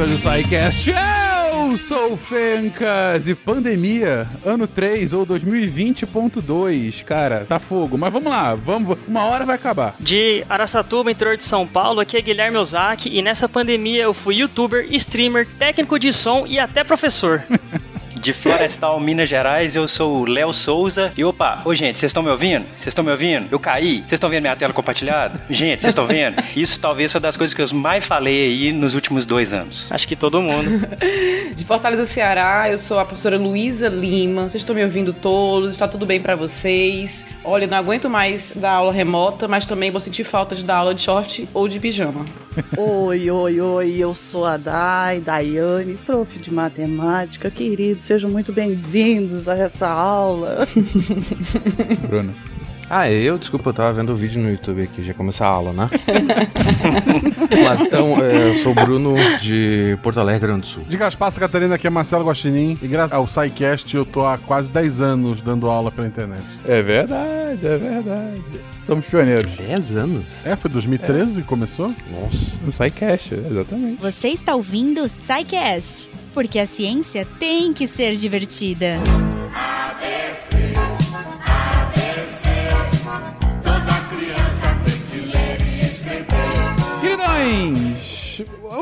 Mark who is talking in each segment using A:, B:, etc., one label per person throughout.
A: episódio do SciCast. Eu sou o Fencas e pandemia, ano 3 ou 2020.2. Cara, tá fogo. Mas vamos lá, vamos, uma hora vai acabar.
B: De Araçatuba, interior de São Paulo, aqui é Guilherme Ozaki e nessa pandemia eu fui youtuber, streamer, técnico de som e até professor.
C: de Florestal, Minas Gerais. Eu sou o Léo Souza. E opa, ô gente, vocês estão me ouvindo? Vocês estão me ouvindo? Eu caí? Vocês estão vendo minha tela compartilhada? Gente, vocês estão vendo? Isso talvez foi das coisas que eu mais falei aí nos últimos dois anos.
B: Acho que todo mundo.
D: de Fortaleza, Ceará, eu sou a professora Luísa Lima. Vocês estão me ouvindo todos? Está tudo bem para vocês? Olha, eu não aguento mais dar aula remota, mas também vou sentir falta de dar aula de short ou de pijama.
E: oi, oi, oi, eu sou a Dai, Daiane, prof de matemática, queridos Sejam muito bem-vindos a essa aula.
A: Bruno.
F: Ah, eu, desculpa, eu tava vendo o vídeo no YouTube aqui, já começou a aula, né? Mas então, é, eu sou o Bruno de Porto Alegre, Grande do Sul.
G: De Gaspar, Catarina, aqui é Marcelo Guaxinim. E graças ao SciCast, eu tô há quase 10 anos dando aula pela internet.
A: É verdade, é verdade. Somos pioneiros.
F: 10 anos?
G: É, foi 2013 que começou?
F: Nossa.
A: No SciCast, exatamente.
H: Você está ouvindo o SciCast, porque a ciência tem que ser divertida. ABC. Bitcoin.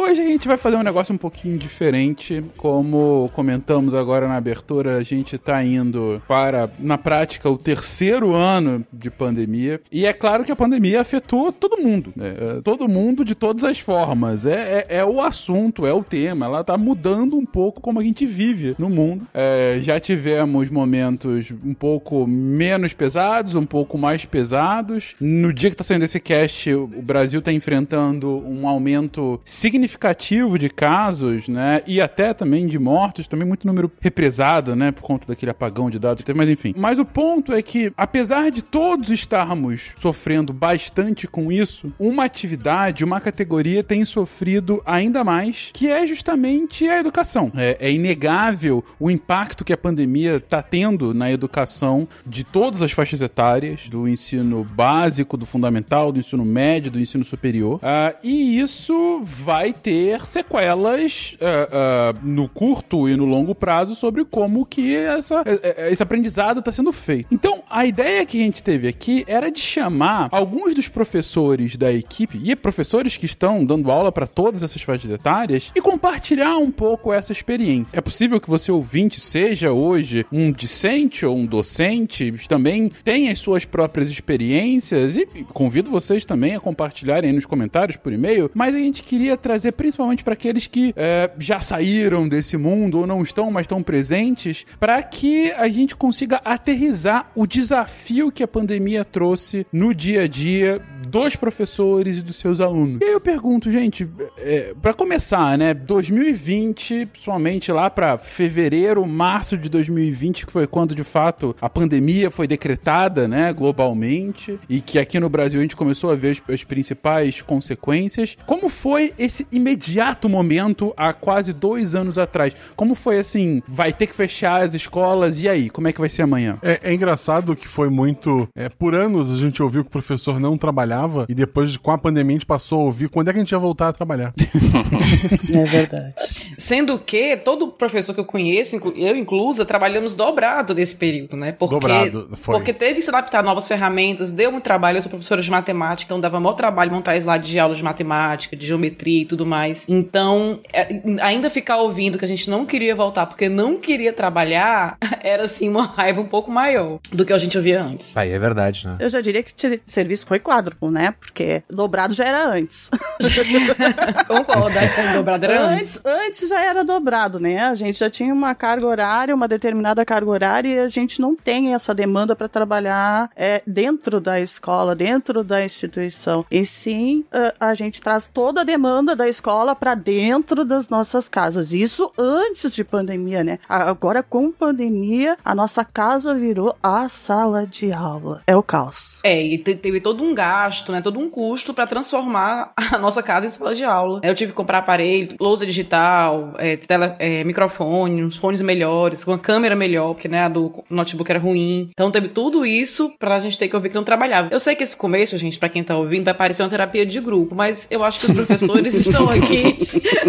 A: Hoje a gente vai fazer um negócio um pouquinho diferente. Como comentamos agora na abertura, a gente tá indo para, na prática, o terceiro ano de pandemia. E é claro que a pandemia afetou todo mundo, né? É, todo mundo de todas as formas. É, é, é, o assunto, é o tema. Ela tá mudando um pouco como a gente vive no mundo. É, já tivemos momentos um pouco menos pesados, um pouco mais pesados. No dia que tá saindo esse cast, o Brasil tá enfrentando um aumento significativo significativo de casos, né? E até também de mortos, também muito número represado, né? Por conta daquele apagão de dados, mas enfim. Mas o ponto é que, apesar de todos estarmos sofrendo bastante com isso, uma atividade, uma categoria tem sofrido ainda mais, que é justamente a educação. É, é inegável o impacto que a pandemia está tendo na educação de todas as faixas etárias, do ensino básico, do fundamental, do ensino médio, do ensino superior. Uh, e isso vai ter sequelas uh, uh, no curto e no longo prazo sobre como que essa, eh, esse aprendizado está sendo feito. Então, a ideia que a gente teve aqui era de chamar alguns dos professores da equipe e professores que estão dando aula para todas essas faixas etárias e compartilhar um pouco essa experiência. É possível que você ouvinte seja hoje um discente ou um docente, também tem as suas próprias experiências e convido vocês também a compartilharem nos comentários por e-mail, mas a gente queria trazer principalmente para aqueles que é, já saíram desse mundo ou não estão mais tão presentes, para que a gente consiga aterrizar o desafio que a pandemia trouxe no dia a dia dos professores e dos seus alunos. E aí eu pergunto, gente, é, para começar, né, 2020, principalmente lá para fevereiro, março de 2020, que foi quando de fato a pandemia foi decretada, né, globalmente, e que aqui no Brasil a gente começou a ver as, as principais consequências. Como foi esse imediato momento há quase dois anos atrás? Como foi assim? Vai ter que fechar as escolas e aí? Como é que vai ser amanhã?
G: É, é engraçado que foi muito. É, por anos a gente ouviu que o professor não trabalhava e depois com a pandemia a gente passou a ouvir quando é que a gente ia voltar a trabalhar.
E: é verdade.
D: Sendo que todo professor que eu conheço, eu inclusa, trabalhamos dobrado nesse período, né? Porque, dobrado, foi. Porque teve que se adaptar a novas ferramentas, deu muito trabalho. Eu sou professora de matemática, então dava maior trabalho montar slides de aulas de matemática, de geometria e tudo mais. Então, é, ainda ficar ouvindo que a gente não queria voltar porque não queria trabalhar, era assim uma raiva um pouco maior do que a gente ouvia antes.
F: Aí é verdade, né?
E: Eu já diria que o serviço foi né? Porque dobrado já era antes.
D: Concordo, é, dobrado era antes.
E: antes. Antes já era dobrado, né? A gente já tinha uma carga horária, uma determinada carga horária e a gente não tem essa demanda para trabalhar é, dentro da escola, dentro da instituição. E sim, a, a gente traz toda a demanda da escola para dentro das nossas casas. Isso antes de pandemia, né? Agora com pandemia, a nossa casa virou a sala de aula. É o caos.
D: É, e teve todo um gasto gasto, né? Todo um custo para transformar a nossa casa em sala de aula. Eu tive que comprar aparelho, lousa digital, é, tela, é, microfone, uns fones melhores, uma câmera melhor, porque né, a do notebook era ruim. Então teve tudo isso pra gente ter que ouvir que não trabalhava. Eu sei que esse começo, gente, para quem tá ouvindo, vai parecer uma terapia de grupo, mas eu acho que os professores estão aqui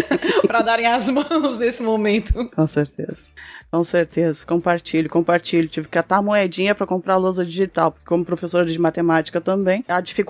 D: para darem as mãos nesse momento.
E: Com certeza. Com certeza, compartilho, compartilho. Tive que catar moedinha para comprar lousa digital, porque como professora de matemática também, a dificuldade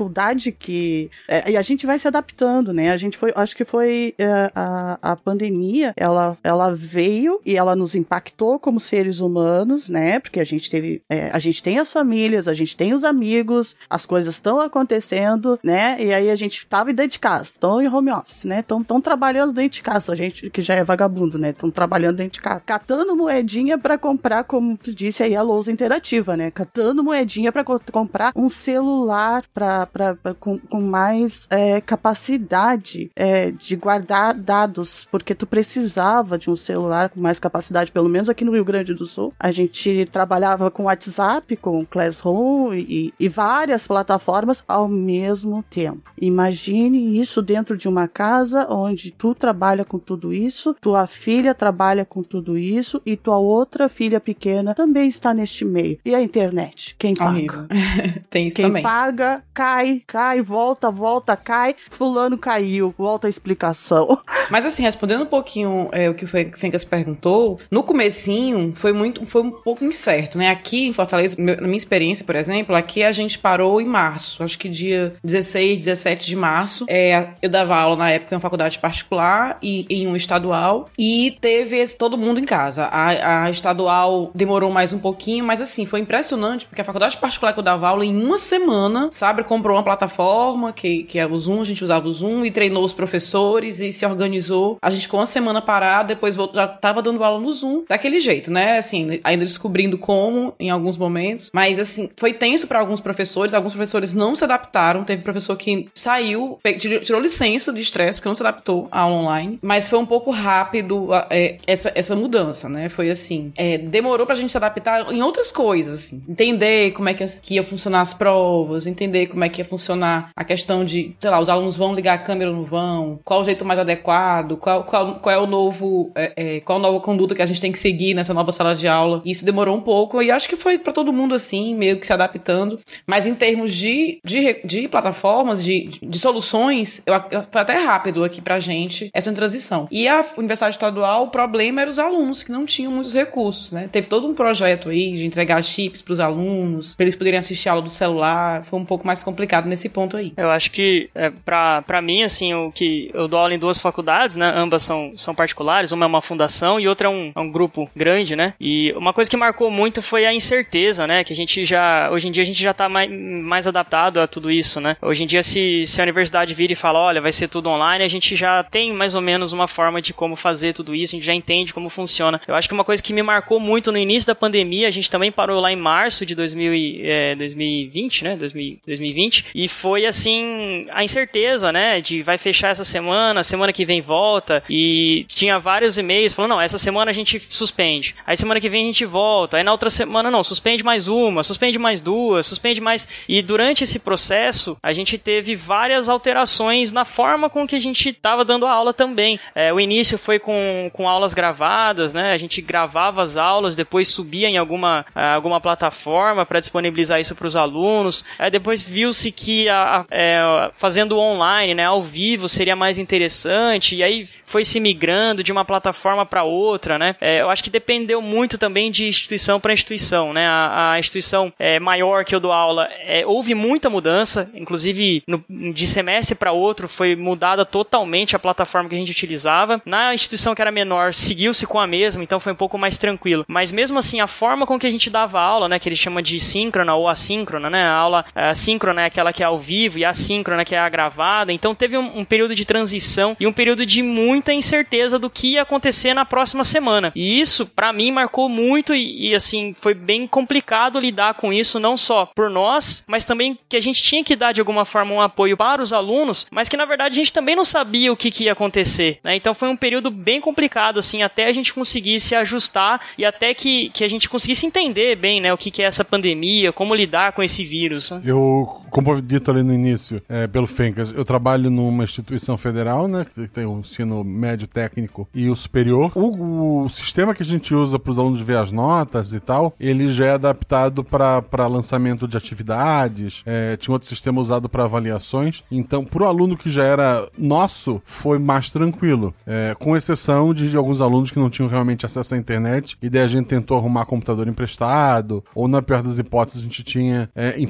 E: que... É, e a gente vai se adaptando, né? A gente foi, acho que foi é, a, a pandemia, ela, ela veio e ela nos impactou como seres humanos, né? Porque a gente teve, é, a gente tem as famílias, a gente tem os amigos, as coisas estão acontecendo, né? E aí a gente tava dentro de casa, estão em home office, né? Estão trabalhando dentro de casa, a gente que já é vagabundo, né? Estão trabalhando dentro de casa, catando moedinha moedinha para comprar, como tu disse aí, a lousa interativa, né? Catando moedinha para co comprar um celular pra, pra, pra com, com, mais é, capacidade é, de guardar dados, porque tu precisava de um celular com mais capacidade, pelo menos aqui no Rio Grande do Sul. A gente trabalhava com WhatsApp, com Classroom e, e várias plataformas ao mesmo tempo. Imagine isso dentro de uma casa onde tu trabalha com tudo isso, tua filha trabalha com tudo isso e tua outra filha pequena também está neste meio. E a internet? Quem paga?
D: Tem isso
E: Quem
D: também.
E: paga, cai, cai, volta, volta, cai. Fulano caiu, volta a explicação.
D: Mas assim, respondendo um pouquinho é, o que o Fencas perguntou, no comecinho foi muito, foi um pouco incerto, né? Aqui em Fortaleza, na minha experiência, por exemplo, aqui a gente parou em março, acho que dia 16, 17 de março. É, eu dava aula na época em uma faculdade particular e em um estadual e teve esse, todo mundo em casa. A a, estadual demorou mais um pouquinho, mas assim, foi impressionante, porque a faculdade particular que eu dava aula, em uma semana, sabe, comprou uma plataforma, que, que é o Zoom, a gente usava o Zoom, e treinou os professores e se organizou. A gente ficou uma semana parado, depois já tava dando aula no Zoom, daquele jeito, né? Assim, ainda descobrindo como em alguns momentos, mas assim, foi tenso para alguns professores, alguns professores não se adaptaram, teve professor que saiu, tirou licença de estresse, porque não se adaptou à aula online, mas foi um pouco rápido é, essa, essa mudança, né? Foi assim, é, demorou pra gente se adaptar em outras coisas, assim. Entender como é que, que ia funcionar as provas, entender como é que ia funcionar a questão de, sei lá, os alunos vão ligar a câmera ou não vão, qual o jeito mais adequado, qual, qual, qual é o novo, é, é, qual a nova conduta que a gente tem que seguir nessa nova sala de aula. Isso demorou um pouco e acho que foi para todo mundo assim, meio que se adaptando. Mas em termos de, de, de plataformas, de, de soluções, eu, eu, foi até rápido aqui pra gente essa transição. E a Universidade Estadual, o problema era os alunos que não tinham muitos recursos, né? Teve todo um projeto aí de entregar chips para os alunos, para eles poderem assistir aula do celular. Foi um pouco mais complicado nesse ponto aí.
B: Eu acho que, é, para mim, assim, o que eu dou aula em duas faculdades, né? Ambas são, são particulares, uma é uma fundação e outra é um, é um grupo grande, né? E uma coisa que marcou muito foi a incerteza, né? Que a gente já, hoje em dia, a gente já tá mais, mais adaptado a tudo isso, né? Hoje em dia, se, se a universidade vira e fala, olha, vai ser tudo online, a gente já tem mais ou menos uma forma de como fazer tudo isso, a gente já entende como funciona. Eu acho que uma coisa que me marcou muito no início da pandemia, a gente também parou lá em março de 2000 e, é, 2020, né? 2020, e foi assim a incerteza, né? De vai fechar essa semana, semana que vem volta, e tinha vários e-mails falando: não, essa semana a gente suspende, aí semana que vem a gente volta, aí na outra semana não, suspende mais uma, suspende mais duas, suspende mais. E durante esse processo, a gente teve várias alterações na forma com que a gente estava dando a aula também. É, o início foi com, com aulas gravadas, né? A gente gravava as aulas, depois subia em alguma, ah, alguma plataforma para disponibilizar isso para os alunos. Aí depois viu-se que a, a, é, fazendo online, né, ao vivo, seria mais interessante. E aí foi se migrando de uma plataforma para outra, né? É, eu acho que dependeu muito também de instituição para instituição, né? A, a instituição é, maior que eu dou aula, é, houve muita mudança, inclusive no, de semestre para outro foi mudada totalmente a plataforma que a gente utilizava. Na instituição que era menor, seguiu-se com a mesma, então foi um pouco mais tranquilo. Mas mesmo assim, a forma com que a gente dava aula, né, que ele chama de síncrona ou assíncrona, né, a aula a síncrona é aquela que é ao vivo e a assíncrona que é a gravada. Então teve um, um período de transição e um período de muita incerteza do que ia acontecer na próxima semana. E isso, para mim, marcou muito e, e, assim, foi bem complicado lidar com isso, não só por nós, mas também que a gente tinha que dar de alguma forma um apoio para os alunos, mas que na verdade a gente também não sabia o que, que ia acontecer, né? Então foi um período bem complicado, assim, até a gente conseguir se ajustar ajustar e até que, que a gente conseguisse entender bem, né, o que, que é essa pandemia, como lidar com esse vírus. Né?
G: Eu como dito ali no início, é, pelo Fencas, eu trabalho numa instituição federal, né? Que tem o ensino médio técnico e o superior. O, o sistema que a gente usa para os alunos ver as notas e tal, ele já é adaptado para lançamento de atividades. É, tinha outro sistema usado para avaliações. Então, para o aluno que já era nosso, foi mais tranquilo. É, com exceção de, de alguns alunos que não tinham realmente acesso à internet. E daí a gente tentou arrumar computador emprestado, ou na pior das hipóteses, a gente tinha é,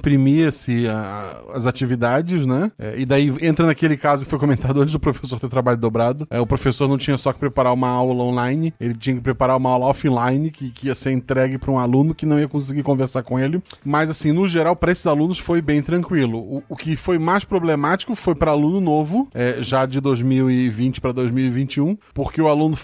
G: as atividades, né? É, e daí entra naquele caso que foi comentado antes do professor ter trabalho dobrado. É, o professor não tinha só que preparar uma aula online, ele tinha que preparar uma aula offline que, que ia ser entregue para um aluno que não ia conseguir conversar com ele. Mas, assim, no geral, para esses alunos foi bem tranquilo. O, o que foi mais problemático foi para aluno novo, é, já de 2020 para 2021, porque o aluno.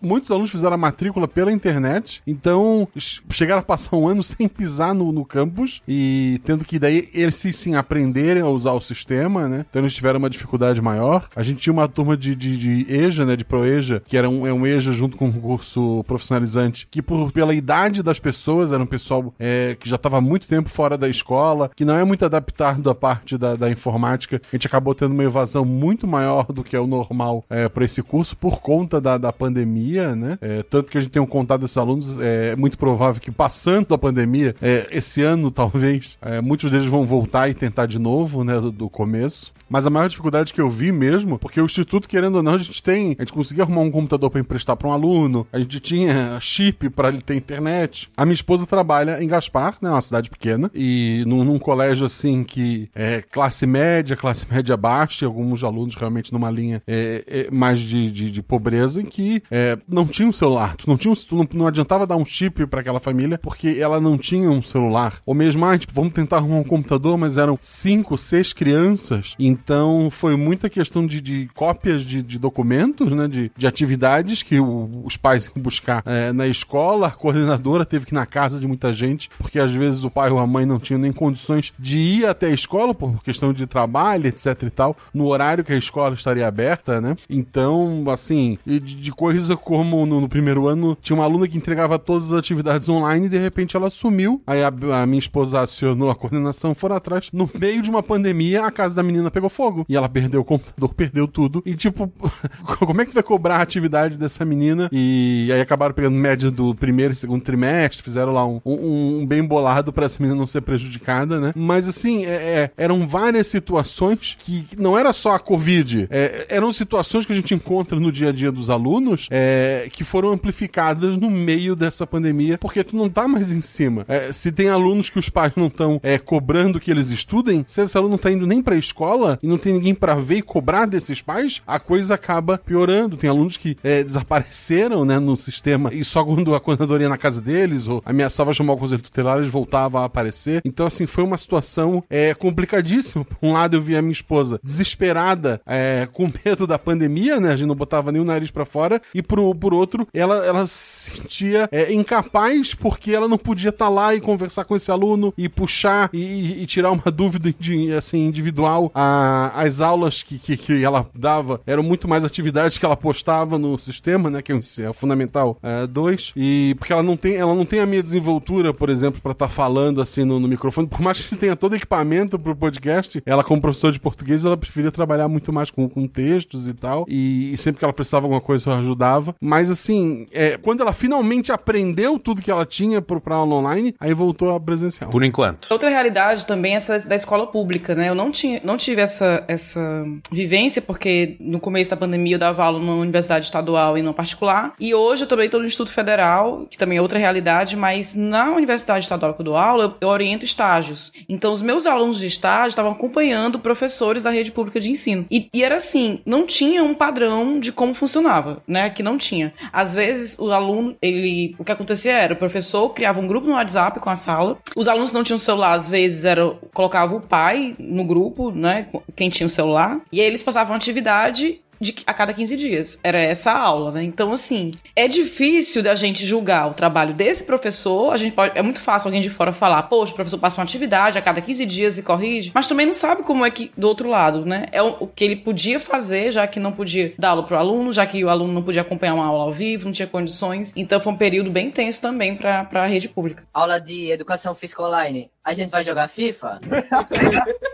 G: Muitos alunos fizeram a matrícula pela internet, então chegaram a passar um ano sem pisar no, no campus e tendo que daí eles aprenderem a usar o sistema, né? Então eles tiveram uma dificuldade maior. A gente tinha uma turma de, de, de EJA, né? De ProEJA, que era um, é um EJA junto com um curso profissionalizante, que por, pela idade das pessoas, era um pessoal é, que já estava muito tempo fora da escola, que não é muito adaptado à parte da, da informática. A gente acabou tendo uma evasão muito maior do que é o normal é, para esse curso por conta da, da pandemia, né? É, tanto que a gente tem um contato desses alunos, é muito provável que passando a pandemia, é, esse ano talvez, é, muitos deles vão voltar e tentar de novo, né, do, do começo. Mas a maior dificuldade que eu vi mesmo, porque o Instituto, querendo ou não, a gente tem. A gente conseguia arrumar um computador para emprestar para um aluno, a gente tinha chip para ele ter internet. A minha esposa trabalha em Gaspar, né? Uma cidade pequena, e num, num colégio assim que é classe média, classe média baixa, e alguns alunos realmente numa linha é, é, mais de, de, de, pobreza, em que é, não tinha um celular. Tu não, tinha um, não, não adiantava dar um chip para aquela família, porque ela não tinha um celular. Ou mesmo, ah, tipo, vamos tentar arrumar um computador, mas eram cinco, seis crianças. Então foi muita questão de, de cópias de, de, documentos, né? De, de atividades que o, os pais iam buscar é, na escola. A coordenadora teve que ir na casa de muita gente, porque às vezes o pai ou a mãe não tinham nem condições de ir até a escola por questão de trabalho, etc e tal, no horário que a escola estaria aberta, né? Então, assim, de, de coisa como no, no, primeiro ano tinha uma aluna que entregava todas as atividades online e de repente ela sumiu. Aí a, a minha esposa acionou a coordenação, foram atrás. No meio de uma pandemia, a casa da menina pegou fogo. E ela perdeu o computador, perdeu tudo. E tipo, como é que tu vai cobrar a atividade dessa menina? E aí acabaram pegando média do primeiro e segundo trimestre, fizeram lá um, um, um bem bolado para essa menina não ser prejudicada, né? Mas assim, é, é, eram várias situações que não era só a Covid, é, eram situações que a gente encontra no dia a dia dos alunos é, que foram amplificadas no meio dessa pandemia, porque tu não tá mais em cima. É, se tem alunos que os pais não estão é, cobrando que eles estudem, se esse aluno não tá indo nem pra escola e não tem ninguém para ver e cobrar desses pais, a coisa acaba piorando. Tem alunos que é, desapareceram, né, no sistema e só quando a coordenadora ia na casa deles ou ameaçava chamar o conselho tutelar, eles voltavam a aparecer. Então, assim, foi uma situação é, complicadíssima. Por um lado, eu vi a minha esposa desesperada, é, com medo da pandemia, né, a gente não botava nem o nariz para fora, e por, por outro, ela, ela se sentia é, incapaz porque ela não podia estar tá lá e conversar com esse aluno e puxar e, e tirar uma dúvida assim, individual. A, as aulas que, que, que, ela dava eram muito mais atividades que ela postava no sistema, né? Que é o, é o Fundamental 2. É, e porque ela não tem, ela não tem a minha desenvoltura, por exemplo, para estar tá falando assim no, no, microfone. Por mais que tenha todo o equipamento pro podcast, ela, como professora de português, ela preferia trabalhar muito mais com, com textos e tal. E, e sempre que ela precisava de alguma coisa, eu ajudava. Mas assim, é, quando ela finalmente aprendeu tudo que ela tinha pro, pra aula online, aí voltou a presencial.
F: Por enquanto.
D: Outra realidade também é essa da escola pública, né? Eu não, tinha, não tive essa, essa vivência, porque no começo da pandemia eu dava aula numa universidade estadual e numa particular. E hoje eu também estou no Instituto Federal, que também é outra realidade, mas na universidade estadual que eu dou aula, eu oriento estágios. Então os meus alunos de estágio estavam acompanhando professores da rede pública de ensino. E, e era assim, não tinha um padrão de como funcionava, né? Que não tinha. Às vezes o aluno, ele. O que acontecia era, o professor criava um grupo no WhatsApp com a sala. Os alunos não tinham celular, às vezes era. colocava o pai no grupo, né? Quem tinha o celular. E aí eles passavam atividade de, a cada 15 dias. Era essa a aula, né? Então, assim, é difícil da gente julgar o trabalho desse professor. A gente pode. É muito fácil alguém de fora falar, poxa, o professor passa uma atividade a cada 15 dias e corrige, mas também não sabe como é que do outro lado, né? É o, o que ele podia fazer, já que não podia dar aula pro aluno, já que o aluno não podia acompanhar uma aula ao vivo, não tinha condições. Então foi um período bem tenso também para a rede pública.
I: Aula de educação física online. A gente vai jogar FIFA?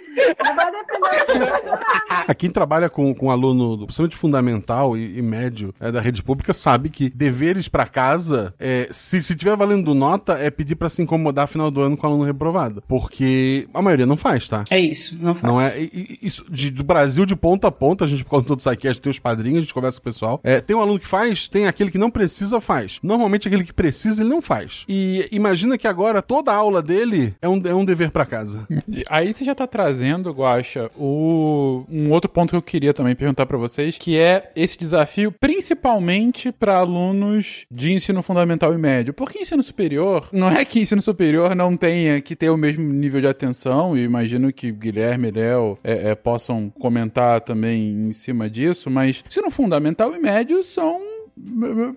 G: vai depender do Quem trabalha com, com aluno, principalmente fundamental e, e médio é, da rede pública, sabe que deveres para casa, é, se, se tiver valendo nota, é pedir para se incomodar final do ano com aluno reprovado. Porque a maioria não faz, tá?
D: É isso, não faz.
G: Não é, isso, de, do Brasil de ponta a ponta, a gente, por causa do SciCast, tem os padrinhos, a gente conversa com o pessoal. É, tem um aluno que faz, tem aquele que não precisa, faz. Normalmente aquele que precisa, ele não faz. E imagina que agora toda a aula dele é um, é um dever para casa.
A: Aí você já tá trazendo trazendo, Guaxa, o... um outro ponto que eu queria também perguntar para vocês, que é esse desafio principalmente para alunos de ensino fundamental e médio. Porque ensino superior, não é que ensino superior não tenha que ter o mesmo nível de atenção, e imagino que Guilherme e Léo é, é, possam comentar também em cima disso, mas ensino fundamental e médio são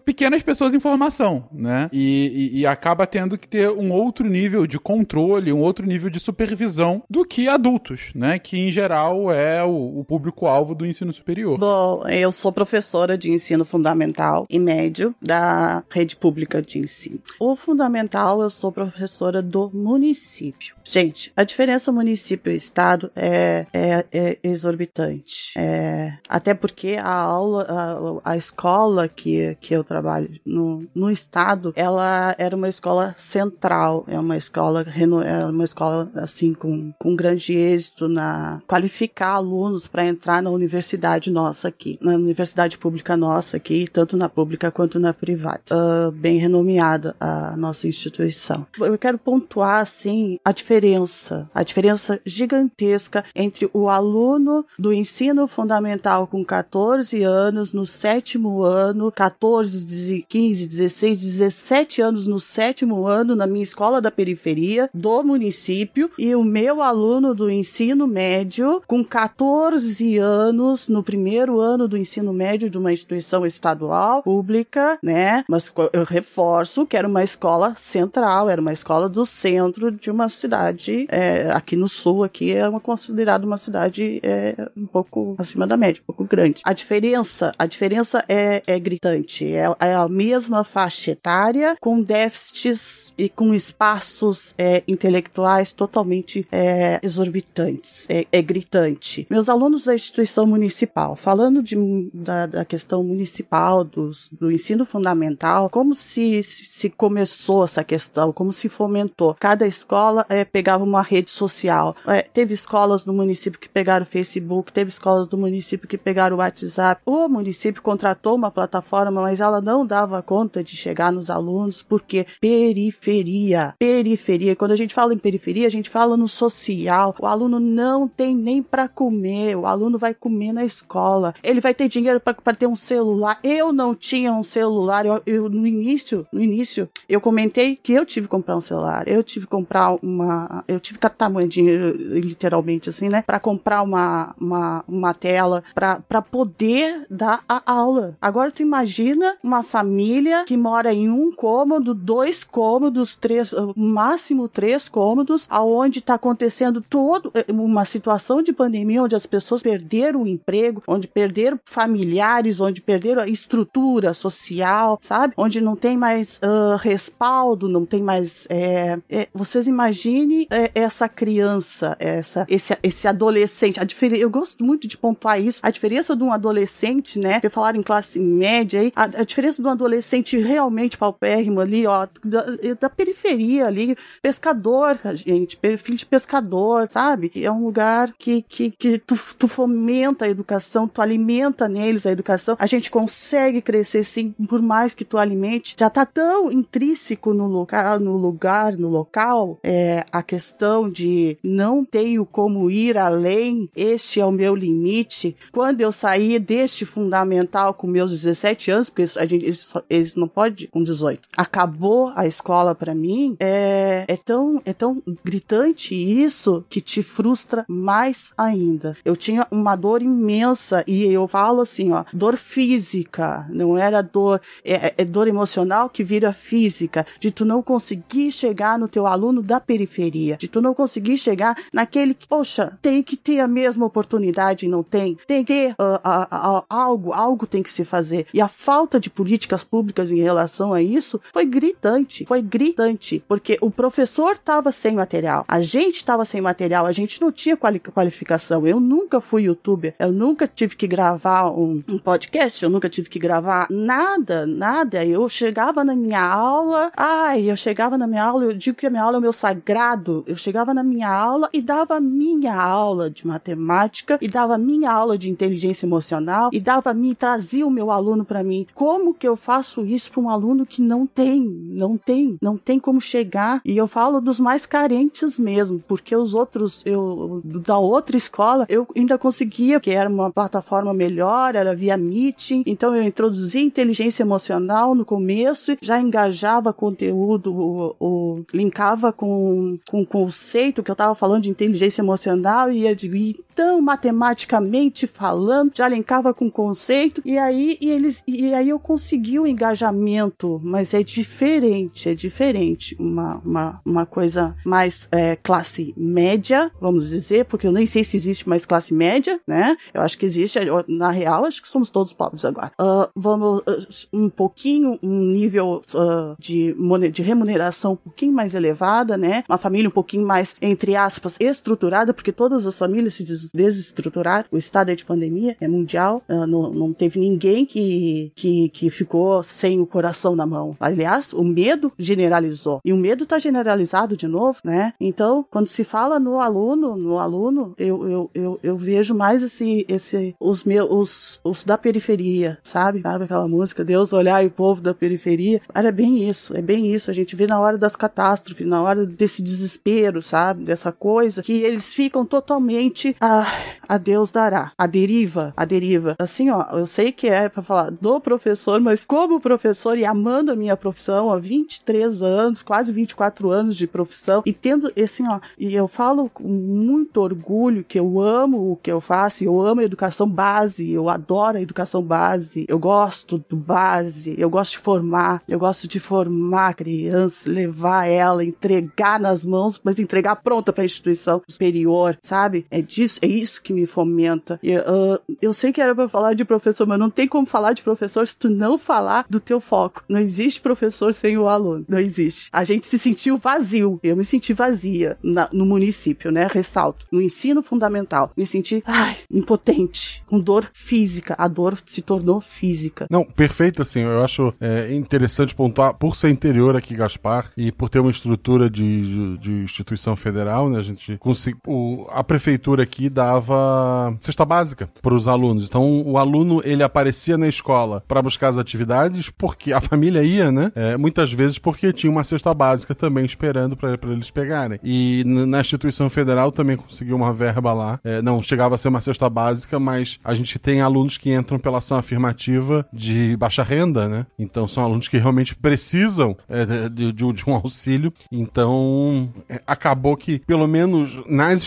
A: pequenas pessoas em formação, né? E, e, e, acaba tendo que ter um outro nível de controle, um outro nível de supervisão do que adultos, né? Que em geral é o, o público-alvo do ensino superior.
E: Bom, eu sou professora de ensino fundamental e médio da rede pública de ensino. O fundamental, eu sou professora do município. Gente, a diferença município e estado é, é, é exorbitante. É, até porque a aula, a, a escola que que, eu trabalho no, no estado, ela era uma escola central, é uma escola, é uma escola assim com, com grande êxito na qualificar alunos para entrar na universidade nossa aqui, na universidade pública nossa aqui, tanto na pública quanto na privada. Uh, bem renomeada a nossa instituição. Eu quero pontuar assim a diferença, a diferença gigantesca entre o aluno do ensino fundamental com 14 anos no sétimo ano 14, 15, 16, 17 anos no sétimo ano na minha escola da periferia do município e o meu aluno do ensino médio com 14 anos no primeiro ano do ensino médio de uma instituição estadual pública, né? Mas eu reforço que era uma escola central, era uma escola do centro de uma cidade é, aqui no sul, aqui é uma considerada uma cidade é, um pouco acima da média, um pouco grande. A diferença, a diferença é, é gritante é, é a mesma faixa etária, com déficits e com espaços é, intelectuais totalmente é, exorbitantes. É, é, gritante. Meus alunos da instituição municipal, falando de, da, da questão municipal, dos, do ensino fundamental, como se, se começou essa questão, como se fomentou. Cada escola é, pegava uma rede social. É, teve escolas no município que pegaram o Facebook, teve escolas do município que pegaram o WhatsApp. O município contratou uma plataforma forma, mas ela não dava conta de chegar nos alunos, porque periferia, periferia. Quando a gente fala em periferia, a gente fala no social. O aluno não tem nem para comer, o aluno vai comer na escola. Ele vai ter dinheiro para ter um celular. Eu não tinha um celular. Eu, eu, no início, no início, eu comentei que eu tive que comprar um celular. Eu tive que comprar uma, eu tive que catar dinheiro, literalmente assim, né, para comprar uma, uma, uma tela para poder dar a aula. Agora tu imagina Imagina uma família que mora em um cômodo, dois cômodos, três, máximo três cômodos, aonde está acontecendo todo eh, uma situação de pandemia onde as pessoas perderam o emprego, onde perderam familiares, onde perderam a estrutura social, sabe? Onde não tem mais uh, respaldo, não tem mais. É, é, vocês imaginem é, essa criança, essa, esse, esse adolescente. A diferença, eu gosto muito de pontuar isso. A diferença de um adolescente, né? Eu falar em classe média aí, a, a diferença do adolescente realmente paupérrimo ali, ó, da, da periferia ali, pescador, gente, filho de pescador, sabe? É um lugar que, que, que tu, tu fomenta a educação, tu alimenta neles a educação. A gente consegue crescer sim, por mais que tu alimente. Já tá tão intrínseco no lugar, no lugar, no local, é, a questão de não tenho como ir além, este é o meu limite. Quando eu saí deste fundamental com meus 17 17 anos, porque a gente, eles, eles não podem com 18. Acabou a escola para mim, é, é, tão, é tão gritante isso que te frustra mais ainda. Eu tinha uma dor imensa e eu falo assim, ó, dor física, não era dor, é, é, é dor emocional que vira física, de tu não conseguir chegar no teu aluno da periferia, de tu não conseguir chegar naquele que, poxa, tem que ter a mesma oportunidade e não tem, tem que ter uh, uh, uh, algo, algo tem que se fazer. E a falta de políticas públicas em relação a isso foi gritante, foi gritante, porque o professor estava sem material, a gente estava sem material, a gente não tinha quali qualificação. Eu nunca fui youtuber, eu nunca tive que gravar um, um podcast, eu nunca tive que gravar nada, nada. Eu chegava na minha aula, ai, eu chegava na minha aula, eu digo que a minha aula é o meu sagrado. Eu chegava na minha aula e dava minha aula de matemática e dava minha aula de inteligência emocional e dava me trazia o meu aluno para mim. Como que eu faço isso para um aluno que não tem, não tem, não tem como chegar? E eu falo dos mais carentes mesmo, porque os outros eu da outra escola eu ainda conseguia, que era uma plataforma melhor, era via meeting, então eu introduzia inteligência emocional no começo, já engajava conteúdo, o, o linkava com, com o conceito que eu estava falando de inteligência emocional e ia de então, matematicamente falando, já linkava com o conceito e aí e eles e aí eu consegui o engajamento, mas é diferente, é diferente, uma, uma, uma coisa mais é, classe média, vamos dizer, porque eu nem sei se existe mais classe média, né? Eu acho que existe, na real, acho que somos todos pobres agora. Uh, vamos uh, um pouquinho, um nível uh, de, de remuneração um pouquinho mais elevada, né? Uma família um pouquinho mais, entre aspas, estruturada, porque todas as famílias se desestruturar. O estado é de pandemia, é mundial. Não, não teve ninguém que, que, que ficou sem o coração na mão. Aliás, o medo generalizou. E o medo está generalizado de novo, né? Então, quando se fala no aluno, no aluno, eu, eu, eu, eu vejo mais esse, esse, os meus, os, os da periferia, sabe? Sabe aquela música, Deus olhar e o povo da periferia? Era bem isso, é bem isso. A gente vê na hora das catástrofes, na hora desse desespero, sabe? Dessa coisa, que eles ficam totalmente, ah, a Deus dará. A deriva, a deriva. Assim, ó, eu sei que é para falar do professor, mas como professor e amando a minha profissão há 23 anos, quase 24 anos de profissão, e tendo, assim, ó, e eu falo com muito orgulho que eu amo o que eu faço, eu amo a educação base, eu adoro a educação base, eu gosto do base, eu gosto de formar, eu gosto de formar a criança, levar ela, entregar nas mãos, mas entregar pronta para a instituição superior, sabe? É disso, é isso que me fomenta. E, uh, eu sei que era para falar de professor, mas não tem como falar de professor se tu não falar do teu foco. Não existe professor sem o aluno. Não existe. A gente se sentiu vazio. Eu me senti vazia na, no município, né? Ressalto. No ensino fundamental. Me senti, ai, impotente. Com dor física. A dor se tornou física.
G: Não, perfeito, assim. Eu acho é, interessante pontuar, por ser interior aqui, Gaspar, e por ter uma estrutura de, de, de instituição federal, né? A gente conseguiu. A prefeitura aqui dava cesta básica para os alunos. Então, o aluno ele aparecia na escola para buscar as atividades porque a família ia, né? É, muitas vezes porque tinha uma cesta básica também esperando para eles pegarem. E na instituição federal também conseguiu uma verba lá. É, não chegava a ser uma cesta básica, mas a gente tem alunos que entram pela ação afirmativa de baixa renda, né? Então, são alunos que realmente precisam é, de, de, de, um auxílio. Então, é, acabou que, pelo menos nas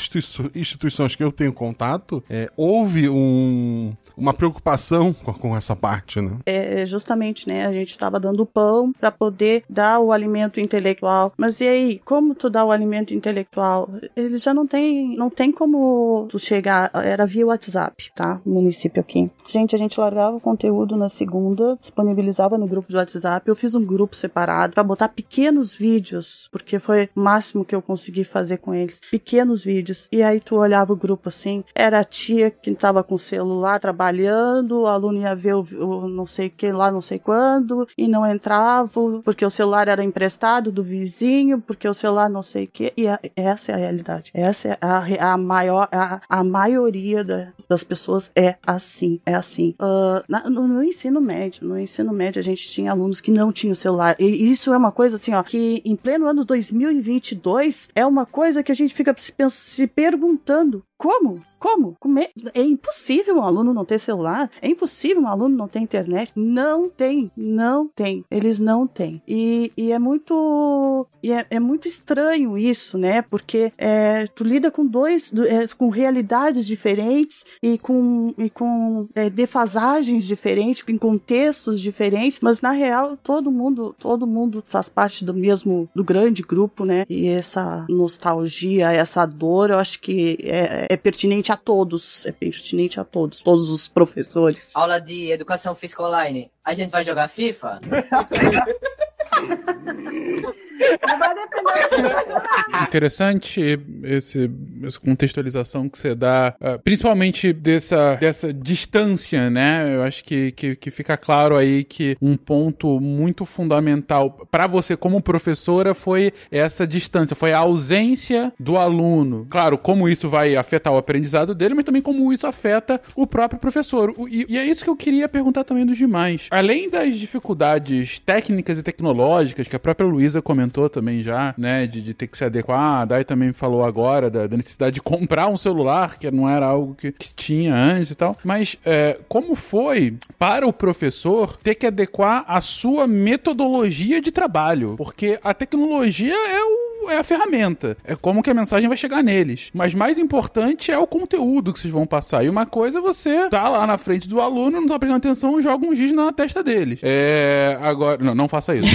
G: instituições que eu tenho contato, é, houve um, uma preocupação com, com, essa parte, né?
E: É, justamente, né? A gente estava dando pão para poder dar o alimento intelectual. Mas e aí, como tu dá o alimento intelectual? Eles já não tem, não tem como tu chegar, era via WhatsApp, tá? O município aqui. Gente, a gente largava o conteúdo na segunda, disponibilizava no grupo de WhatsApp. Eu fiz um grupo separado para botar pequenos vídeos, porque foi o máximo que eu consegui fazer com eles. Pequenos vídeos. E aí tu olhava o grupo assim, era a tia que estava com o celular trabalhando, o aluno ia ver o, o não sei que lá, não sei quando, e não entrava, porque o celular era emprestado do vizinho, porque o celular não sei o que. E a, essa é a realidade. Essa é a, a maior, a, a maioria da, das pessoas é assim, é assim. Uh, na, no, no, ensino médio, no ensino médio a gente tinha alunos que não tinham celular. E isso é uma coisa assim, ó, que em pleno ano 2022 é uma coisa que a gente fica se, se perguntando como? Como? É? é impossível um aluno não ter celular? É impossível um aluno não ter internet? Não tem, não tem. Eles não têm. E, e é muito e é, é, muito estranho isso, né? Porque é, tu lida com dois, é, com realidades diferentes e com, e com é, defasagens diferentes, em contextos diferentes, mas na real todo mundo, todo mundo faz parte do mesmo, do grande grupo, né? E essa nostalgia, essa dor, eu acho que é, é pertinente a todos, é pertinente a todos, todos os professores.
I: Aula de educação educação física online, a gente vai jogar FIFA?
A: Interessante esse, essa contextualização que você dá, uh, principalmente dessa, dessa distância, né? Eu acho que, que, que fica claro aí que um ponto muito fundamental para você como professora foi essa distância, foi a ausência do aluno. Claro, como isso vai afetar o aprendizado dele, mas também como isso afeta o próprio professor. E, e é isso que eu queria perguntar também dos demais. Além das dificuldades técnicas e tecnológicas que a própria Luísa comentou também já, né, de, de, ter que se adequar. A Dai também falou agora da, da, necessidade de comprar um celular, que não era algo que, que tinha antes e tal. Mas é, como foi para o professor ter que adequar a sua metodologia de trabalho? Porque a tecnologia é o é a ferramenta. É como que a mensagem vai chegar neles. Mas mais importante é o conteúdo que vocês vão passar. E uma coisa é você tá lá na frente do aluno, não tá prestando atenção, joga um giz na testa deles. É. Agora. Não, não faça isso.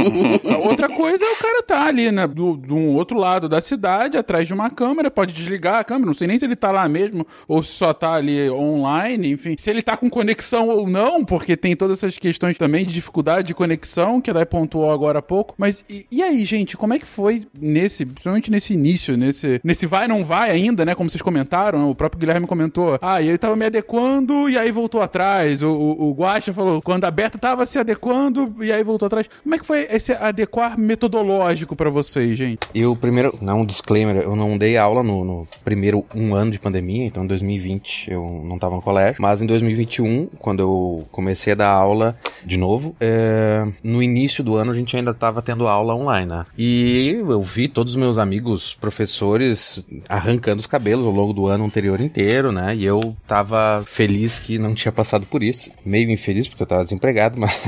A: outra coisa é o cara tá ali, né? Do, do outro lado da cidade, atrás de uma câmera, pode desligar a câmera. Não sei nem se ele tá lá mesmo ou se só tá ali online, enfim. Se ele tá com conexão ou não, porque tem todas essas questões também de dificuldade de conexão, que a Dai pontuou agora há pouco. Mas e, e aí, gente, como é que foi nesse, principalmente nesse início, nesse, nesse vai não vai ainda, né? Como vocês comentaram, o próprio Guilherme comentou. Ah, ele tava me adequando e aí voltou atrás. O, o, o Guacha falou, quando a Berta tava se adequando e aí voltou atrás. Como é que foi esse adequar metodológico para vocês, gente?
F: Eu, primeiro, não, um disclaimer, eu não dei aula no, no, primeiro um ano de pandemia, então em 2020 eu não tava no colégio, mas em 2021, quando eu comecei a dar aula de novo, é, no início do ano a gente ainda tava tendo aula online, né? E eu vi todos os meus amigos professores arrancando os cabelos ao longo do ano anterior inteiro, né? E eu tava feliz que não tinha passado por isso. Meio infeliz porque eu tava desempregado, mas.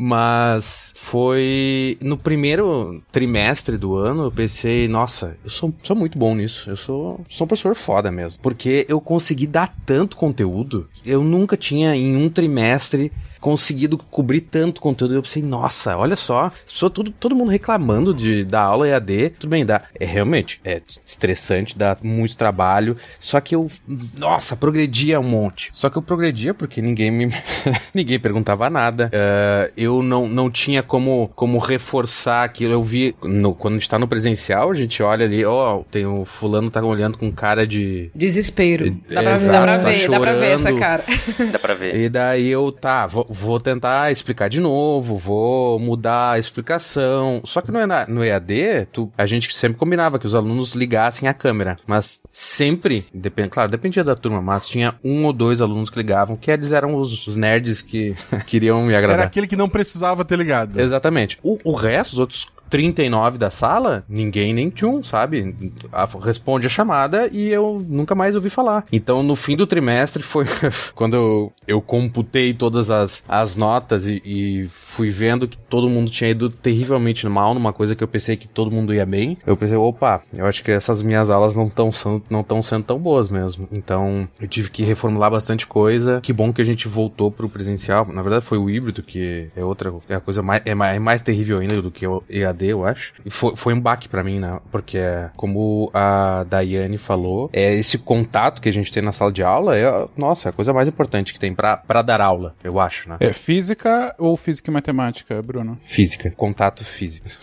F: Mas foi no primeiro trimestre do ano, eu pensei, nossa, eu sou, sou muito bom nisso. Eu sou, sou um professor foda mesmo. Porque eu consegui dar tanto conteúdo. Eu nunca tinha em um trimestre conseguido cobrir tanto conteúdo. Eu pensei, nossa, olha só, pessoas, tudo, todo mundo reclamando de da aula EAD. Tudo bem, dá. É realmente, é estressante, dá muito trabalho. Só que eu, nossa, progredia um monte. Só que eu progredia porque ninguém me. ninguém perguntava nada. Uh, eu não, não tinha como, como reforçar aquilo. Eu vi, no, quando a gente tá no presencial, a gente olha ali, ó, oh, tem o fulano tá olhando com cara de.
D: Desespero. Dá pra, Exato, dá pra ver, tá dá pra ver essa cara.
C: dá pra ver.
F: E daí eu, tá, vou, vou tentar explicar de novo, vou mudar a explicação. Só que no, no EAD, tu, a gente sempre combinava que os alunos ligassem a câmera, mas sempre, depend, claro, dependia da turma, mas tinha um ou dois alunos que ligavam, que eles eram os, os nerds que queriam me agradar.
G: Era aquele que não precisava ter ligado.
F: Exatamente. O, o resto, os outros 39 da sala, ninguém nem tchum, sabe? A, responde a chamada e eu nunca mais ouvi falar. Então, no fim do trimestre, foi quando eu, eu computei todas as, as notas e, e, fui vendo que todo mundo tinha ido terrivelmente mal numa coisa que eu pensei que todo mundo ia bem. Eu pensei, opa, eu acho que essas minhas aulas não estão não sendo tão boas mesmo. Então, eu tive que reformular bastante coisa. Que bom que a gente voltou pro presencial. Na verdade, foi o híbrido, que é outra, é a coisa mais, é mais, é mais terrível ainda do que o Eu acho. E foi, foi um baque para mim, né? Porque, como a Daiane falou, é esse contato que a gente tem na sala de aula é, nossa, é a coisa mais importante que tem para dar aula, eu acho, né?
A: É física ou física e matemática, Bruno?
F: Física, contato físico.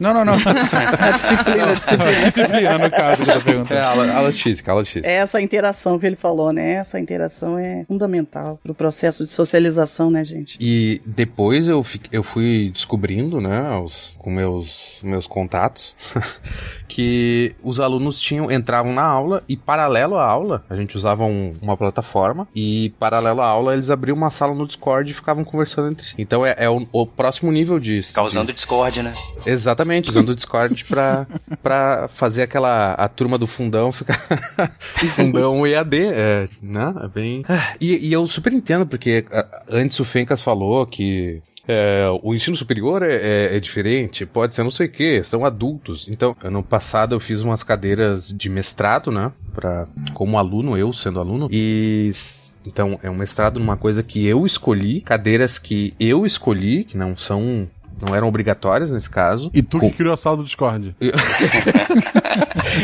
A: Não, não, não. a disciplina, disciplina. disciplina, no caso, que eu tô perguntando.
F: É, aula, aula de física, aula de física.
E: É essa interação que ele falou, né? Essa interação é fundamental pro processo de socialização, né, gente?
F: E depois eu, eu fui descobrindo, né, os, com meus, meus contatos, que os alunos tinham entravam na aula e paralelo à aula, a gente usava um, uma plataforma e paralelo à aula eles abriam uma sala no Discord e ficavam conversando entre si. Então é, é o, o, próximo nível disso.
C: Causando de... Discord, né?
F: Exatamente, usando o Discord pra, pra fazer aquela a turma do fundão ficar fundão EAD, é, né? É bem... E, e eu super entendo, porque antes o Fencas falou que é, o ensino superior é, é, é, diferente, pode ser não sei o que, são adultos. Então, ano passado eu fiz umas cadeiras de mestrado, né? Pra, como aluno, eu sendo aluno, e então é um mestrado numa coisa que eu escolhi, cadeiras que eu escolhi, que não são não eram obrigatórias nesse caso.
G: E tu Com... que criou a sala do Discord.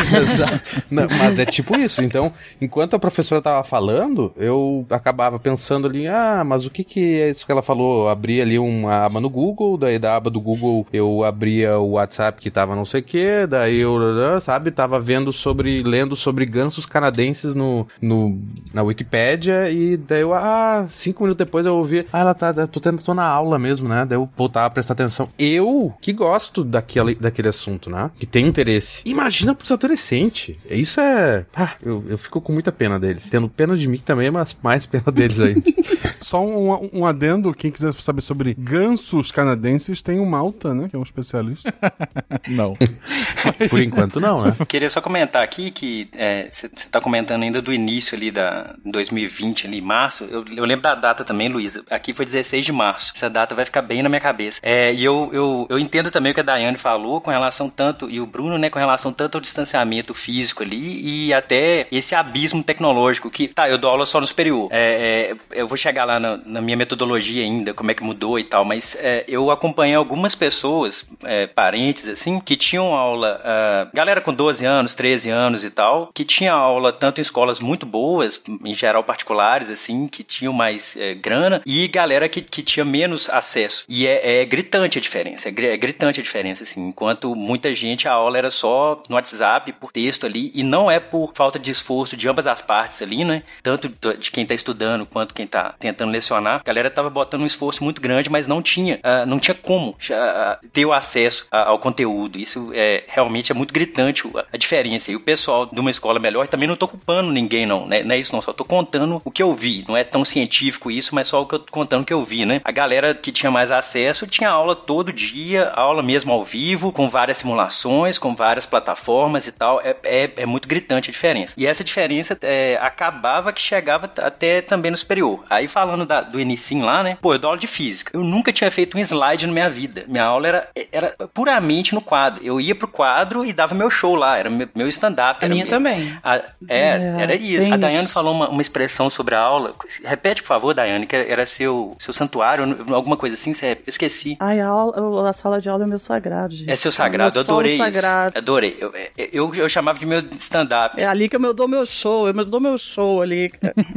F: Não, mas é tipo isso. Então, enquanto a professora tava falando, eu acabava pensando ali, ah, mas o que que é isso que ela falou? Eu abria ali uma aba no Google, daí da aba do Google eu abria o WhatsApp que tava não sei o que, daí eu, sabe, tava vendo sobre, lendo sobre gansos canadenses no, no, na Wikipédia e daí eu, ah, cinco minutos depois eu ouvi, ah, ela tá, tô, tendo, tô na aula mesmo, né? Daí eu voltava a prestar atenção. Eu, que gosto daquele, daquele assunto, né? Que tem interesse. Imagina pros adolescentes. Isso é. Ah, eu, eu fico com muita pena deles. Tendo pena de mim também, mas mais pena deles ainda.
G: Só um, um adendo, quem quiser saber sobre gansos canadenses, tem o Malta, né? Que é um especialista.
A: não.
F: Por enquanto não, né?
C: Queria só comentar aqui que você é, tá comentando ainda do início ali da 2020, ali, março. Eu, eu lembro da data também, Luísa. Aqui foi 16 de março. Essa data vai ficar bem na minha cabeça. É, e eu, eu, eu entendo também o que a Daiane falou com relação tanto, e o Bruno, né, com relação tanto ao distanciamento físico ali e até esse abismo tecnológico que, tá, eu dou aula só no superior. É, é, eu vou chegar lá na, na, minha metodologia ainda, como é que mudou e tal, mas é, eu acompanhei algumas pessoas, é, parentes, assim, que tinham aula, uh, galera com 12 anos, 13 anos e tal, que tinha aula tanto em escolas muito boas, em geral particulares, assim, que tinham mais é, grana, e galera que, que tinha menos acesso. E é, é gritante a diferença, é gritante a diferença, assim, enquanto muita gente a aula era só no WhatsApp, por texto ali, e não é por falta de esforço de ambas as partes ali, né? Tanto de quem tá estudando quanto quem tá tentando lecionar. A galera tava botando um esforço muito grande, mas não tinha, uh, não tinha como uh, ter o acesso uh, ao conteúdo. Isso é realmente é muito gritante a diferença. E o pessoal de uma escola melhor também não tô culpando ninguém, não, né? Não é isso, não. Só tô contando o que eu vi. Não é tão científico isso, mas só o que eu tô contando que eu vi, né? A galera que tinha mais acesso tinha aula todo dia, aula mesmo ao vivo, com várias simulações, com várias plataformas e tal. É, é, é muito gritante a diferença. E essa diferença é, acabava que chegava até também no superior. Aí falando da, do início lá, né? Pô, eu dou aula de física. Eu nunca tinha feito um slide na minha vida. Minha aula era, era puramente no quadro. Eu ia pro quadro e dava meu show lá. Era meu stand-up.
D: A minha também.
C: A, é, é, era isso. A Daiane falou uma, uma, expressão sobre a aula. Repete, por favor, Daiane, que era seu, seu santuário, alguma coisa assim. Você esqueci.
E: Ai, a, aula, a sala de aula é meu sagrado, gente.
C: É seu sagrado, eu adorei isso. Sagrado. Adorei. Eu, eu, eu, chamava de meu stand-up.
E: É ali que eu dou meu show, eu dou meu show ali.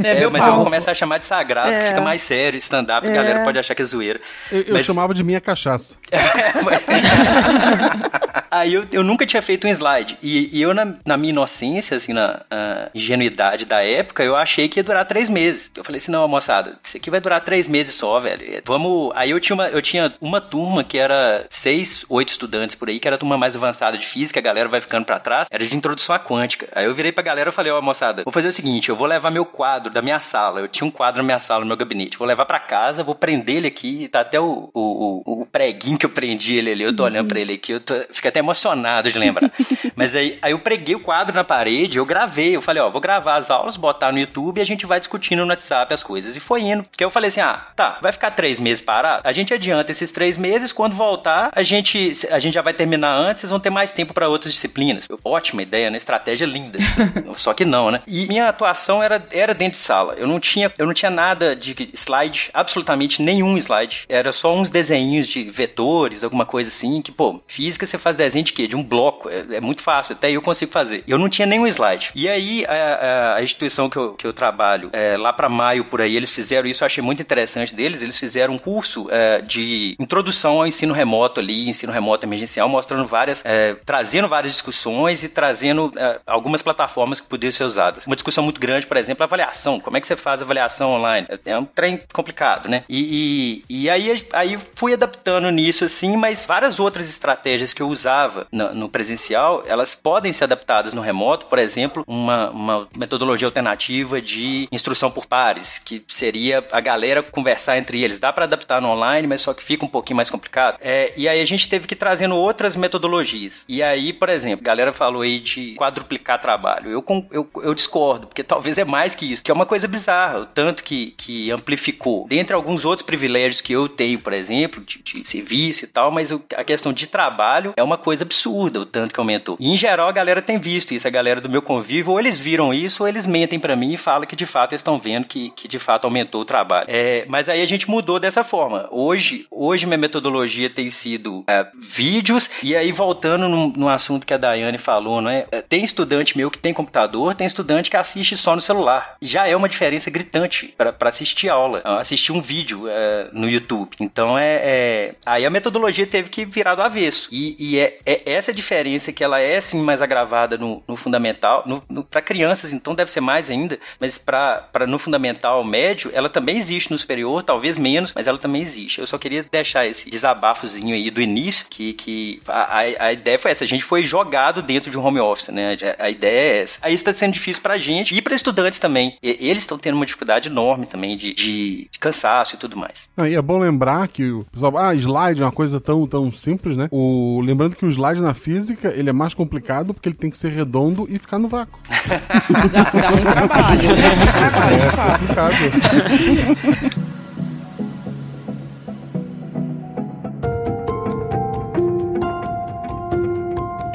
C: É, é mas eu começo a chamar de sagrado, é. que fica mais sério, stand-up, é. a galera pode achar que é zoeira.
G: Eu, eu
C: mas...
G: chamava de minha cachaça.
C: Aí eu, eu nunca tinha feito um slide. E, e eu, na, na, minha inocência, assim, na ingenuidade da época, eu achei que ia durar três meses. Eu falei assim, não, moçada, isso aqui vai durar três meses só, velho. Vamos... Aí eu tinha uma, eu tinha uma turma que era seis, oito estudantes por aí, que era a turma mais avançada de física, a galera vai ficando para trás, era de introdução à quântica. Aí eu virei pra galera e falei, ó, oh, moçada, vou fazer o seguinte, eu vou levar meu quadro da minha sala, eu tinha um quadro na minha sala, no meu gabinete, vou levar para casa, vou prender ele aqui, tá até o, o, o, o preguinho que eu prendi ele ali, eu tô olhando pra ele aqui, eu tô, fico até emocionado de lembrar. Mas aí, aí eu preguei o quadro na parede, eu gravei, eu falei, ó, vou gravar as aulas, botar no YouTube e a gente vai discutindo no WhatsApp as coisas. E foi indo, porque eu falei assim, ah, tá, vai ficar três meses parado? A gente adianta esses três meses, quando voltar, a gente, a gente já vai terminar antes, vocês vão ter mais tempo para outras disciplinas. Ótima ideia, né? Estratégia linda. Só que não, né? E minha atuação era, era dentro de sala. Eu não tinha, eu não tinha nada de slide, absolutamente nenhum slide. Era só uns desenhos de vetores, alguma coisa assim, que, pô, física você faz desenho de quê? De um bloco. É, é muito fácil, até eu consigo fazer. Eu não tinha nenhum slide. E aí, a, a instituição que eu, que eu trabalho, é, lá para maio por aí, eles fizeram isso, eu achei muito interessante deles. Eles fizeram um curso é, de introdução ao ensino remoto ali, ensino remoto emergencial, mostrando várias, é, trazendo várias discussões e trazendo é, algumas plataformas que podiam ser usadas. Uma discussão muito grande, por exemplo, a avaliação. Como é que você faz avaliação online? É um trem complicado, né? E, e, e aí, aí fui adaptando nisso, assim, mas várias outras estratégias que eu usava no, no presencial, elas podem ser adaptadas no remoto, por exemplo, uma, uma metodologia alternativa de instrução por pares, que seria a galera conversar entre eles. Dá para adaptar no online, mas só que fica um pouquinho mais complicado. É, e aí a gente teve que ir trazendo outras metodologias. E aí, por exemplo, a galera falou aí de quadruplicar trabalho. Eu, eu, eu discordo, porque talvez é mais que isso, que é uma coisa bizarra, o tanto que, que amplificou. Dentre alguns outros privilégios que eu tenho, por exemplo, de, de serviço e tal, mas a questão de trabalho é uma coisa absurda, o tanto que aumentou. E em geral a galera tem visto isso, a galera do meu convívio, ou eles viram isso, ou eles mentem para mim e falam que de fato eles estão vendo que, que de fato aumentou o trabalho. É, mas aí a gente mudou dessa forma. Hoje, hoje minha metodologia tem sido é, vídeos, e aí voltando no, no assunto que a Daiane falou, não é? é? Tem estudante meu que tem computador, tem estudante que assiste só no celular. Já é uma diferença gritante para assistir aula, assistir um vídeo é, no YouTube. Então é, é, Aí a metodologia teve que virar do avesso. E, e é, é, essa diferença que ela é sim mais agravada no, no fundamental, no, no para crianças, então deve ser mais ainda, mas para no fundamental médio, ela também existe no superior, talvez menos, mas ela também existe. Eu só queria deixar esse desabafozinho aí do início, que, que a, a, a ideia foi essa, a gente foi jogado dentro de um home office, né? A, a ideia é essa. Aí isso está sendo difícil pra gente e para estudantes também. E, eles estão tendo uma dificuldade enorme também de, de, de cansaço e tudo mais.
G: Ah, e é bom lembrar que o pessoal, ah, slide é uma coisa tão, tão simples, né? O, lembrando que o slide na física, ele é mais complicado porque ele tem que ser redondo e ficar no vácuo.
D: dá, dá muito trabalho, né? Dá trabalho, é, é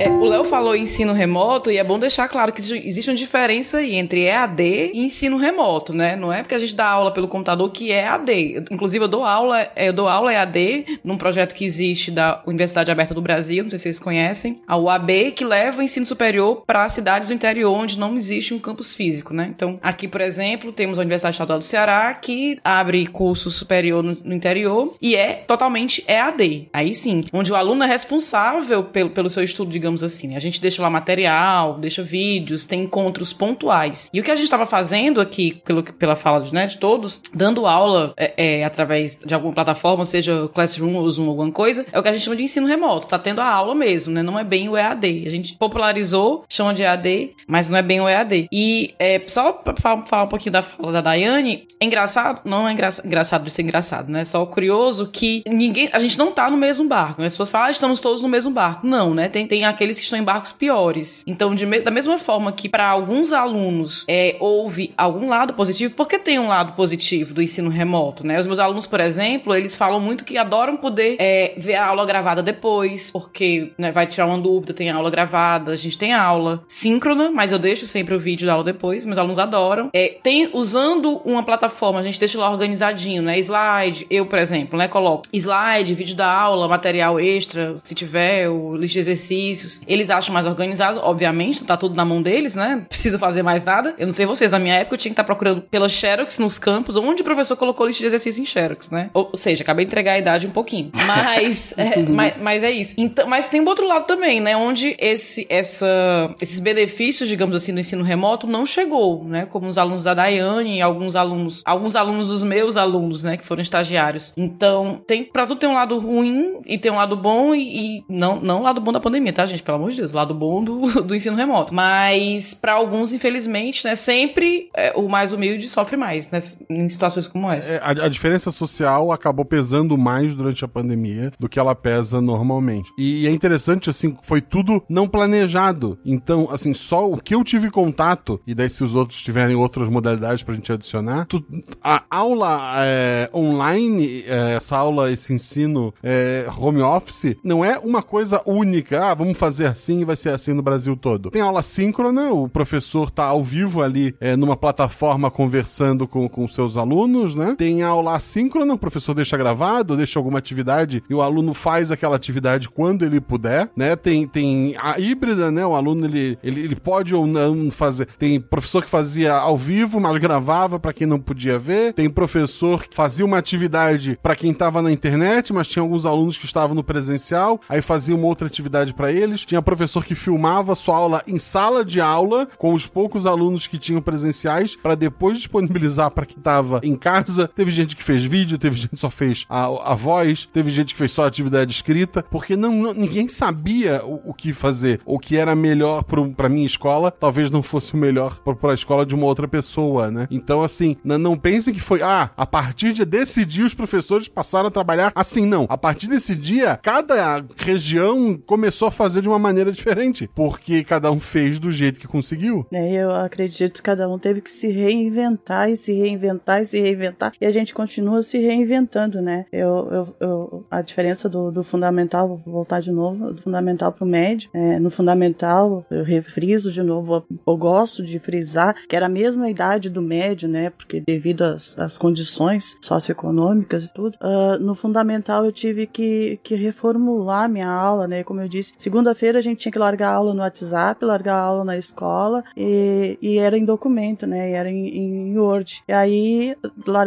D: É, o Léo falou ensino remoto e é bom deixar claro que existe uma diferença aí entre EAD e ensino remoto, né? Não é porque a gente dá aula pelo computador que é EAD. Inclusive, eu dou aula, eu dou aula EAD num projeto que existe da Universidade Aberta do Brasil, não sei se vocês conhecem, a UAB, que leva o ensino superior para cidades do interior onde não existe um campus físico, né? Então, aqui, por exemplo, temos a Universidade Estadual do Ceará, que abre curso superior no, no interior e é totalmente EAD. Aí sim, onde o aluno é responsável pelo, pelo seu estudo, digamos digamos assim. Né? A gente deixa lá material, deixa vídeos, tem encontros pontuais. E o que a gente estava fazendo aqui, pelo, pela fala de, né, de todos, dando aula é, é, através de alguma plataforma, seja Classroom ou Zoom, alguma coisa, é o que a gente chama de ensino remoto. Tá tendo a aula mesmo, né? Não é bem o EAD. A gente popularizou, chama de EAD, mas não é bem o EAD. E é, só pra falar, um pouquinho da fala da Daiane, é engraçado, não é engra, engraçado de ser engraçado, né? Só curioso que ninguém, a gente não tá no mesmo barco. Né? As pessoas falam, ah, estamos todos no mesmo barco. Não, né? Tem, tem aqueles que estão em barcos piores. Então, me, da mesma forma que para alguns alunos é, houve algum lado positivo, porque tem um lado positivo do ensino remoto, né? Os meus alunos, por exemplo, eles falam muito que adoram poder é, ver a aula gravada depois, porque né, vai tirar uma dúvida, tem aula gravada, a gente tem aula síncrona, mas eu deixo sempre o vídeo da aula depois, meus alunos adoram. É, tem, usando uma plataforma, a gente deixa lá organizadinho, né? Slide, eu, por exemplo, né, coloco slide, vídeo da aula, material extra, se tiver, o lista de exercícios. Eles acham mais organizados, obviamente, tá tudo na mão deles, né? Precisa fazer mais nada. Eu não sei vocês, na minha época eu tinha que estar tá procurando pela Xerox nos campos, onde o professor colocou lista de exercício em Xerox, né? Ou, ou seja, acabei de entregar a idade um pouquinho. Mas, é, mas, mas, é isso. Então, mas tem um outro lado também, né? Onde esse, essa, esses benefícios, digamos assim, do ensino remoto não chegou, né? Como os alunos da Daiane e alguns alunos, alguns alunos dos meus alunos, né? Que foram estagiários. Então, tem, pra tudo tem um lado ruim e tem um lado bom e, e não, não o lado bom da pandemia, tá, gente? Pelo amor de Deus, lado bom do, do ensino remoto. Mas para alguns, infelizmente, né, sempre é, o mais humilde sofre mais, né, em situações como essa.
G: É, a, a, diferença social acabou pesando mais durante a pandemia do que ela pesa normalmente. E, e é interessante, assim, foi tudo não planejado. Então, assim, só o que eu tive contato, e daí se os outros tiverem outras modalidades pra gente adicionar, tu, a aula é, online, é, essa aula, esse ensino é, home office, não é uma coisa única. Ah, vamos fazer assim e vai ser assim no Brasil todo. Tem aula síncrona, o professor tá ao vivo ali é, numa plataforma conversando com, com seus alunos, né? Tem aula assíncrona, o professor deixa gravado, deixa alguma atividade e o aluno faz aquela atividade quando ele puder, né? Tem, tem a híbrida, né? O aluno ele, ele, ele pode ou não fazer. Tem professor que fazia ao vivo, mas gravava para quem não podia ver. Tem professor que fazia uma atividade para quem tava na internet, mas tinha alguns alunos que estavam no presencial, aí fazia uma outra atividade para eles. Tinha professor que filmava sua aula em sala de aula, com os poucos alunos que tinham presenciais, para depois disponibilizar para quem estava em casa. Teve gente que fez vídeo, teve gente que só fez a, a voz, teve gente que fez só atividade escrita, porque não, não ninguém sabia o, o, que fazer, o que era melhor para minha escola, talvez não fosse o melhor para a escola de uma outra pessoa, né? Então, assim, não, não pensem que foi, ah, a partir de desse dia os professores passaram a trabalhar assim, não. A partir desse dia, cada região começou a fazer de uma maneira diferente porque cada um fez do jeito que conseguiu.
E: É, eu acredito que cada um teve que se reinventar e se reinventar e se reinventar, e a gente continua se reinventando, né? Eu, eu, eu a diferença do, do, fundamental, vou voltar de novo, do fundamental pro médio, é, no fundamental, eu refriso de novo, eu, gosto de frisar que era a mesma idade do médio, né? Porque devido às, às condições socioeconômicas e tudo, uh, no fundamental eu tive que, que reformular minha aula, né? Como eu disse, segunda segunda-feira a gente tinha que largar aula no WhatsApp, largar aula na escola e, e era em documento, né? E era em, em Word. E aí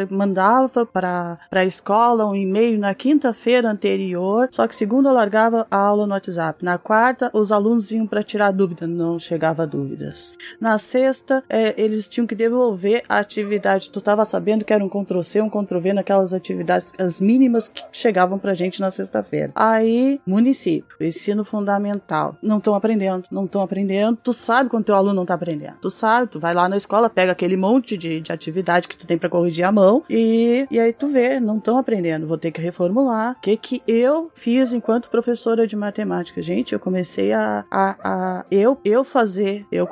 E: mandava para a escola um e-mail na quinta-feira anterior, só que segunda largava a aula no WhatsApp. Na quarta, os alunos iam para tirar dúvida, não chegava dúvidas. Na sexta, é, eles tinham que devolver a atividade. Tu estava sabendo que era um Ctrl-C, um Ctrl-V naquelas atividades, as mínimas que chegavam pra gente na sexta-feira. Aí, município, ensino fundamental. Não estão aprendendo, não estão aprendendo. Tu sabe quando teu aluno não tá aprendendo. Tu sabe, tu vai lá na escola, pega aquele monte de, de atividade que tu tem para corrigir a mão e, e aí tu vê, não estão aprendendo. Vou ter que reformular. O que que eu fiz enquanto professora de matemática? Gente, eu comecei a, a, a eu, eu fazer, eu,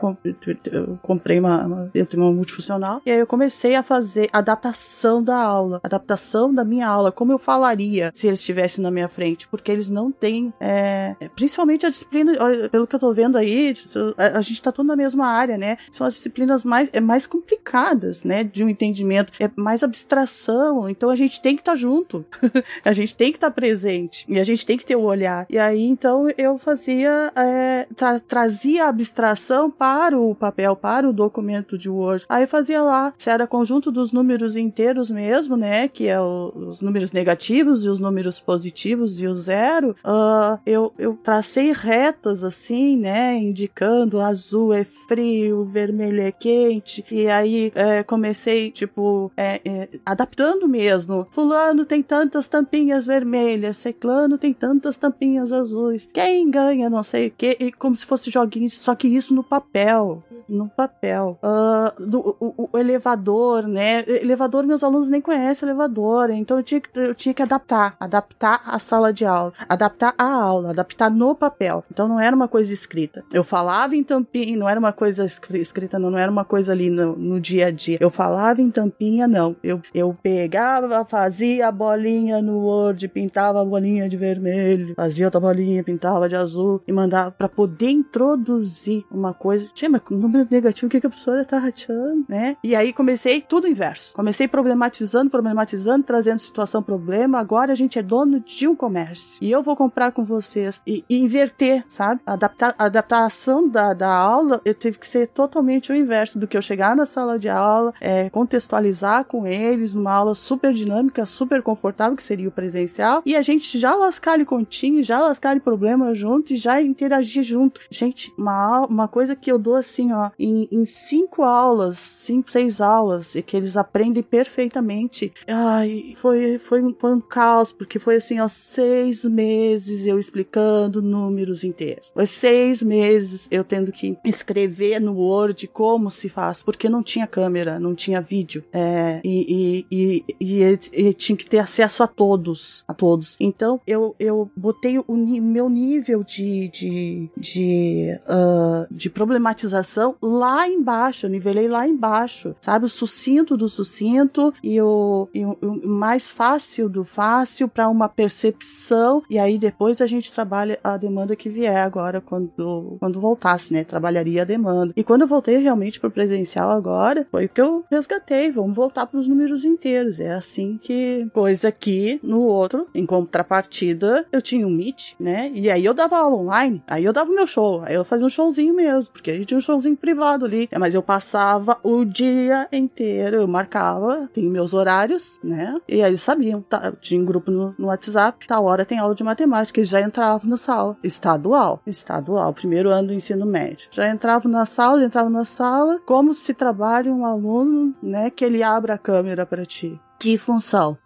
E: eu comprei uma, uma, eu tenho uma multifuncional e aí eu comecei a fazer adaptação da aula, adaptação da minha aula, como eu falaria se eles estivessem na minha frente, porque eles não têm, é, principalmente a disciplina, pelo que eu tô vendo aí, a, gente tá tudo na mesma área, né? São as disciplinas mais, é, mais complicadas, né? De um entendimento, é mais abstração, então a gente tem que estar tá junto, a gente tem que estar tá presente e a gente tem que ter o olhar. E aí, então, eu fazia, é, tra trazia a abstração para o papel, para o documento de Word. Aí fazia lá, se era conjunto dos números inteiros mesmo, né? Que é o, os números negativos e os números positivos e o zero. Uh, eu, eu tracei retas assim, né? Indicando azul é frio, vermelho é quente. E aí é, comecei, tipo, é, é, adaptando mesmo. Fulano tem tantas tampinhas vermelhas, Ciclano tem tantas tampinhas azuis. Quem ganha, não sei o quê. E como se fosse joguinhos, só que isso no papel. No papel. Uh, do, o, o elevador, né? Elevador, meus alunos nem conhecem elevador, então eu tinha, que, eu tinha que adaptar, adaptar a sala de aula, adaptar a aula, adaptar no papel. Então não era uma coisa escrita. Eu falava em tampinha, não era uma coisa escrita, não, não era uma coisa ali no, no dia a dia. Eu falava em tampinha, não. Eu, eu pegava, fazia a bolinha no Word, pintava a bolinha de vermelho, fazia outra bolinha, pintava de azul e mandava para poder introduzir uma coisa. Tinha, mas negativo, o que, que a professora tá rachando, né? E aí comecei tudo inverso. Comecei problematizando, problematizando, trazendo situação problema. Agora a gente é dono de um comércio. E eu vou comprar com vocês. E, e inverter, sabe? Adaptar, a adaptação da, da aula, eu tive que ser totalmente o inverso do que eu chegar na sala de aula, é, contextualizar com eles, uma aula super dinâmica, super confortável, que seria o presencial, e a gente já lascar ali continho, já lascar ali problema junto e já interagir junto. Gente, uma, uma coisa que eu dou assim, ó, em, em cinco aulas, cinco, seis aulas, e que eles aprendem perfeitamente. Ai, foi, foi, um, foi um caos, porque foi assim, ó, seis meses eu explicando números inteiros. Foi seis meses eu tendo que escrever no Word como se faz, porque não tinha câmera, não tinha vídeo. É, e, e, e, e, tinha que ter acesso a todos, a todos. Então eu, eu botei o meu nível de, de, de, uh, de problematização lá embaixo, eu nivelei lá embaixo, sabe? O sucinto do sucinto e o, e o, o mais fácil do fácil para uma percepção, e aí depois a gente trabalha a demanda que vier agora, quando, quando voltasse, né? Trabalharia a demanda. E quando eu voltei realmente pro presencial agora, foi o que eu resgatei, vamos voltar para os números inteiros. É assim que, coisa que no outro, em contrapartida, eu tinha um Meet, né? E aí eu dava aula online, aí eu dava o meu show, aí eu fazia um showzinho mesmo, porque a gente tinha um showzinho privado ali, mas eu passava o dia inteiro, eu marcava, tem meus horários, né? E aí eles sabiam, tá, tinha um grupo no, no WhatsApp, tá hora tem aula de matemática, eles já entravam na sala, estadual, estadual, primeiro ano do ensino médio. Já entravam na sala, entravam na sala, como se trabalha um aluno, né, que ele abre a câmera para ti. Que função?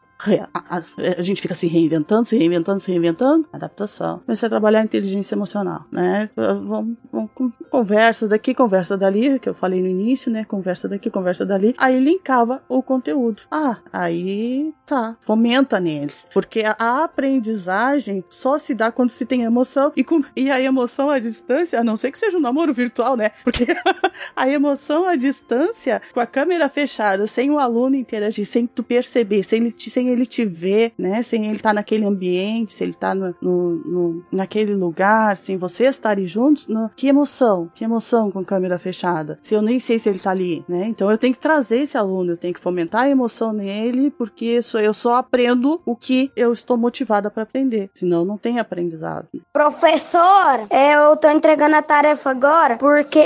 E: A, a, a, gente fica se reinventando, se reinventando, se reinventando. Adaptação. Comecei a trabalhar inteligência emocional, né? Vamos, vamos, conversa daqui, conversa dali, que eu falei no início, né? Conversa daqui, conversa dali. Aí linkava o conteúdo. Ah, aí tá. Fomenta neles. Porque a aprendizagem só se dá quando se tem emoção. E, com, e a emoção à distância, a não ser que seja um namoro virtual, né? Porque a emoção à distância, com a câmera fechada, sem o aluno interagir, sem tu perceber, sem, sem sem ele te ver, né? Sem ele estar tá naquele ambiente, se ele tá no, no, no, naquele lugar, sem vocês estarem juntos, no, que emoção, que emoção com câmera fechada. Se eu nem sei se ele tá ali, né? Então eu tenho que trazer esse aluno, eu tenho que fomentar a emoção nele, porque eu só aprendo o que eu estou motivada para aprender. Senão não tem aprendizado.
J: Professor, é, eu tô entregando a tarefa agora porque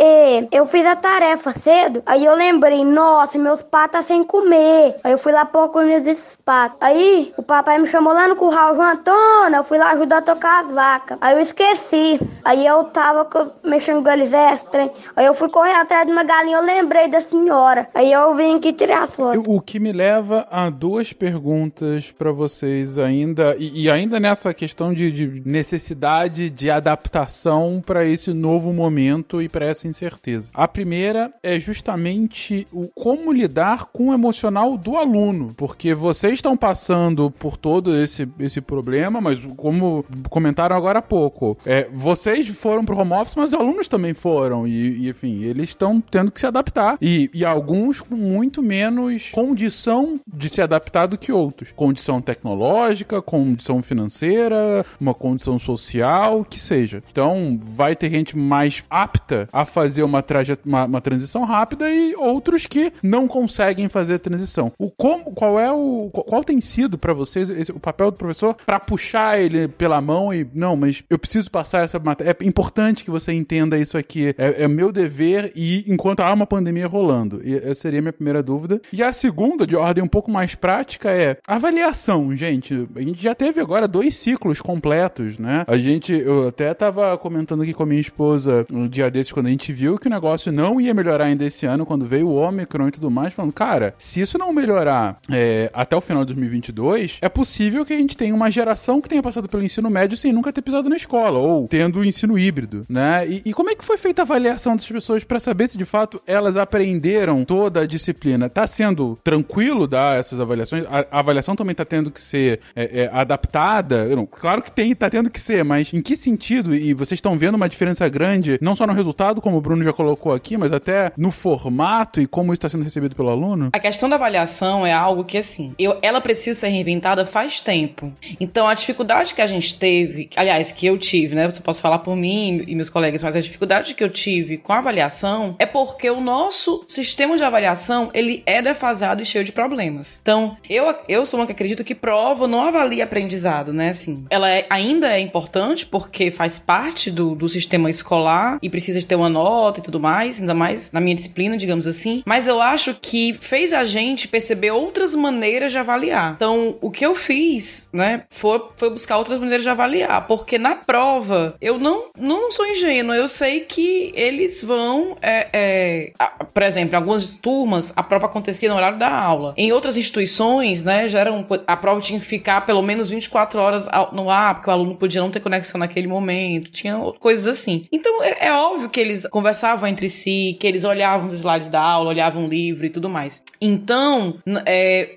J: eu fiz a tarefa cedo, aí eu lembrei, nossa, meus patos tá sem comer. Aí eu fui lá pôr comida desses patos. Aí o papai me chamou lá no curral, João Antônio, eu fui lá ajudar a tocar as vacas. Aí eu esqueci. Aí eu tava mexendo com eles extra. Aí eu fui correr atrás de uma galinha, eu lembrei da senhora. Aí eu vim aqui tirar a foto.
A: O que me leva a duas perguntas para vocês ainda, e, e, ainda nessa questão de, de necessidade de adaptação para esse novo momento e para essa incerteza. A primeira é justamente o como lidar com o emocional do aluno, porque vocês estão passando por todo esse, esse problema, mas como comentaram agora há pouco, é, vocês foram pro home office, mas os alunos também foram, e, e enfim, eles estão tendo que se adaptar, e, e alguns com muito menos condição de se adaptar do que outros. Condição tecnológica, condição financeira, uma condição social, que seja. Então, vai ter gente mais apta a fazer uma, uma, uma transição rápida e outros que não conseguem fazer a transição. O como, qual é o qual tem sido para vocês esse, o papel do professor para puxar ele pela mão e não, mas eu preciso passar essa matéria. É importante que você entenda isso aqui. É, é meu dever e enquanto há uma pandemia rolando. E essa seria a minha primeira dúvida. E a segunda, de ordem um pouco mais prática, é avaliação, gente. A gente já teve agora dois ciclos completos, né? A gente, eu até tava comentando aqui com a minha esposa um dia desses, quando a gente viu que o negócio não ia melhorar ainda esse ano, quando veio o Omicron e tudo mais, falando, cara, se isso não melhorar é, até o final de 2022, é possível que a gente tenha uma geração que tenha passado pelo ensino médio sem nunca ter pisado na escola, ou tendo o ensino híbrido, né? E, e como é que foi feita a avaliação dessas pessoas para saber se de fato elas aprenderam toda a disciplina? Tá sendo tranquilo dar essas avaliações? A, a avaliação também tá tendo que ser é, é, adaptada? Não, claro que tem, tá tendo que ser, mas em que sentido? E vocês estão vendo uma diferença grande, não só no resultado, como o Bruno já colocou aqui, mas até no formato e como isso está sendo recebido pelo aluno?
D: A questão da avaliação é algo que, assim, eu, ela precisa ser reinventada faz tempo. Então, a dificuldade que a gente teve, aliás, que eu tive, né? Você posso falar por mim e meus colegas, mas a dificuldade que eu tive com a avaliação é porque o nosso sistema de avaliação, ele é defasado e cheio de problemas. Então, eu, eu sou uma que acredito que prova não avalia aprendizado, né? Assim, ela é, ainda é importante porque faz parte do, do sistema escolar e precisa de ter uma nota e tudo mais, ainda mais na minha disciplina, digamos assim. Mas eu acho que fez a gente perceber outras maneiras de avaliar. Então, o que eu fiz, né, foi, foi buscar outras maneiras de avaliar. Porque na prova, eu não, não sou ingênua, eu sei que eles vão. É, é, a, por exemplo, em algumas turmas, a prova acontecia no horário da aula. Em outras instituições, né, já era um, a prova tinha que ficar pelo menos 24 horas no ar, porque o aluno podia não ter conexão naquele momento, tinha coisas assim. Então, é, é óbvio que eles conversavam entre si, que eles olhavam os slides da aula, olhavam o livro e tudo mais. Então, é,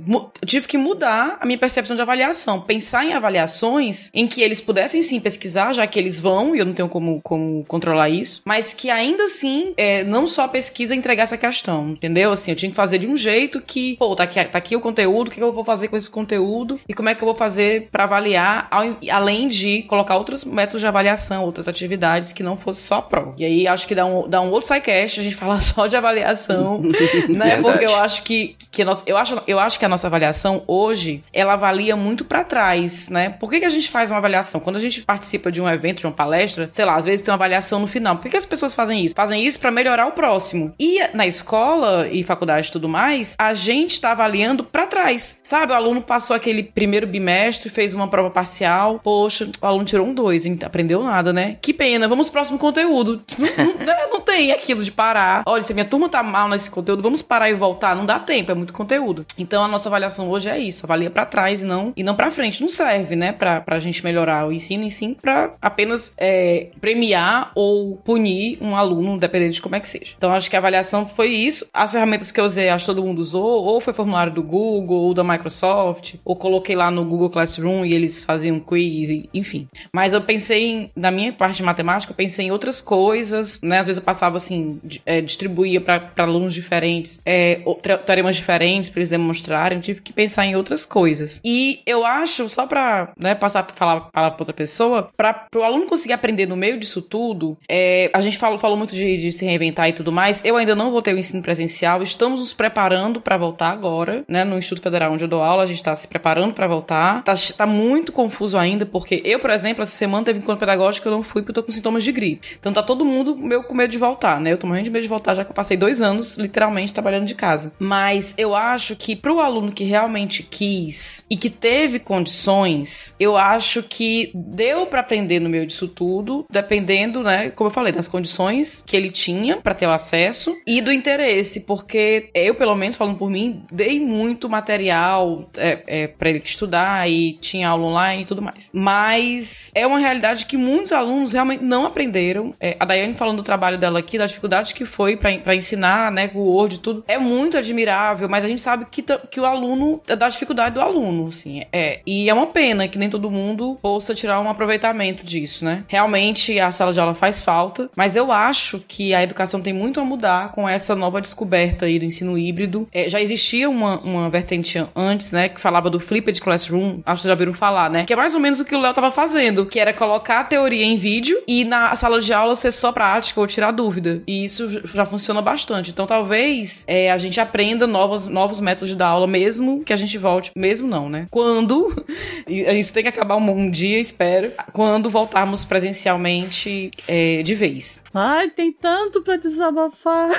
D: tive que mudar a minha percepção de avaliação, pensar em avaliações em que eles pudessem sim pesquisar, já que eles vão, e eu não tenho como, como controlar isso, mas que ainda assim, é, não só a pesquisa entregar essa questão, entendeu? Assim, eu tinha que fazer de um jeito que, pô, tá aqui, tá aqui o conteúdo, o que eu vou fazer com esse conteúdo e como é que eu vou fazer para avaliar, ao, além de colocar outros métodos de avaliação, outras atividades que não fosse só a prova. E aí acho que dá um, dá um outro sidecast a gente falar só de avaliação, né? Porque eu acho que, que nós, eu, acho, eu acho que a nossa avaliação hoje, ela avalia muito para trás, né? Por que, que a gente faz uma avaliação? Quando a gente participa de um evento, de uma palestra, sei lá, às vezes tem uma avaliação no final. Por que, que as pessoas fazem isso? Fazem isso para melhorar o próximo. E na escola e faculdade e tudo mais, a gente tá avaliando para trás. Sabe, o aluno passou aquele primeiro bimestre, fez uma prova parcial, poxa, o aluno tirou um dois, aprendeu nada, né? Que pena, vamos pro próximo conteúdo. Não, né? não tem aquilo de parar. Olha, se minha turma tá mal nesse conteúdo, vamos parar e voltar. Não dá tempo, é muito conteúdo. Então a nossa avaliação hoje é isso, avalia para trás e não e não para frente. Não serve, né, pra, pra gente melhorar o ensino, e sim pra apenas é, premiar ou punir um aluno, dependendo de como é que seja. Então acho que a avaliação foi isso. As ferramentas que eu usei, acho que todo mundo usou, ou foi formulário do Google, ou da Microsoft, ou coloquei lá no Google Classroom e eles faziam quiz, enfim. Mas eu pensei, em, na minha parte de matemática, eu pensei em outras coisas, né? Às vezes eu passava assim, é, distribuía para alunos diferentes, é, taremas diferentes para eles demonstrarem. Eu tive que pensar em em outras coisas. E eu acho, só pra né, passar pra falar, falar pra outra pessoa, para o aluno conseguir aprender no meio disso tudo, é, a gente falou, falou muito de, de, se reinventar e tudo mais. Eu ainda não vou ter o ensino presencial, estamos nos preparando para voltar agora, né? No Instituto Federal onde eu dou aula, a gente está se preparando para voltar. Tá, tá, muito confuso ainda, porque eu, por exemplo, essa semana teve encontro pedagógico, eu não fui porque eu tô com sintomas de gripe. Então tá todo mundo meio com medo de voltar, né? Eu tô morrendo de medo de voltar, já que eu passei dois anos, literalmente, trabalhando de casa. Mas eu acho que pro aluno que realmente quis e que teve condições, eu acho que deu para aprender no meio disso tudo, dependendo, né, como eu falei, das condições que ele tinha para ter o acesso e do interesse, porque eu, pelo menos, falando por mim, dei muito material é, é, para ele estudar e tinha aula online e tudo mais. Mas é uma realidade que muitos alunos realmente não aprenderam. É, a Daiane falando do trabalho dela aqui, da dificuldade que foi para ensinar, né, o Word e tudo, é muito admirável, mas a gente sabe que, que o aluno, é da dificuldade do aluno, assim, é. E é uma pena que nem todo mundo possa tirar um aproveitamento disso, né? Realmente a sala de aula faz falta, mas eu acho que a educação tem muito a mudar com essa nova descoberta aí do ensino híbrido. É, já existia uma, uma vertente antes, né, que falava do flipped classroom, acho que vocês já viram falar, né? Que é mais ou menos o que o Léo tava fazendo, que era colocar a teoria em vídeo e na sala de aula ser só prática ou tirar dúvida. E isso já funciona bastante. Então talvez é, a gente aprenda novos, novos métodos da aula, mesmo que a gente volte, mesmo não, né? Quando, isso tem que acabar um, um dia, espero, quando voltarmos presencialmente é, de vez.
E: Ai, tem tanto pra desabafar.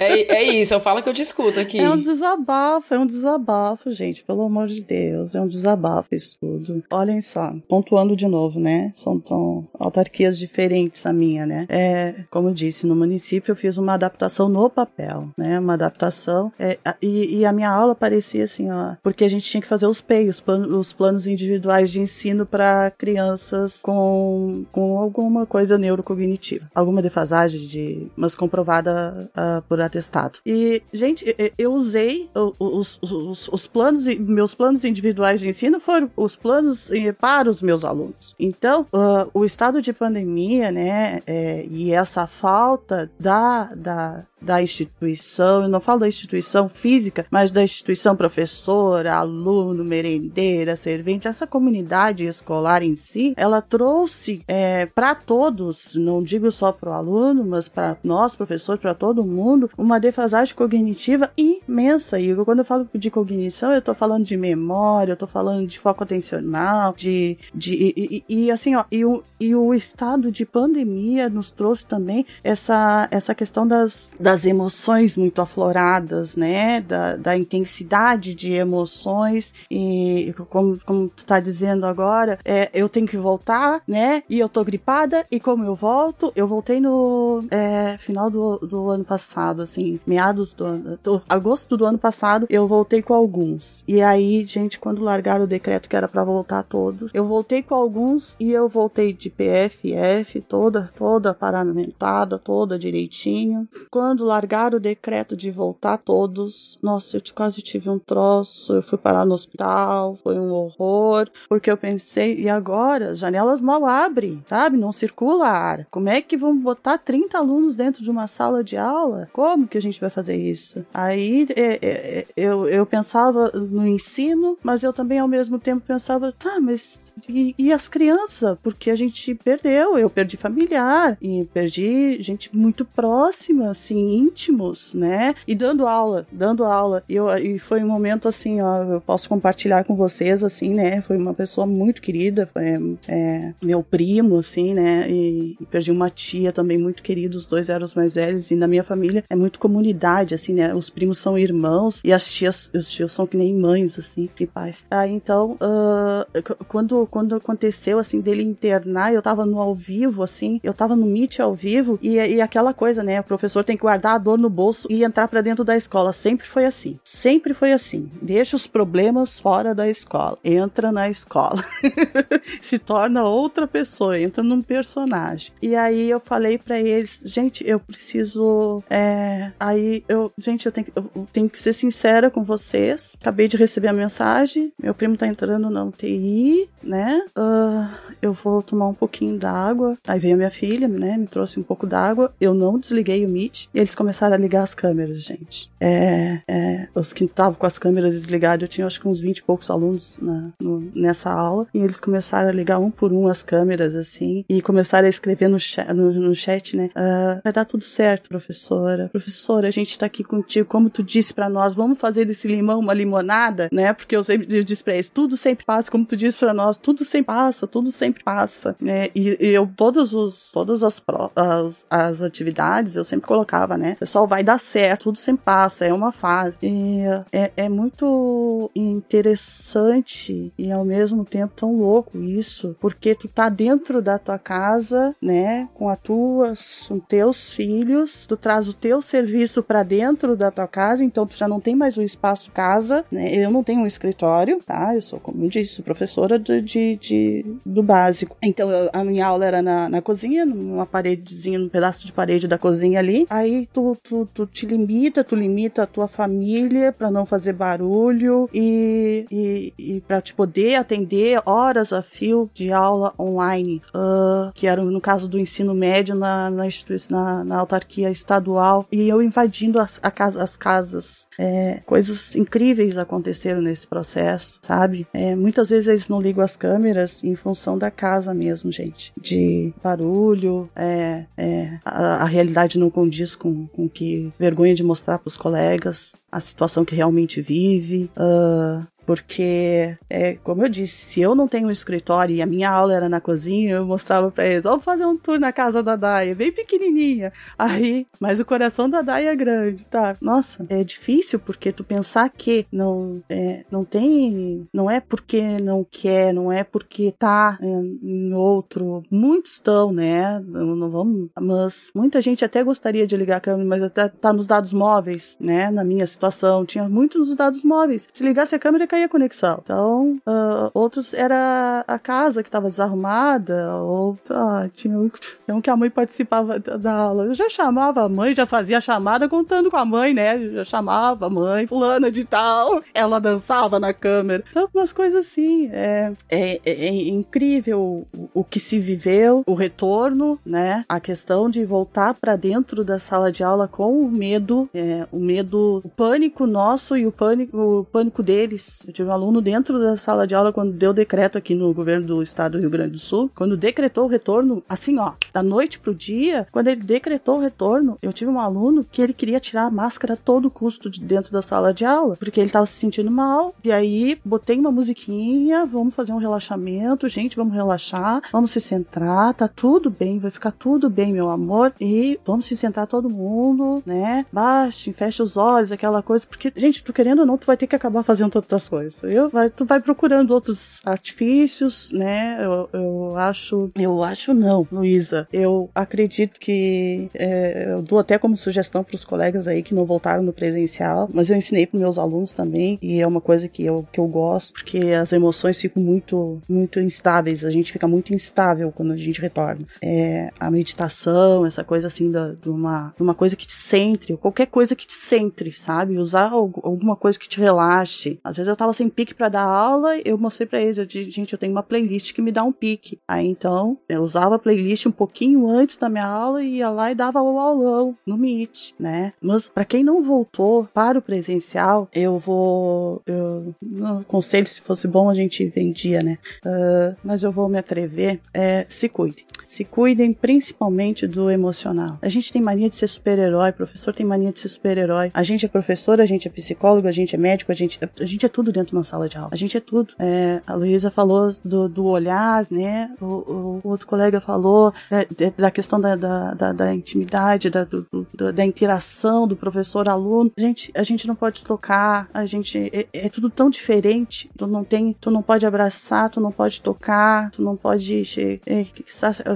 D: É, é isso, eu falo que eu te escuto aqui.
E: É um desabafo, é um desabafo, gente, pelo amor de Deus. É um desabafo isso tudo. Olhem só, pontuando de novo, né? São, são autarquias diferentes a minha, né? É, como eu disse, no município eu fiz uma adaptação no papel, né? Uma adaptação. É, e, e, a minha aula parecia assim, ó, porque a gente tinha que fazer os PEI, os, plan os planos individuais de ensino para crianças com, com alguma coisa neurocognitiva, alguma defasagem de, mas comprovada uh, por atestado. E, gente, eu usei os, os, os planos, meus planos individuais de ensino foram os planos para os meus alunos. Então, uh, o estado de pandemia, né, é, e essa falta da, da, da instituição, eu não falo da instituição física, mas da instituição professora, aluno, merendeira, servente, essa comunidade escolar em si, ela trouxe é, para todos, não digo só para o aluno, mas para nós, professores, para todo mundo, uma defasagem cognitiva imensa. E quando eu falo de cognição, eu estou falando de memória, eu estou falando de foco atencional, de. de e, e, e assim, ó, e o, e o estado de pandemia nos trouxe também essa, essa questão das, das das emoções muito afloradas, né? Da, da intensidade de emoções e como, como tu tá dizendo agora, é, eu tenho que voltar, né? E eu tô gripada e como eu volto, eu voltei no é, final do, do ano passado, assim, meados do ano, agosto do ano passado, eu voltei com alguns. E aí, gente, quando largaram o decreto que era para voltar todos, eu voltei com alguns e eu voltei de PFF toda, toda paramentada, toda direitinho. Quando quando largaram o decreto de voltar todos, nossa, eu quase tive um troço, eu fui parar no hospital, foi um horror, porque eu pensei, e agora? As janelas mal abrem, sabe? Não circula ar. Como é que vão botar 30 alunos dentro de uma sala de aula? Como que a gente vai fazer isso? Aí é, é, é, eu, eu pensava no ensino, mas eu também ao mesmo tempo pensava, tá, mas e, e as crianças? Porque a gente perdeu, eu perdi familiar, e perdi gente muito próxima, assim, íntimos, né? E dando aula, dando aula. E, eu, e foi um momento assim, ó, eu posso compartilhar com vocês, assim, né? Foi uma pessoa muito querida, foi é, meu primo, assim, né? E, e, perdi uma tia também muito querida, os dois eram os mais velhos. E na minha família é muito comunidade, assim, né? Os primos são irmãos e as tias, os tios são que nem mães, assim, de pais. Ah, então, uh, quando, quando aconteceu, assim, dele internar, eu tava no ao vivo, assim, eu tava no Meet ao vivo e, e aquela coisa, né? O professor tem que guardar guardar a dor no bolso e entrar para dentro da escola. Sempre foi assim. Sempre foi assim. Deixa os problemas fora da escola. Entra na escola. Se torna outra pessoa, entra num personagem. E aí eu falei para eles, gente, eu preciso. É... Aí eu, gente, eu tenho, eu tenho que ser sincera com vocês. Acabei de receber a mensagem. Meu primo tá entrando na UTI, né? Uh, eu vou tomar um pouquinho d'água. Aí veio a minha filha, né? Me trouxe um pouco d'água. Eu não desliguei o Meet. E eles começaram a ligar as câmeras, gente. É, é, os que estavam com as câmeras desligadas, eu tinha acho que uns 20 e poucos alunos na, no, nessa aula, e eles começaram a ligar um por um as câmeras, assim, e começaram a escrever no no, no chat né? Uh, vai dar tudo certo, professora. Professora, a gente tá aqui contigo, como tu disse para nós, vamos fazer desse limão uma limonada, né? Porque eu sempre eu disse pra eles, tudo sempre passa, como tu disse para nós, tudo sempre passa, tudo sempre passa. É, e, e, eu, todos os, todas as, as, as atividades, eu sempre colocava, né? Pessoal, vai dar certo, tudo sempre passa, é uma fase. E é, é muito interessante e ao mesmo tempo tão louco isso, porque tu tá dentro da tua casa, né? Com as tuas, com teus filhos, tu traz o teu serviço para dentro da tua casa, então tu já não tem mais o espaço casa, né? Eu não tenho um escritório, tá? Eu sou, como eu disse, professora de, de, de do básico. Então eu, a minha aula era na, na cozinha, numa paredezinha, num pedaço de parede da cozinha ali. Aí tu, tu, tu te limita, tu limita a tua família para não fazer barulho e, e, e para te poder atender horas a fio de aula online, uh, que era no caso do ensino médio na, na, na, na autarquia estadual. E eu invadindo as, casa, as casas. É, coisas incríveis aconteceram nesse processo, sabe? É, muitas vezes eles não ligam as câmeras em função da casa mesmo, gente. De barulho, é, é, a, a, realidade não condiz com, com que vergonha de mostrar para os colegas a situação que realmente vive. Uh, porque, é, como eu disse, se eu não tenho um escritório e a minha aula era na cozinha, eu mostrava para eles, vamos fazer um tour na casa da Daya, bem pequenininha. Aí, mas o coração da Daya é grande, tá? Nossa, é difícil porque tu pensar que não, é, não tem, não é porque não quer, não é porque tá em outro. Muitos estão, né? Não, não vamos, mas muita gente até gostaria de ligar a câmera, mas até tá nos dados móveis, né? Na minha situação, tinha muitos nos dados móveis. Se ligasse a câmera, caía conexão. Então, uh, outros era a casa que estava desarrumada, ou ah, tinha, um, tinha um que a mãe participava da aula. Eu já chamava a mãe, já fazia a chamada contando com a mãe, né? Eu já chamava a mãe, fulana de tal, ela dançava na câmera. Então, umas coisas assim. É, é, é, é incrível o, o que se viveu, o retorno, né? A questão de voltar para dentro da sala de aula com o medo, é, o medo, o pânico nosso e o pânico, o pânico deles eu tive um aluno dentro da sala de aula quando deu decreto aqui no governo do estado do Rio Grande do Sul, quando decretou o retorno, assim, ó, da noite pro dia, quando ele decretou o retorno, eu tive um aluno que ele queria tirar a máscara a todo custo de dentro da sala de aula, porque ele tava se sentindo mal, e aí botei uma musiquinha, vamos fazer um relaxamento, gente, vamos relaxar, vamos se centrar, tá tudo bem, vai ficar tudo bem, meu amor, e vamos se centrar todo mundo, né? Baixe, fecha os olhos, aquela coisa, porque, gente, tu querendo ou não, tu vai ter que acabar fazendo outras coisas. Eu, tu vai procurando outros artifícios, né? Eu, eu acho. Eu acho não, Luísa. Eu acredito que. É, eu dou até como sugestão para os colegas aí que não voltaram no presencial, mas eu ensinei para meus alunos também, e é uma coisa que eu, que eu gosto, porque as emoções ficam muito, muito instáveis. A gente fica muito instável quando a gente retorna. É, a meditação, essa coisa assim, da, de, uma, de uma coisa que te centre, qualquer coisa que te centre, sabe? Usar alguma coisa que te relaxe. Às vezes eu tava sem pique para dar aula, eu mostrei para eles, eu disse, gente, eu tenho uma playlist que me dá um pique. Aí então, eu usava a playlist um pouquinho antes da minha aula e ia lá e dava o aulão no Meet, né? Mas para quem não voltou para o presencial, eu vou, eu não conselho se fosse bom a gente vendia, né? Uh, mas eu vou me atrever, é, se cuide. Se cuidem principalmente do emocional. A gente tem mania de ser super-herói, professor tem mania de ser super-herói. A gente é professor, a gente é psicólogo, a gente é médico, a gente, a gente é tudo dentro de uma sala de aula. A gente é tudo. É, a Luísa falou do, do, olhar, né? O, o, o, outro colega falou da, da questão da, da, da, da intimidade, da, do, do, da interação do professor-aluno. Gente, a gente não pode tocar, a gente é, é, tudo tão diferente. Tu não tem, tu não pode abraçar, tu não pode tocar, tu não pode é,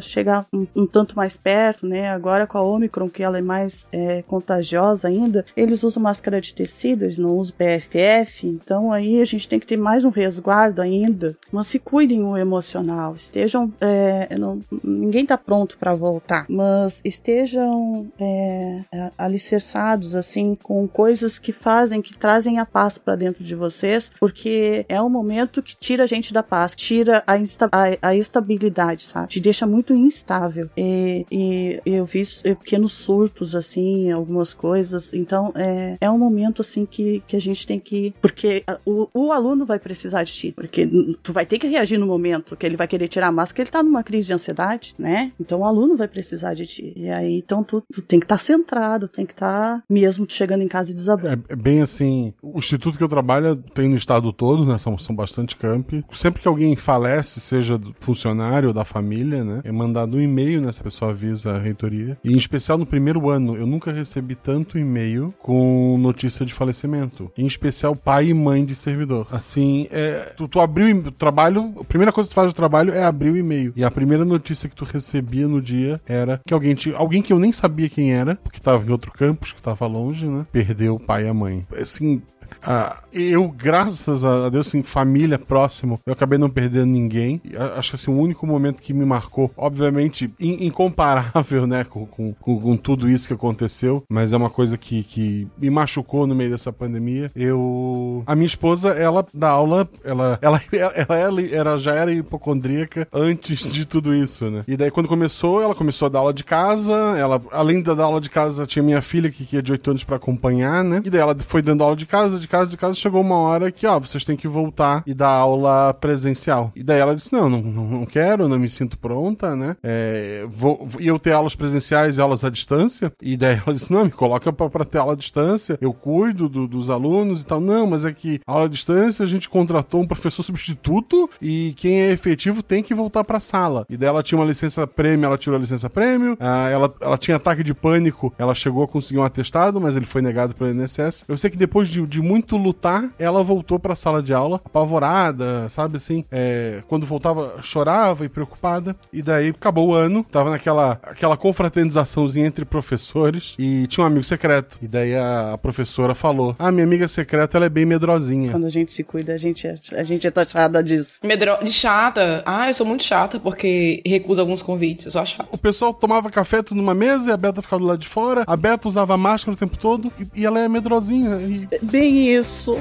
E: chegar um, um, tanto mais perto, né? Agora com a Omicron, que ela é mais é, contagiosa ainda, eles usam máscara de tecido, eles não usam PFF, então aí a gente tem que ter mais um resguardo ainda. Mas se cuidem o emocional, estejam. É, não, ninguém está pronto para voltar, mas estejam é, alicerçados assim com coisas que fazem, que trazem a paz para dentro de vocês, porque é um momento que tira a gente da paz, tira a, insta a, a estabilidade, sabe? Te deixa muito instável. E, e eu vi pequenos surtos, assim, algumas coisas. Então, é, é um momento, assim, que, que a gente tem que. Porque o, o aluno vai precisar de ti. Porque tu vai ter que reagir no momento que ele vai querer tirar a máscara, ele tá numa crise de ansiedade, né? Então, o aluno vai precisar de ti. E aí, então, tu, tu tem que estar tá centrado, tem que estar, tá, mesmo chegando em casa e desabando.
G: É, é, bem assim. O instituto que eu trabalho tem no estado todo, né? São, são bastante campi. Sempre que alguém falece, seja funcionário da família, né? É mandado um e-mail, né? Essa pessoa avisa a reitoria. E em especial no primeiro ano, eu nunca recebi tanto e-mail com notícia de falecimento. Em especial pai e mãe de servidor. Assim, é, tu, tu abriu o trabalho, a primeira coisa que tu faz no trabalho é abrir o e-mail. E a primeira notícia que tu recebia no dia era que alguém tinha, alguém que eu nem sabia quem era, porque tava em outro campus, que tava longe, né? Perdeu o pai e a mãe. Assim, ah, eu, graças a Deus, assim, família próximo, eu acabei não perdendo ninguém. Acho que assim, o único momento que me marcou, obviamente, incomparável, né, com, com, com, tudo isso que aconteceu, mas é uma coisa que, que me machucou no meio dessa pandemia. Eu. A minha esposa, ela dá aula, ela, ela, ela, ela, ela já era hipocondríaca antes de tudo isso, né? E daí, quando começou, ela começou a dar aula de casa, ela, além da aula de casa, tinha minha filha que, que é de 8 anos para acompanhar, né? E daí ela foi dando aula de casa, de casa, de casa, chegou uma hora que, ó, vocês têm que voltar e dar aula presencial. E daí ela disse: não, não, não quero, não me sinto pronta, né? É, vou, eu ter aulas presenciais e aulas à distância. E daí ela disse: não, me coloca pra, pra ter aula à distância, eu cuido do, dos alunos e tal. Não, mas é que aula à distância a gente contratou um professor substituto e quem é efetivo tem que voltar pra sala. E daí ela tinha uma licença prêmio, ela tirou a licença prêmio, ah, ela, ela tinha ataque de pânico, ela chegou a conseguir um atestado, mas ele foi negado pelo INSS. Eu sei que depois de, de muito lutar, ela voltou pra sala de aula, apavorada, sabe assim? É, quando voltava, chorava e preocupada. E daí acabou o ano, tava naquela aquela confraternizaçãozinha entre professores e tinha um amigo secreto. E daí a, a professora falou: Ah, minha amiga secreta, ela é bem medrosinha.
E: Quando a gente se cuida, a gente é, a gente é taxada disso.
D: Medro... De chata. Ah, eu sou muito chata porque recuso alguns convites. Eu sou chata.
G: O pessoal tomava café tudo numa mesa e a Beta ficava do lado de fora. A Beta usava máscara o tempo todo e, e ela é medrosinha. E...
E: Bem isso.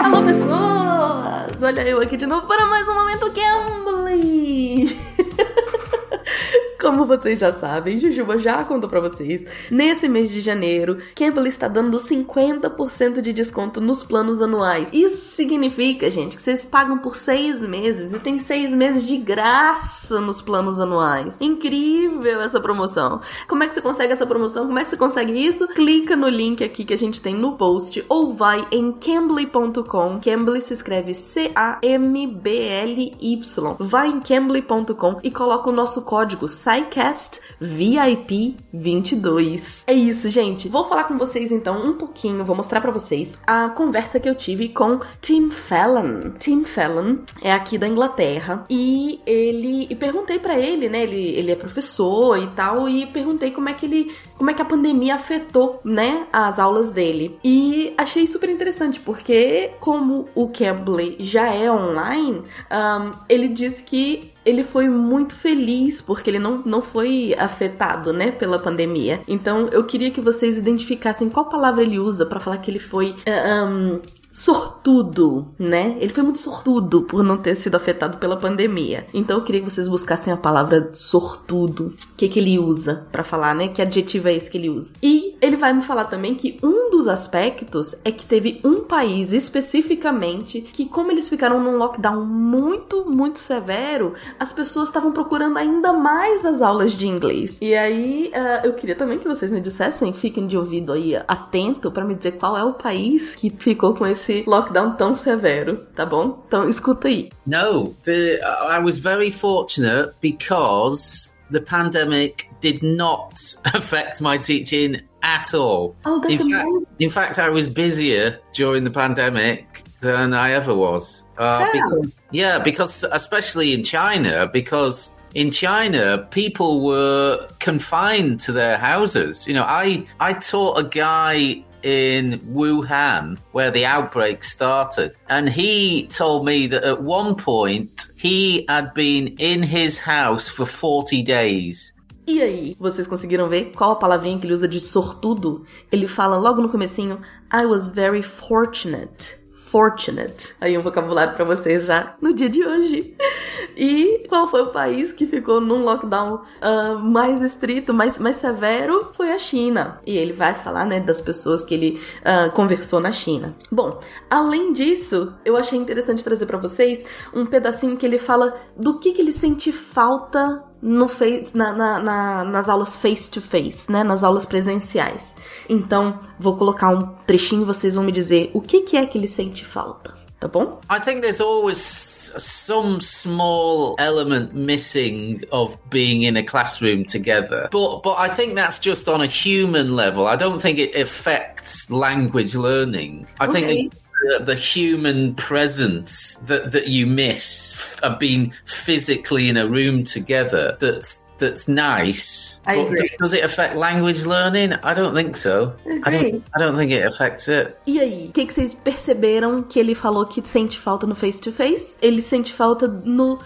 K: Alô, pessoas! Olha eu aqui de novo para mais um Momento Gambling! Como vocês já sabem, Jujuba já contou para vocês, nesse mês de janeiro, Campbell está dando 50% de desconto nos planos anuais. Isso significa, gente, que vocês pagam por seis meses e tem seis meses de graça nos planos anuais. Incrível essa promoção. Como é que você consegue essa promoção? Como é que você consegue isso? Clica no link aqui que a gente tem no post ou vai em cambly.com. Cambly se escreve C-A-M-B-L-Y. Vai em cambly.com e coloca o nosso código SciCast VIP 22. É isso, gente. Vou falar com vocês então um pouquinho, vou mostrar para vocês a conversa que eu tive com Tim Fallon. Tim Fallon é aqui da Inglaterra e ele e perguntei para ele, né? Ele, ele é professor e tal e perguntei como é que ele, como é que a pandemia afetou, né, as aulas dele. E achei super interessante porque como o Cambly já é online, um, ele disse que ele foi muito feliz porque ele não, não foi afetado, né, pela pandemia. Então eu queria que vocês identificassem qual palavra ele usa para falar que ele foi um, sortudo, né? Ele foi muito sortudo por não ter sido afetado pela pandemia. Então eu queria que vocês buscassem a palavra sortudo. O que, que ele usa para falar, né? Que adjetivo é esse que ele usa? E ele vai me falar também que um dos aspectos é que teve um país especificamente que, como eles ficaram num lockdown muito, muito severo, as pessoas estavam procurando ainda mais as aulas de inglês. E aí uh, eu queria também que vocês me dissessem, fiquem de ouvido aí atento para me dizer qual é o país que ficou com esse esse lockdown tão severo, tá bom? Então escuta aí.
L: No, the, I was very fortunate because the pandemic did not affect my teaching at all.
K: Oh, that's
L: in
K: amazing.
L: Fact, in fact, I was busier during the pandemic than I ever was. Uh, yeah. Because, yeah, because especially in China, because in China, people were confined to their houses. You know, I I taught a guy in Wuhan, where the outbreak started. And he told me that at one point he had been in his house for 40 days.
K: E aí, vocês conseguiram ver qual a palavrinha que ele usa de sortudo? Ele fala logo no comecinho, I was very fortunate fortunate. Aí um vocabulário para vocês já no dia de hoje. E qual foi o país que ficou num lockdown uh, mais estrito, mais, mais severo? Foi a China. E ele vai falar, né, das pessoas que ele uh, conversou na China. Bom, além disso, eu achei interessante trazer para vocês um pedacinho que ele fala do que, que ele sente falta no face, na, na, na, nas aulas face to face, né? Nas aulas presenciais. Então, vou colocar um trechinho e vocês vão me dizer o que, que é que ele sente falta. Tá bom?
L: I think there's always some small element missing of being in a classroom together. But but I think that's just on a human level. I don't think it affects language learning. I okay. think the, the, human presence that, that you miss of being physically in a room together that's that's nice.
K: I agree.
L: Does it affect language learning? I don't think so. I, I don't. I don't think it affects it.
K: E aí, o que, que vocês perceberam que ele falou que sente falta no face to face? Ele sente falta no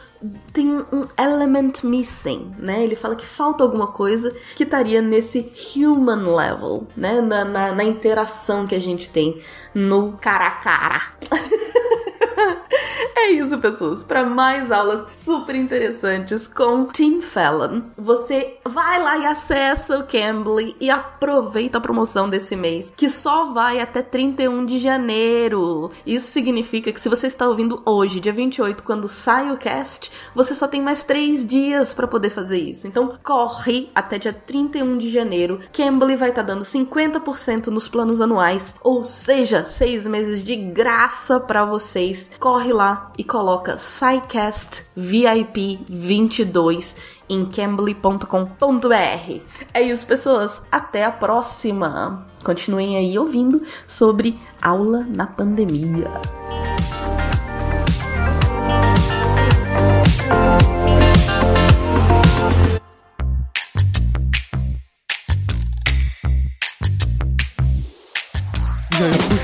K: tem um element missing, né? Ele fala que falta alguma coisa que estaria nesse human level, né? Na, na, na interação que a gente tem no cara a cara. é isso, pessoas. Para mais aulas super interessantes com Tim Fallon, você vai lá e acessa o Cambly e aproveita a promoção desse mês, que só vai até 31 de janeiro. Isso significa que se você está ouvindo hoje, dia 28, quando sai o cast, você só tem mais 3 dias para poder fazer isso. Então, corre até dia 31 de janeiro. Cambly vai estar tá dando 50% nos planos anuais, ou seja, 6 meses de graça para vocês. Corre lá e coloca SciCast VIP 22 em cambly.com.br. É isso, pessoas. Até a próxima. Continuem aí ouvindo sobre aula na pandemia.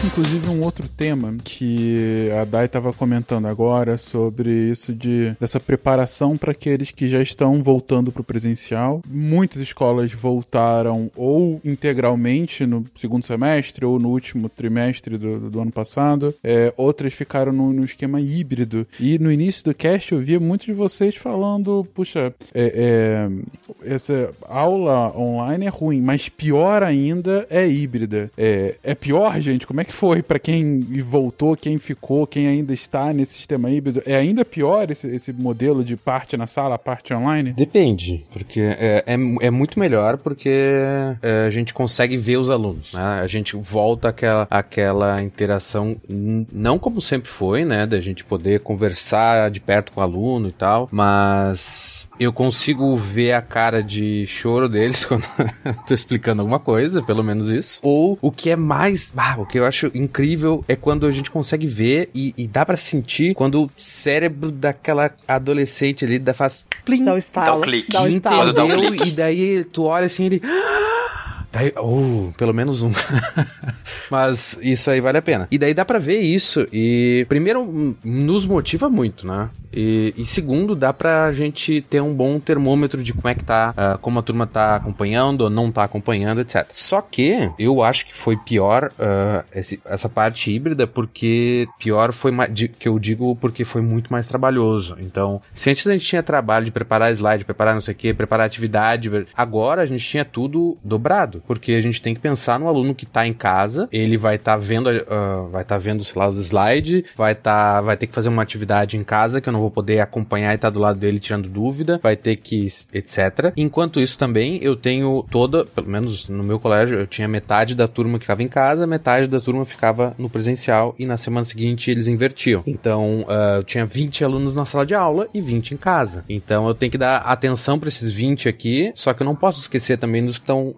A: Inclusive um outro tema que a Dai estava comentando agora sobre isso de dessa preparação para aqueles que já estão voltando para o presencial. Muitas escolas voltaram ou integralmente no segundo semestre ou no último trimestre do, do ano passado. É, outras ficaram no, no, esquema híbrido. E no início do cast eu via muitos de vocês falando, puxa, é, é, essa aula online é ruim, mas pior ainda é híbrida. É, é pior, gente? Como é que foi para quem voltou, quem ficou, quem ainda está nesse sistema híbrido? É ainda pior esse, esse modelo de parte na sala, parte online?
F: Depende, porque é, é, é muito melhor porque é, a gente consegue ver os alunos, né? A gente volta àquela, àquela interação, não como sempre foi, né? Da gente poder conversar de perto com o aluno e tal, mas eu consigo ver a cara de choro deles quando eu tô explicando alguma coisa, pelo menos isso. Ou o que é mais. Ah, o que eu acho incrível é quando a gente consegue ver e, e dá para sentir quando o cérebro daquela adolescente ali dá, faz
D: plim, dá o estalo, dá o
F: clique, dá o entendeu? Dá um clique. E daí tu olha assim ele Daí, oh, pelo menos um. Mas isso aí vale a pena. E daí dá para ver isso e primeiro nos motiva muito, né? E, e, segundo, dá pra gente ter um bom termômetro de como é que tá, uh, como a turma tá acompanhando ou não tá acompanhando, etc. Só que eu acho que foi pior uh, esse, essa parte híbrida, porque pior foi de, que eu digo porque foi muito mais trabalhoso. Então, se antes a gente tinha trabalho de preparar slide, preparar não sei o que, preparar atividade, agora a gente tinha tudo dobrado, porque a gente tem que pensar no aluno que tá em casa, ele vai estar tá vendo, uh, vai estar tá vendo, sei lá, os slides, vai tá, vai ter que fazer uma atividade em casa que eu não vou poder acompanhar e estar tá do lado dele tirando dúvida, vai ter que, etc. Enquanto isso também, eu tenho toda, pelo menos no meu colégio, eu tinha metade da turma que ficava em casa, metade da turma ficava no presencial e na semana seguinte eles invertiam. Então, uh, eu tinha 20 alunos na sala de aula e 20 em casa. Então, eu tenho que dar atenção para esses 20 aqui, só que eu não posso esquecer também dos que estão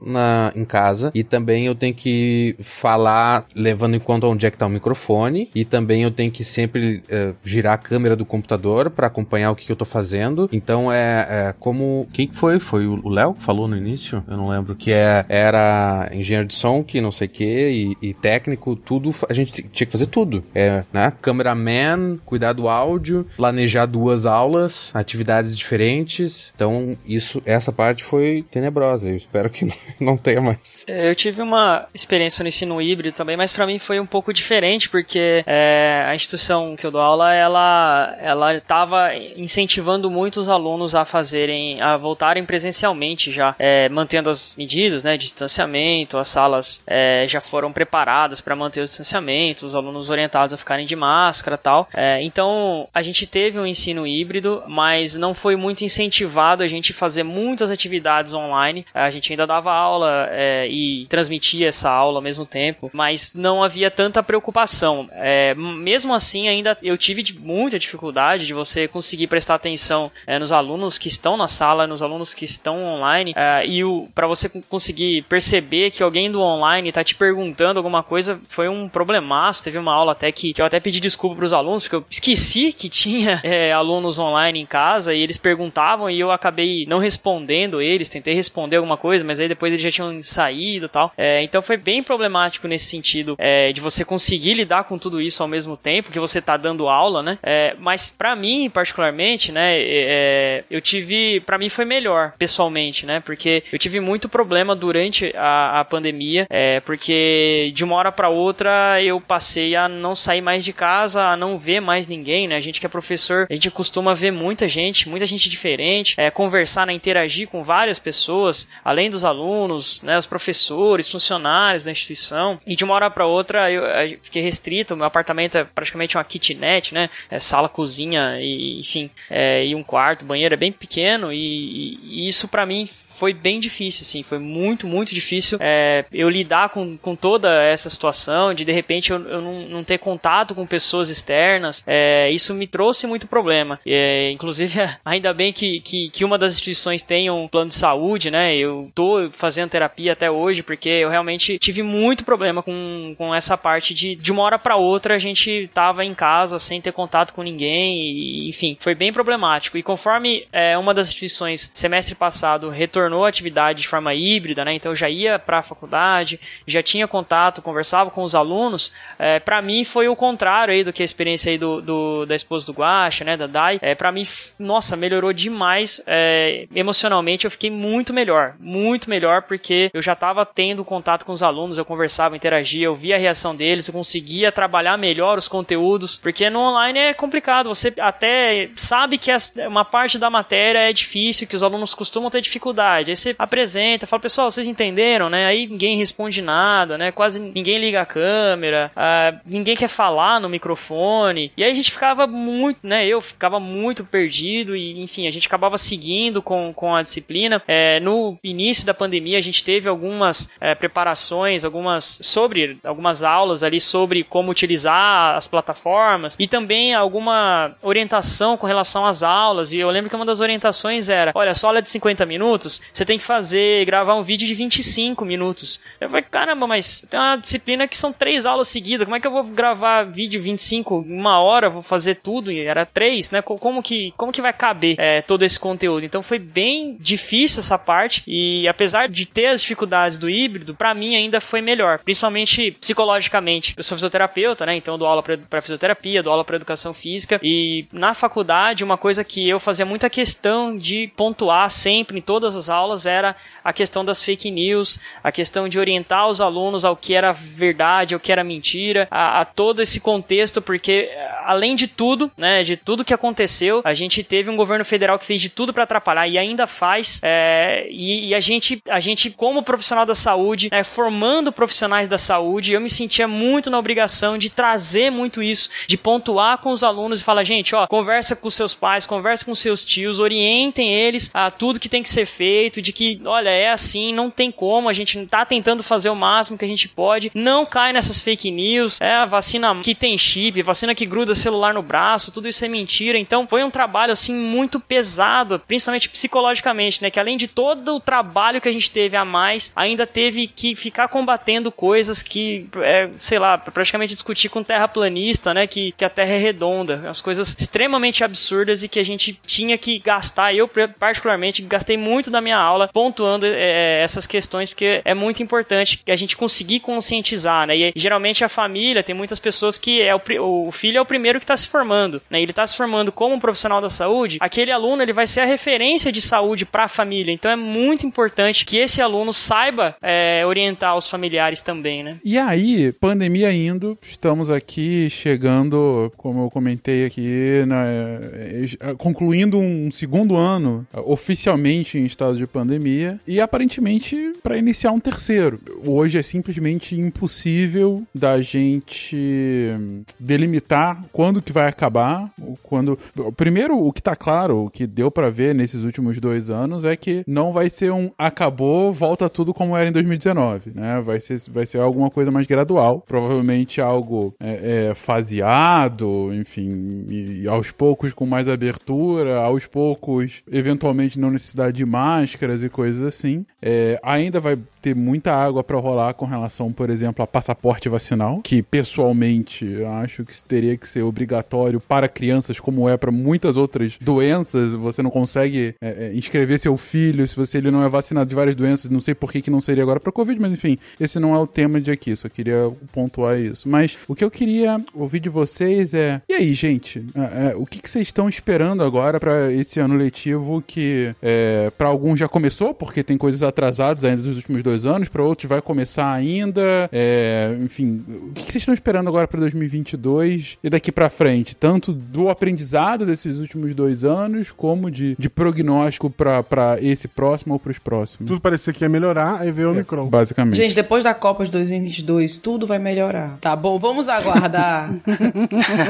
F: em casa e também eu tenho que falar levando em conta onde é que tá o microfone e também eu tenho que sempre uh, girar a câmera do computador monitor para acompanhar o que, que, eu tô fazendo. Então é, é como. Quem foi? Foi o Léo que falou no início? Eu não lembro. Que é, era engenheiro de som, que não sei o que, e, técnico, tudo. A gente tinha que fazer tudo. É, né? Cameraman, cuidar do áudio, planejar duas aulas, atividades diferentes. Então, isso, essa parte foi tenebrosa. Eu espero que não tenha mais.
B: Eu tive uma experiência no ensino híbrido também, mas para mim foi um pouco diferente, porque é, a instituição que eu dou aula, ela ela estava incentivando muito os alunos a fazerem, a voltarem presencialmente já, é, mantendo as medidas, né, distanciamento, as salas é, já foram preparadas para manter o distanciamento, os alunos orientados a ficarem de máscara tal. É, então, a gente teve um ensino híbrido, mas não foi muito incentivado a gente fazer muitas atividades online. A gente ainda dava aula é, e transmitia essa aula ao mesmo tempo, mas não havia tanta preocupação. É, mesmo assim, ainda eu tive muita dificuldade de você conseguir prestar atenção é, nos alunos que estão na sala, nos alunos que estão online, é, e para você conseguir perceber que alguém do online está te perguntando alguma coisa foi um problemaço. Teve uma aula até que, que eu até pedi desculpa para os alunos, porque eu esqueci que tinha é, alunos online em casa e eles perguntavam e eu acabei não respondendo eles, tentei responder alguma coisa, mas aí depois eles já tinham saído e tal. Então foi bem problemático nesse sentido de você conseguir lidar com tudo isso ao mesmo tempo que você está dando aula, né? Mas para mim, particularmente, né, é, eu tive, para mim foi melhor, pessoalmente, né? Porque eu tive muito problema durante a, a pandemia, é, porque de uma hora para outra eu passei a não sair mais de casa, a não ver mais ninguém, né? A gente que é professor, a gente costuma ver muita gente, muita gente diferente, é, conversar, né, interagir com várias pessoas, além dos alunos, né, os professores, funcionários da instituição. E de uma hora para outra eu, eu, fiquei restrito, meu apartamento é praticamente uma kitnet, né? É sala, cozinha e enfim, é, e um quarto, banheiro é bem pequeno e, e isso para mim foi bem difícil, assim, foi muito, muito difícil é, eu lidar com, com toda essa situação, de de repente eu, eu não, não ter contato com pessoas externas, é, isso me trouxe muito problema. É, inclusive, ainda bem que, que, que, uma das instituições tem um plano de saúde, né? Eu tô fazendo terapia até hoje, porque eu realmente tive muito problema com, com essa parte de, de uma hora para outra a gente tava em casa sem ter contato com ninguém, e, enfim, foi bem problemático. E conforme é, uma das instituições semestre passado retornou tornou a atividade de forma híbrida, né? Então eu já ia para a faculdade, já tinha contato, conversava com os alunos. É, para mim foi o contrário aí do que a experiência aí do, do da esposa do Guacha, né? Da Dai. É, para mim, nossa, melhorou demais. É, emocionalmente eu fiquei muito melhor, muito melhor porque eu já estava tendo contato com os alunos, eu conversava, interagia, eu via a reação deles, eu conseguia trabalhar melhor os conteúdos, porque no online é complicado. Você até sabe que uma parte da matéria é difícil, que os alunos costumam ter dificuldade Aí você apresenta, fala, pessoal, vocês entenderam, né? Aí ninguém responde nada, né? Quase ninguém liga a câmera, uh, ninguém quer falar no microfone. E aí a gente ficava muito, né? Eu ficava muito perdido e, enfim, a gente acabava seguindo com, com a disciplina. É, no início da pandemia, a gente teve algumas é, preparações, algumas sobre algumas aulas ali sobre como utilizar as plataformas e também alguma orientação com relação às aulas. E eu lembro que uma das orientações era: olha, só aula de 50 minutos, você tem que fazer, gravar um vídeo de 25 minutos. Eu falei, caramba, mas tem uma disciplina que são três aulas seguidas, como é que eu vou gravar vídeo 25, uma hora, vou fazer tudo, e era três, né? Como que, como que vai caber é, todo esse conteúdo? Então foi bem difícil essa parte, e apesar de ter as dificuldades do híbrido, para mim ainda foi melhor, principalmente psicologicamente. Eu sou fisioterapeuta, né? Então dou aula para fisioterapia, dou aula para educação física, e na faculdade, uma coisa que eu fazia muita questão de pontuar sempre em todas as aulas era a questão das fake news, a questão de orientar os alunos ao que era verdade, ao que era mentira, a, a todo esse contexto, porque além de tudo, né, de tudo que aconteceu, a gente teve um governo federal que fez de tudo para atrapalhar e ainda faz, é, e, e, a gente, a gente como profissional da saúde, né, formando profissionais da saúde, eu me sentia muito na obrigação de trazer muito isso, de pontuar com os alunos e falar, gente, ó, conversa com seus pais, conversa com seus tios, orientem eles a tudo que tem que ser feito de que, olha, é assim, não tem como, a gente tá tentando fazer o máximo que a gente pode, não cai nessas fake news, é a vacina que tem chip, vacina que gruda celular no braço, tudo isso é mentira. Então foi um trabalho assim muito pesado, principalmente psicologicamente, né? Que além de todo o trabalho que a gente teve a mais, ainda teve que ficar combatendo coisas que, é, sei lá, praticamente discutir com terraplanista, né? Que, que a Terra é redonda, as coisas extremamente absurdas e que a gente tinha que gastar. Eu, particularmente, gastei muito da minha aula pontuando é, essas questões, porque é muito importante que a gente conseguir conscientizar, né? E geralmente a família tem muitas pessoas que é o, o filho é o primeiro que está se formando, né? Ele está se formando como um profissional da saúde, aquele aluno ele vai ser a referência de saúde para a família. Então é muito importante que esse aluno saiba é, orientar os familiares também, né?
A: E aí, pandemia indo, estamos aqui chegando, como eu comentei aqui, na, é, concluindo um segundo ano oficialmente em estado de pandemia e aparentemente para iniciar um terceiro. Hoje é simplesmente impossível da gente delimitar quando que vai acabar, quando primeiro o que tá claro, o que deu para ver nesses últimos dois anos é que não vai ser um acabou, volta tudo como era em 2019, né? Vai ser, vai ser alguma coisa mais gradual, provavelmente algo é, é, faseado, enfim, e, e aos poucos com mais abertura, aos poucos, eventualmente não necessidade de máscaras e coisas assim. É, ainda vai ter muita água para rolar com relação, por exemplo, a passaporte vacinal, que pessoalmente acho que teria que ser obrigatório para crianças, como é para muitas outras doenças. Você não consegue é, é, inscrever seu filho se você ele não é vacinado de várias doenças. Não sei por que, que não seria agora para Covid, mas enfim, esse não é o tema de aqui. Só queria pontuar isso. Mas o que eu queria ouvir de vocês é: e aí, gente? É, é o que, que vocês estão esperando agora para esse ano letivo que é, para alguns já começou, porque tem coisas atrasadas ainda dos últimos dois anos, para outros vai começar ainda. É, enfim, o que, vocês estão esperando agora para 2022 e daqui para frente? Tanto do aprendizado desses últimos dois anos, como de, de prognóstico para esse próximo ou para os próximos.
G: Tudo parecia que ia melhorar, aí veio o é, Omicron.
A: Basicamente.
D: Gente, depois da Copa de 2022, tudo vai melhorar. Tá bom, vamos aguardar.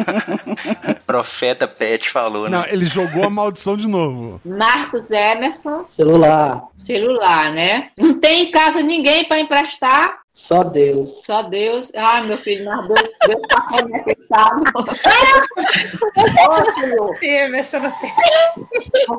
C: Profeta Pet falou, né?
G: Não, ele jogou a maldição de novo.
M: Marcos Emerson.
N: Celular.
M: Celular, né? Não tem em casa ninguém para emprestar.
N: Só Deus.
M: Só Deus. Ai, meu filho, mas Deus, Deus tá conectado.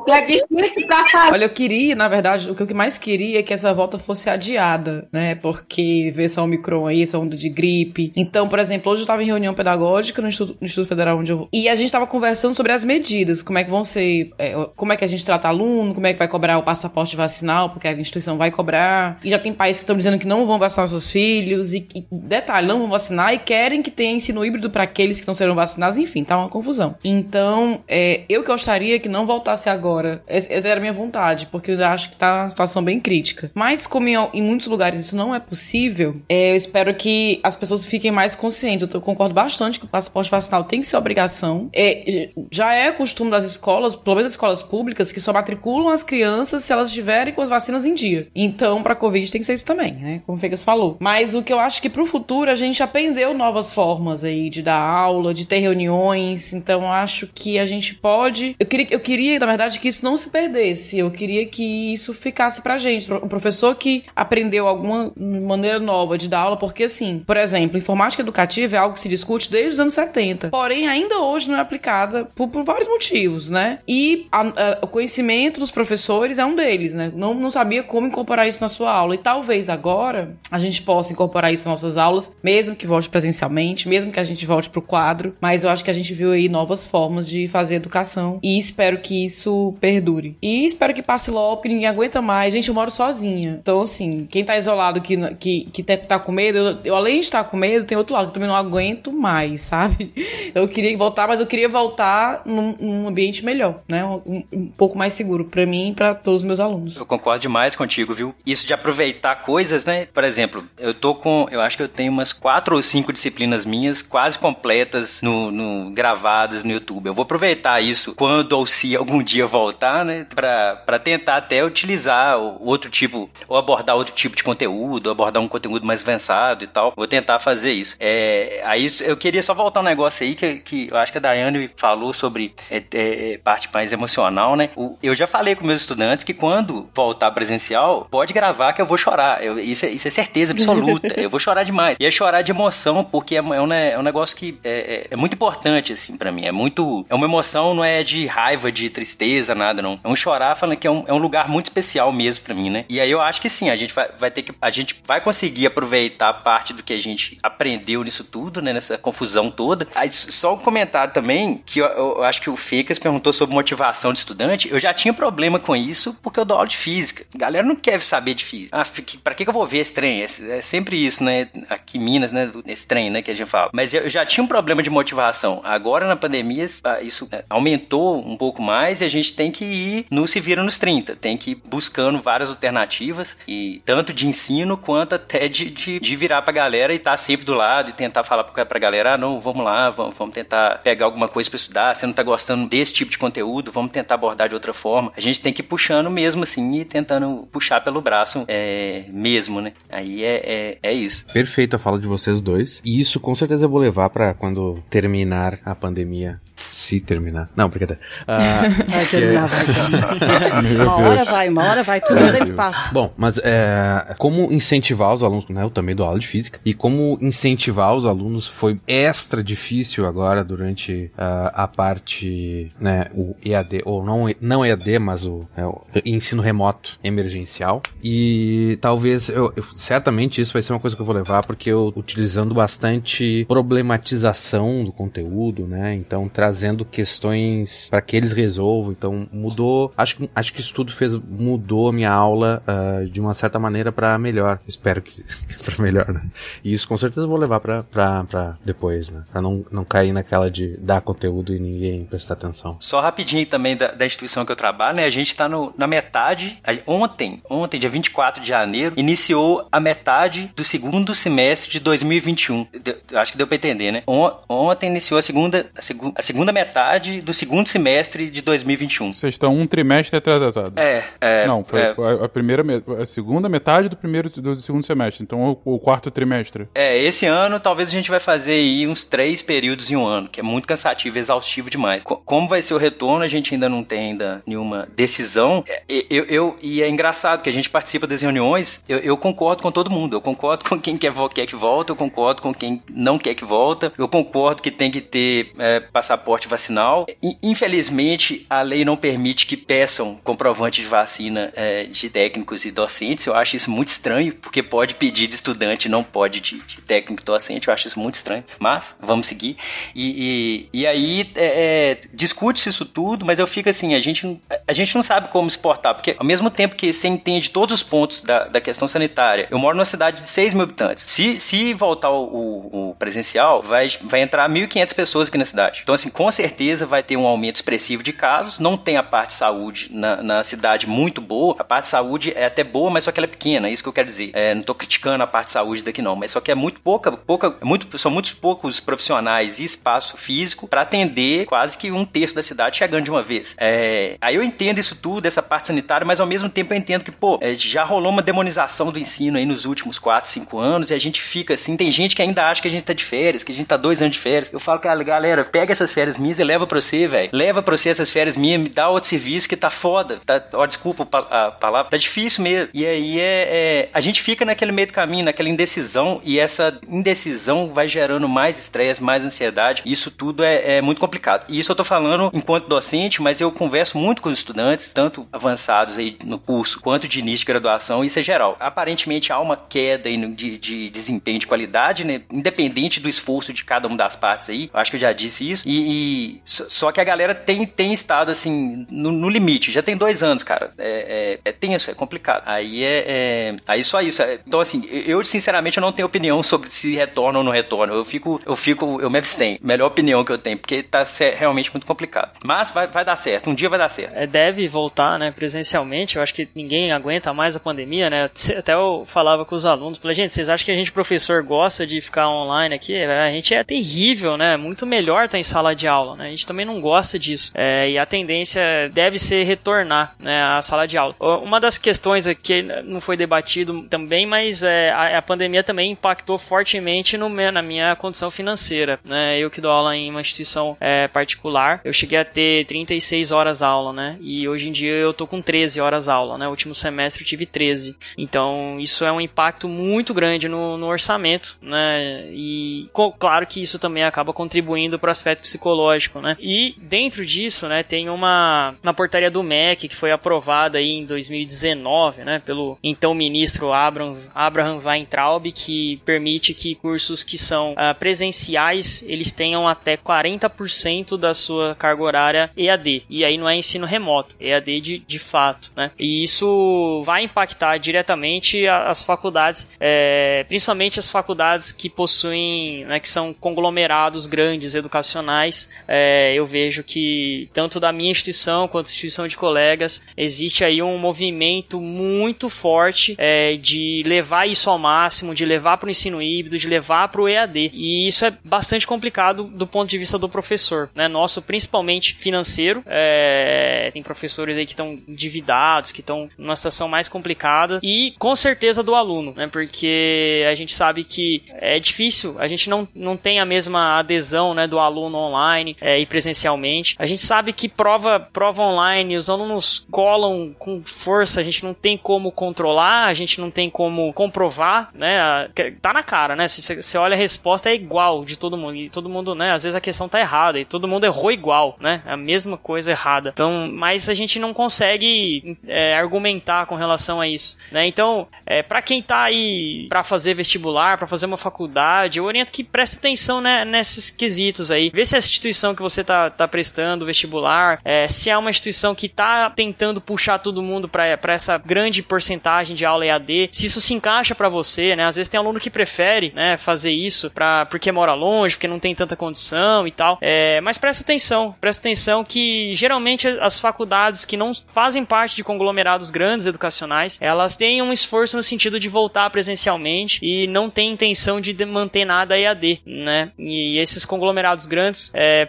M: É difícil pra fazer.
D: Olha, eu queria, na verdade, o que eu mais queria é que essa volta fosse adiada, né? Porque vê essa Omicron aí, essa onda de gripe. Então, por exemplo, hoje eu estava em reunião pedagógica no Instituto, no Instituto Federal onde eu E a gente estava conversando sobre as medidas, como é que vão ser, é, como é que a gente trata aluno, como é que vai cobrar o passaporte vacinal, porque a instituição vai cobrar. E já tem países que estão dizendo que não vão vacinar seus filhos filhos e, e detalhe, não vão vacinar e querem que tenha ensino híbrido para aqueles que não serão vacinados, enfim, tá uma confusão. Então, é, eu gostaria que não voltasse agora. Essa, essa era a minha vontade, porque eu acho que tá uma situação bem crítica. Mas, como em, em muitos lugares isso não é possível, é, eu espero que as pessoas fiquem mais conscientes. Eu, concordo bastante que o passaporte vacinal tem que ser obrigação. É, já é costume das escolas, pelo menos as escolas públicas, que só matriculam as crianças se elas estiverem com as vacinas em dia. Então, para Covid tem que ser isso também, né? Como o Fegas falou. Mas o que eu acho que pro futuro a gente aprendeu novas formas aí de dar aula, de ter reuniões. Então acho que a gente pode. Eu queria, eu queria, na verdade, que isso não se perdesse. Eu queria que isso ficasse pra gente. O professor que aprendeu alguma maneira nova de dar aula, porque assim, por exemplo, informática educativa é algo que se discute desde os anos 70. Porém, ainda hoje não é aplicada por, por vários motivos, né? E a, a, o conhecimento dos professores é um deles, né? Não, não sabia como incorporar isso na sua aula. E talvez agora a gente possa incorporar isso nas nossas aulas, mesmo que volte presencialmente, mesmo que a gente volte pro quadro. Mas eu acho que a gente viu aí novas formas de fazer educação e espero que isso perdure. E espero que passe logo, porque ninguém aguenta mais. Gente, eu moro sozinha. Então, assim, quem tá isolado, que, que, que tá com medo, eu, eu além de estar com medo, tem outro lado, que eu também não aguento mais, sabe? Então, eu queria voltar, mas eu queria voltar num, num ambiente melhor, né? Um, um pouco mais seguro para mim e para todos os meus alunos.
C: Eu concordo demais contigo, viu? Isso de aproveitar coisas, né? Por exemplo, eu tô com. Eu acho que eu tenho umas quatro ou cinco disciplinas minhas quase completas no, no gravadas no YouTube. Eu vou aproveitar isso quando ou se algum dia voltar, né? Pra, pra tentar até utilizar outro tipo, ou abordar outro tipo de conteúdo, abordar um conteúdo mais avançado e tal. Vou tentar fazer isso. É, aí eu queria só voltar um negócio aí que, que eu acho que a Daiane falou sobre é, é, parte mais emocional, né? O, eu já falei com meus estudantes que quando voltar presencial, pode gravar que eu vou chorar. Eu, isso, é, isso é certeza absoluta eu vou chorar demais. E é chorar de emoção, porque é, é, um, é um negócio que é, é, é muito importante, assim, para mim. É muito. É uma emoção, não é de raiva, de tristeza, nada, não. É um chorar falando que é um, é um lugar muito especial mesmo para mim, né? E aí eu acho que sim, a gente vai, vai ter que. A gente vai conseguir aproveitar parte do que a gente aprendeu nisso tudo, né? Nessa confusão toda. Aí, só um comentário também, que eu, eu acho que o Fecas perguntou sobre motivação de estudante. Eu já tinha problema com isso porque eu dou aula de física. A galera não quer saber de física. Ah, pra que, que eu vou ver esse trem? É, é, sempre isso, né? Aqui em Minas, né? Esse trem, né? Que a gente fala. Mas eu já tinha um problema de motivação. Na pandemia, ah, isso é, aumentou um pouco mais e a gente tem que ir no se vira nos 30. Tem que ir buscando várias alternativas, e tanto de ensino quanto até de, de, de virar pra galera e estar tá sempre do lado e tentar falar pra, pra galera: ah, não, vamos lá, vamos, vamos tentar pegar alguma coisa pra estudar. Você não tá gostando desse tipo de conteúdo, vamos tentar abordar de outra forma. A gente tem que ir puxando mesmo assim e tentando puxar pelo braço é, mesmo, né? Aí é, é, é isso.
F: Perfeito a fala de vocês dois. E isso com certeza eu vou levar para quando terminar a pandemia se terminar. Não, brincadeira.
E: Uh, vai terminar, vai terminar. uma hora vai, uma hora vai, tudo sempre passa.
F: Bom, mas é, como incentivar os alunos, né? Eu também dou aula de física. E como incentivar os alunos foi extra difícil agora durante uh, a parte, né? O EAD, ou não, não EAD, mas o, é, o ensino remoto emergencial. E talvez, eu, eu, certamente isso vai ser uma coisa que eu vou levar, porque eu utilizando bastante problematização do conteúdo, né? Então, trazer trazendo questões para que eles resolvam. Então mudou, acho, acho que isso tudo fez mudou a minha aula uh, de uma certa maneira para melhor. Espero que para melhor, né? E isso com certeza vou levar para depois, né? Para não, não cair naquela de dar conteúdo e ninguém prestar atenção.
C: Só rapidinho também da, da instituição que eu trabalho, né? A gente tá no, na metade, ontem, ontem, dia 24 de janeiro, iniciou a metade do segundo semestre de 2021. De, acho que deu para entender, né? ontem iniciou a segunda, a, segu, a segunda segunda metade do segundo semestre de 2021.
A: Vocês estão um trimestre atrasado.
C: É, é.
A: Não, foi
C: é.
A: A, primeira, a segunda metade do primeiro do segundo semestre, então o, o, quarto trimestre.
C: É, esse ano talvez a gente vai fazer aí uns três períodos em um ano, que é muito cansativo, exaustivo demais. como vai ser o retorno, a gente ainda não tem ainda nenhuma decisão. É, eu, eu, e é engraçado que a gente participa das reuniões, eu, eu concordo com todo mundo, eu concordo com quem quer, quer que volta, eu concordo com quem não quer que volta, eu concordo que tem que ter é, passaporte passaporte vacinal. Infelizmente, a lei não permite que peçam comprovante de vacina é, de técnicos e docentes. Eu acho isso muito estranho, porque pode pedir de estudante, não pode de, de técnico e docente. Eu acho isso muito estranho. Mas, vamos seguir. E, e, e aí, é, é, discute-se isso tudo, mas eu fico assim, a gente, a gente não sabe como se portar, porque ao mesmo tempo que você entende todos os pontos da, da questão sanitária, eu moro numa cidade de 6 mil habitantes. Se, se voltar o, o, o presencial, vai, vai entrar 1.500 pessoas aqui na cidade. Então, assim, com certeza vai ter um aumento expressivo de casos. Não tem a parte de saúde na, na cidade muito boa. A parte de saúde é até boa, mas só que ela é pequena. É isso que eu quero dizer. É, não estou criticando a parte de saúde daqui não, mas só que é muito pouca, pouca, muito, são muitos poucos profissionais e espaço físico para atender quase que um terço da cidade chegando de uma vez. É, aí eu entendo isso tudo, essa parte sanitária, mas ao mesmo tempo eu entendo que, pô, é, já rolou uma demonização do ensino aí nos últimos 4, 5 anos e a gente fica assim. Tem gente que ainda acha que a gente tá de férias, que a gente tá dois anos de férias. Eu falo, cara, galera, pega essas férias minhas e leva pra você, velho. Leva pra você essas férias minhas, me dá outro serviço que tá foda. Tá, ó, desculpa a palavra, tá difícil mesmo. E aí é, é, A gente fica naquele meio do caminho, naquela indecisão, e essa indecisão vai gerando mais estresse, mais ansiedade. Isso tudo é, é muito complicado. E isso eu tô falando enquanto docente, mas eu converso muito com os estudantes, tanto avançados aí no curso, quanto de início de graduação, isso é geral. Aparentemente há uma queda de, de desempenho de qualidade, né? Independente do esforço de cada uma das partes aí. Acho que eu já disse isso. E, e só que a galera tem, tem estado assim, no, no limite. Já tem dois anos, cara. É, é, é tenso, é complicado. Aí é, é, Aí só isso. Então, assim, eu sinceramente eu não tenho opinião sobre se retorna ou não retorna. Eu fico, eu fico, eu me abstenho. Melhor opinião que eu tenho, porque tá realmente muito complicado. Mas vai, vai dar certo, um dia vai dar certo.
B: É, deve voltar, né, presencialmente. Eu acho que ninguém aguenta mais a pandemia, né? Até eu falava com os alunos, falei, gente, vocês acham que a gente, professor, gosta de ficar online aqui? A gente é terrível, né? Muito melhor estar tá em sala de aula, né? A gente também não gosta disso. É, e a tendência deve ser retornar né, à sala de aula. Uma das questões aqui não foi debatido também, mas é, a, a, pandemia também impactou fortemente no, na minha condição financeira. Né? Eu que dou aula em uma instituição é, particular, eu cheguei a ter 36 horas aula, né? E hoje em dia eu tô com 13 horas aula, né? O último semestre eu tive 13. Então isso é um impacto muito grande no, no orçamento, né? E claro que isso também acaba contribuindo para o aspecto psicológico, né? E dentro disso, né, tem uma, uma portaria do MEC que foi aprovada aí em 2019, né, pelo então ministro Abraham, Abraham Weintraub, que permite que cursos que são uh, presenciais, eles tenham até 40% da sua carga horária EAD. E aí não é ensino remoto, EAD de, de fato, né? E isso vai impactar diretamente as faculdades, é, principalmente as faculdades que possuem, né, que são conglomerados grandes educacionais. É, eu vejo que tanto da minha instituição quanto da instituição de colegas existe aí um movimento muito forte é, de levar isso ao máximo, de levar para o ensino híbrido, de levar para o EAD. E isso é bastante complicado do ponto de vista do professor, né? Nosso, principalmente financeiro. É, tem professores aí que estão endividados, que estão numa situação mais complicada. E com certeza do aluno, né? Porque a gente sabe que é difícil, a gente não, não tem a mesma adesão né, do aluno online é, e presencialmente. A gente sabe que prova, prova online, os alunos colam com força, a gente não tem como controlar, a gente não tem como comprovar, né? Tá na cara, né? Se você olha a resposta é igual de todo mundo. E todo mundo, né? Às vezes a questão tá errada e todo mundo errou igual, né? É a mesma coisa errada. Então, mas a gente não consegue é, argumentar com relação a isso, né? Então, é, para quem tá aí para fazer vestibular, para fazer uma faculdade, eu oriento que preste atenção né, nesses quesitos aí. Vê se a instituição que você tá, tá prestando vestibular, é, se é uma instituição que tá tentando puxar todo mundo para essa grande porcentagem de aula EAD, se isso se encaixa para você, né? Às vezes tem aluno que prefere, né, fazer isso pra, porque mora longe, porque não tem tanta condição e tal. É, mas presta atenção, presta atenção que geralmente as faculdades que não fazem parte de conglomerados grandes educacionais, elas têm um esforço no sentido de voltar presencialmente e não tem intenção de manter nada EAD, né? E esses conglomerados grandes, é,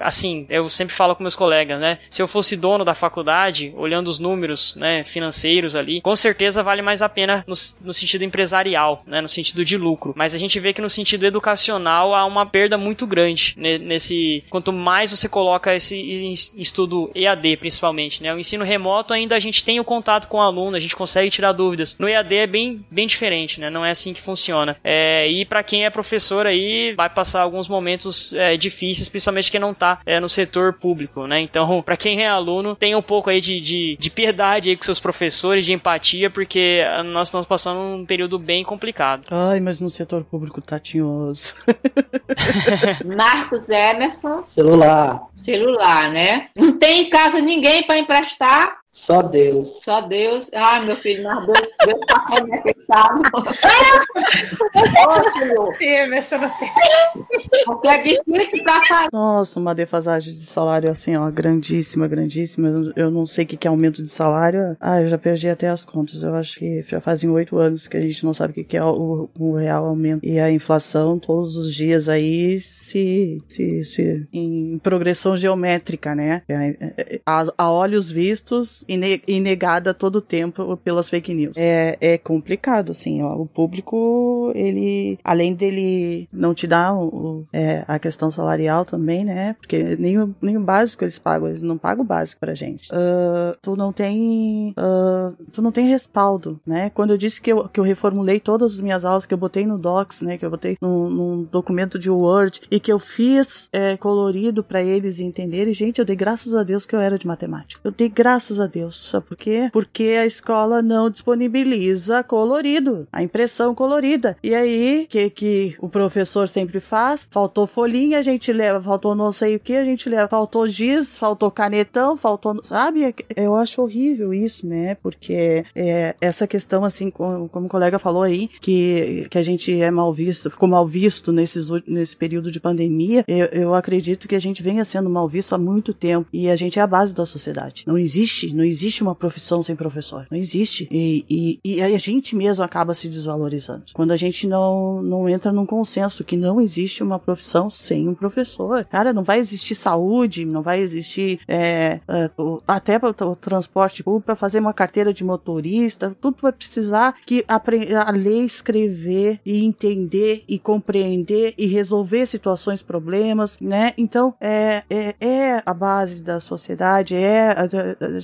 B: assim, eu sempre falo com meus colegas, né? Se eu fosse dono da faculdade, olhando os números, né, financeiros ali, com certeza vale mais a pena no, no sentido empresarial, né, no sentido de lucro. Mas a gente vê que no sentido educacional há uma perda muito grande nesse, quanto mais você coloca esse estudo EAD, principalmente, né? O ensino remoto ainda a gente tem o contato com o aluno, a gente consegue tirar dúvidas. No EAD é bem, bem diferente, né? Não é assim que funciona. É, e para quem é professor aí, vai passar alguns momentos é, difíceis, principalmente quem não tá é, no setor público, né? Então, para quem é aluno, tem um pouco aí de, de, de, piedade aí com seus professores, de empatia, porque nós estamos passando um período bem complicado.
E: Ai, mas no setor público tá tinhoso.
M: Marcos Emerson.
I: Celular.
M: Celular, né? Não tem em casa ninguém para emprestar.
I: Só Deus.
M: Só Deus. Ai, meu filho, mas Deus, Deus tá conectado.
D: Sim, mas não tem.
M: Porque é difícil pra fazer.
E: Nossa, uma defasagem de salário assim, ó, grandíssima, grandíssima. Eu não sei o que é aumento de salário. Ah, eu já perdi até as contas. Eu acho que já fazem oito anos que a gente não sabe o que é o, o real aumento. E a inflação, todos os dias aí, se, se, se em progressão geométrica, né? É, é, a, a olhos vistos e e negada todo o tempo pelas fake news. É, é complicado, assim, ó, o público, ele, além dele não te dar o, é, a questão salarial também, né, porque nem o, nem o básico eles pagam, eles não pagam o básico pra gente. Uh, tu não tem, uh, tu não tem respaldo, né, quando eu disse que eu, que eu reformulei todas as minhas aulas, que eu botei no Docs, né, que eu botei num, num documento de Word e que eu fiz é, colorido para eles entenderem, gente, eu dei graças a Deus que eu era de matemática. Eu dei graças a Deus Deus. Sabe por quê? Porque a escola não disponibiliza colorido, a impressão colorida. E aí, que, que o professor sempre faz? Faltou folhinha, a gente leva, faltou não sei o que, a gente leva, faltou giz, faltou canetão, faltou. Sabe? Eu acho horrível isso, né? Porque é, essa questão, assim, como, como o colega falou aí, que, que a gente é mal visto, ficou mal visto nesses, nesse período de pandemia, eu, eu acredito que a gente venha sendo mal visto há muito tempo. E a gente é a base da sociedade. Não existe, não existe uma profissão sem professor. Não existe. E, e, e aí a gente mesmo acaba se desvalorizando. Quando a gente não, não entra num consenso que não existe uma profissão sem um professor. Cara, não vai existir saúde, não vai existir é, é, até para o transporte público, para fazer uma carteira de motorista, tudo vai precisar que a, lei escrever e entender e compreender e resolver situações, problemas, né? Então, é, é, é a base da sociedade, é, às,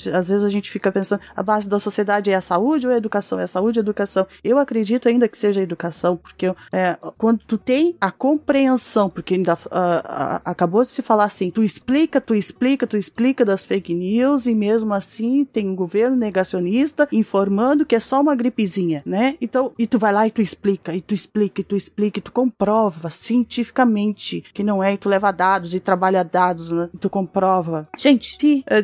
E: às vezes a gente fica pensando, a base da sociedade é a saúde ou é a educação? É a saúde ou a educação? Eu acredito ainda que seja a educação, porque é, quando tu tem a compreensão, porque ainda uh, uh, acabou de se falar assim, tu explica, tu explica, tu explica das fake news e mesmo assim tem um governo negacionista informando que é só uma gripezinha, né? Então, e tu vai lá e tu explica, e tu explica, e tu explica, e tu comprova cientificamente que não é, e tu leva dados e trabalha dados, né? E tu comprova. Gente, se, eh,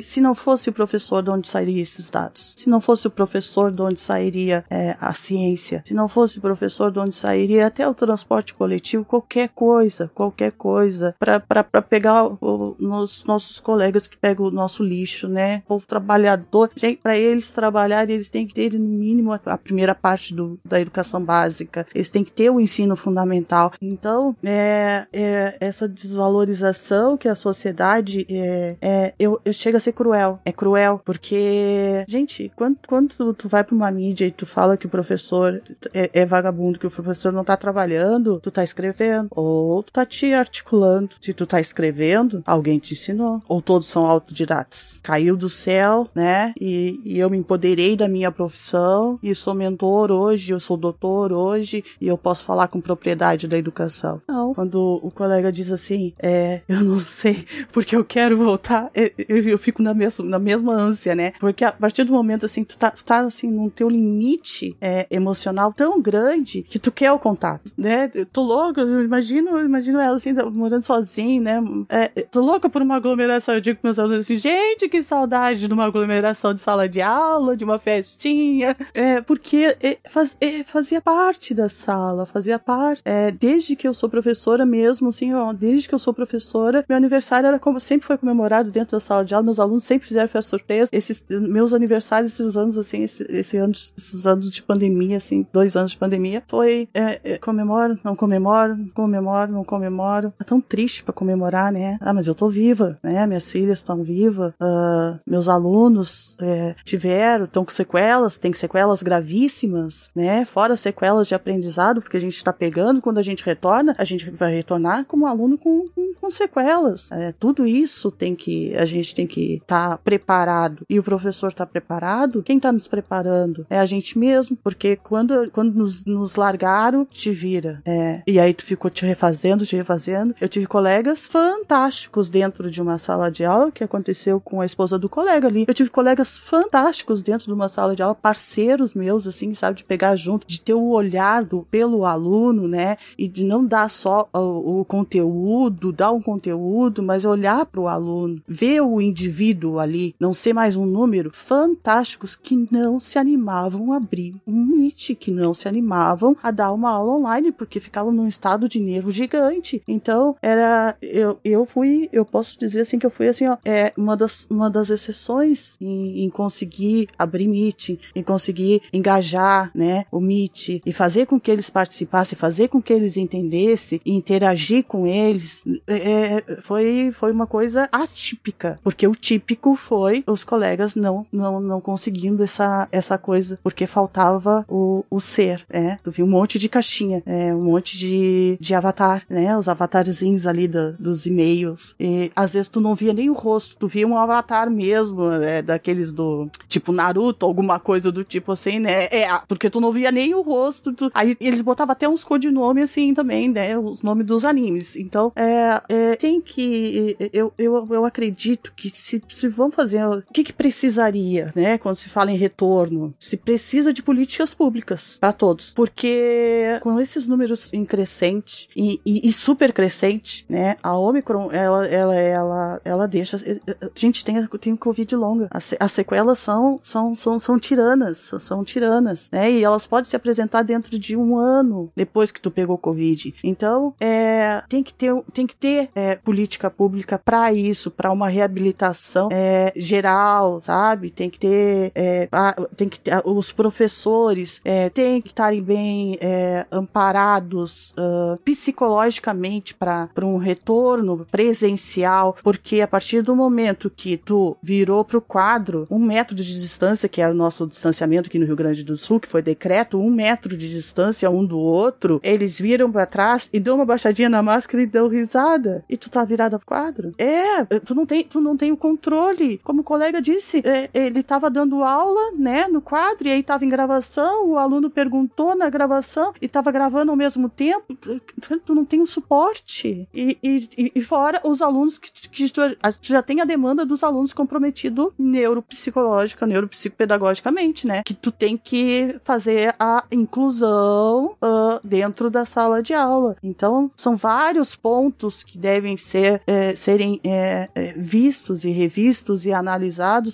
E: se não fosse o professor de onde sairia esses dados? Se não fosse o professor de onde sairia é, a ciência? Se não fosse o professor de onde sairia até o transporte coletivo, qualquer coisa, qualquer coisa, para pegar o, nos nossos colegas que pegam o nosso lixo, né? O povo trabalhador, para eles trabalharem, eles têm que ter no mínimo a primeira parte do, da educação básica, eles têm que ter o ensino fundamental. Então, é, é essa desvalorização que a sociedade é, é eu, eu chega a ser cruel. É cruel, porque, gente, quando, quando tu, tu vai pra uma mídia e tu fala que o professor é, é, vagabundo, que o professor não tá trabalhando, tu tá escrevendo, ou tu tá te articulando. Se tu tá escrevendo, alguém te ensinou. Ou todos são autodidatas. Caiu do céu, né? E, e eu me empoderei da minha profissão e sou mentor hoje, eu sou doutor hoje e eu posso falar com propriedade da educação. Não. Quando o colega diz assim, é, eu não sei porque eu quero voltar, eu, eu, eu fico na mesma, na mesma ânsia, né? Porque a partir do momento assim, tu tá, tu tá assim, no teu limite é, emocional tão grande que tu quer o contato, né? Eu tô louca, eu imagino, eu imagino ela assim, morando sozinha, né? É, tô louca por uma aglomeração. Eu digo com meus alunos assim, gente, que saudade de uma aglomeração de sala de aula, de uma festinha. É, porque é, faz, é, fazia parte da sala, fazia parte. É, desde que eu sou professora mesmo, assim, ó, desde que eu sou professora, meu aniversário era como sempre foi comemorado dentro da sala de aula, meus alunos sempre fizeram festa surpresa. Esses meus aniversários, esses anos, assim, esse, esse anos, esses anos de pandemia, assim, dois anos de pandemia, foi é, é, comemoro, não comemoro, comemoro, não comemoro. É tão triste para comemorar, né? Ah, mas eu tô viva, né? Minhas filhas estão vivas, uh, meus alunos é, tiveram, estão com sequelas, tem sequelas gravíssimas, né? Fora sequelas de aprendizado, porque a gente está pegando quando a gente retorna, a gente vai retornar como aluno com, com, com sequelas. É, tudo isso tem que, a gente tem que estar tá preparado. E o professor está preparado? Quem está nos preparando? É a gente mesmo, porque quando, quando nos, nos largaram, te vira. É, e aí tu ficou te refazendo, te refazendo. Eu tive colegas fantásticos dentro de uma sala de aula, que aconteceu com a esposa do colega ali. Eu tive colegas fantásticos dentro de uma sala de aula, parceiros meus, assim, sabe, de pegar junto, de ter o olhar do, pelo aluno, né, e de não dar só o, o conteúdo, dar um conteúdo, mas olhar para o aluno, ver o indivíduo ali, não ser mais um número, fantásticos que não se animavam a abrir um Meet, que não se animavam a dar uma aula online, porque ficavam num estado de nervo gigante. Então, era, eu, eu fui, eu posso dizer assim que eu fui assim, ó, é uma das, uma das exceções em, em conseguir abrir meeting, em conseguir engajar, né, o Meet e fazer com que eles participassem, fazer com que eles entendessem e interagir com eles, é, é, foi, foi uma coisa atípica, porque o típico foi os colegas não, não, não conseguindo essa, essa coisa, porque faltava o, o ser, é, tu viu um monte de caixinha, é, um monte de, de avatar, né, os avatarzinhos ali do, dos e-mails, e às vezes tu não via nem o rosto, tu via um avatar mesmo, é, daqueles do, tipo Naruto, alguma coisa do tipo assim, né, é, porque tu não via nem o rosto, tu, aí eles botavam até uns codinomes assim também, né, os nomes dos animes, então, é, é tem que, eu, eu, eu acredito que se, se vão fazer, o que que precisaria, né, quando se fala em retorno, se precisa de políticas públicas para todos, porque com esses números em crescente e, e, e, super crescente, né, a Omicron, ela, ela, ela, ela deixa, a gente tem, tem Covid longa, as, as sequelas são, são, são, são tiranas, são tiranas, né, e elas podem se apresentar dentro de um ano depois que tu pegou Covid. Então, é, tem que ter, tem que ter é, política pública para isso, para uma reabilitação é, geral, sabe? Tem que ter, é, a, tem que ter, os professores é, que estarem bem é, amparados uh, psicologicamente para um retorno presencial, porque a partir do momento que tu virou pro quadro um metro de distância, que era o nosso distanciamento aqui no Rio Grande do Sul, que foi decreto, um metro de distância um do outro, eles viram para trás e deu uma baixadinha na máscara e deu risada. E tu tá virada pro quadro? É, tu não tem, tu não tem o controle. Como colega disse, é, ele tava dando aula, né, no quadro, e aí tava em gravação, o aluno perguntou na gravação e tava gravando ao mesmo tempo. Tu não tem o suporte. E, e, e fora os alunos que, que tu, já tem a demanda dos alunos comprometido neuropsicológica, neuropsicopedagogicamente, né? Que tu tem que fazer a inclusão uh, dentro da sala de aula. Então, são vários pontos que devem ser é, serem é vistos e revistos e analisados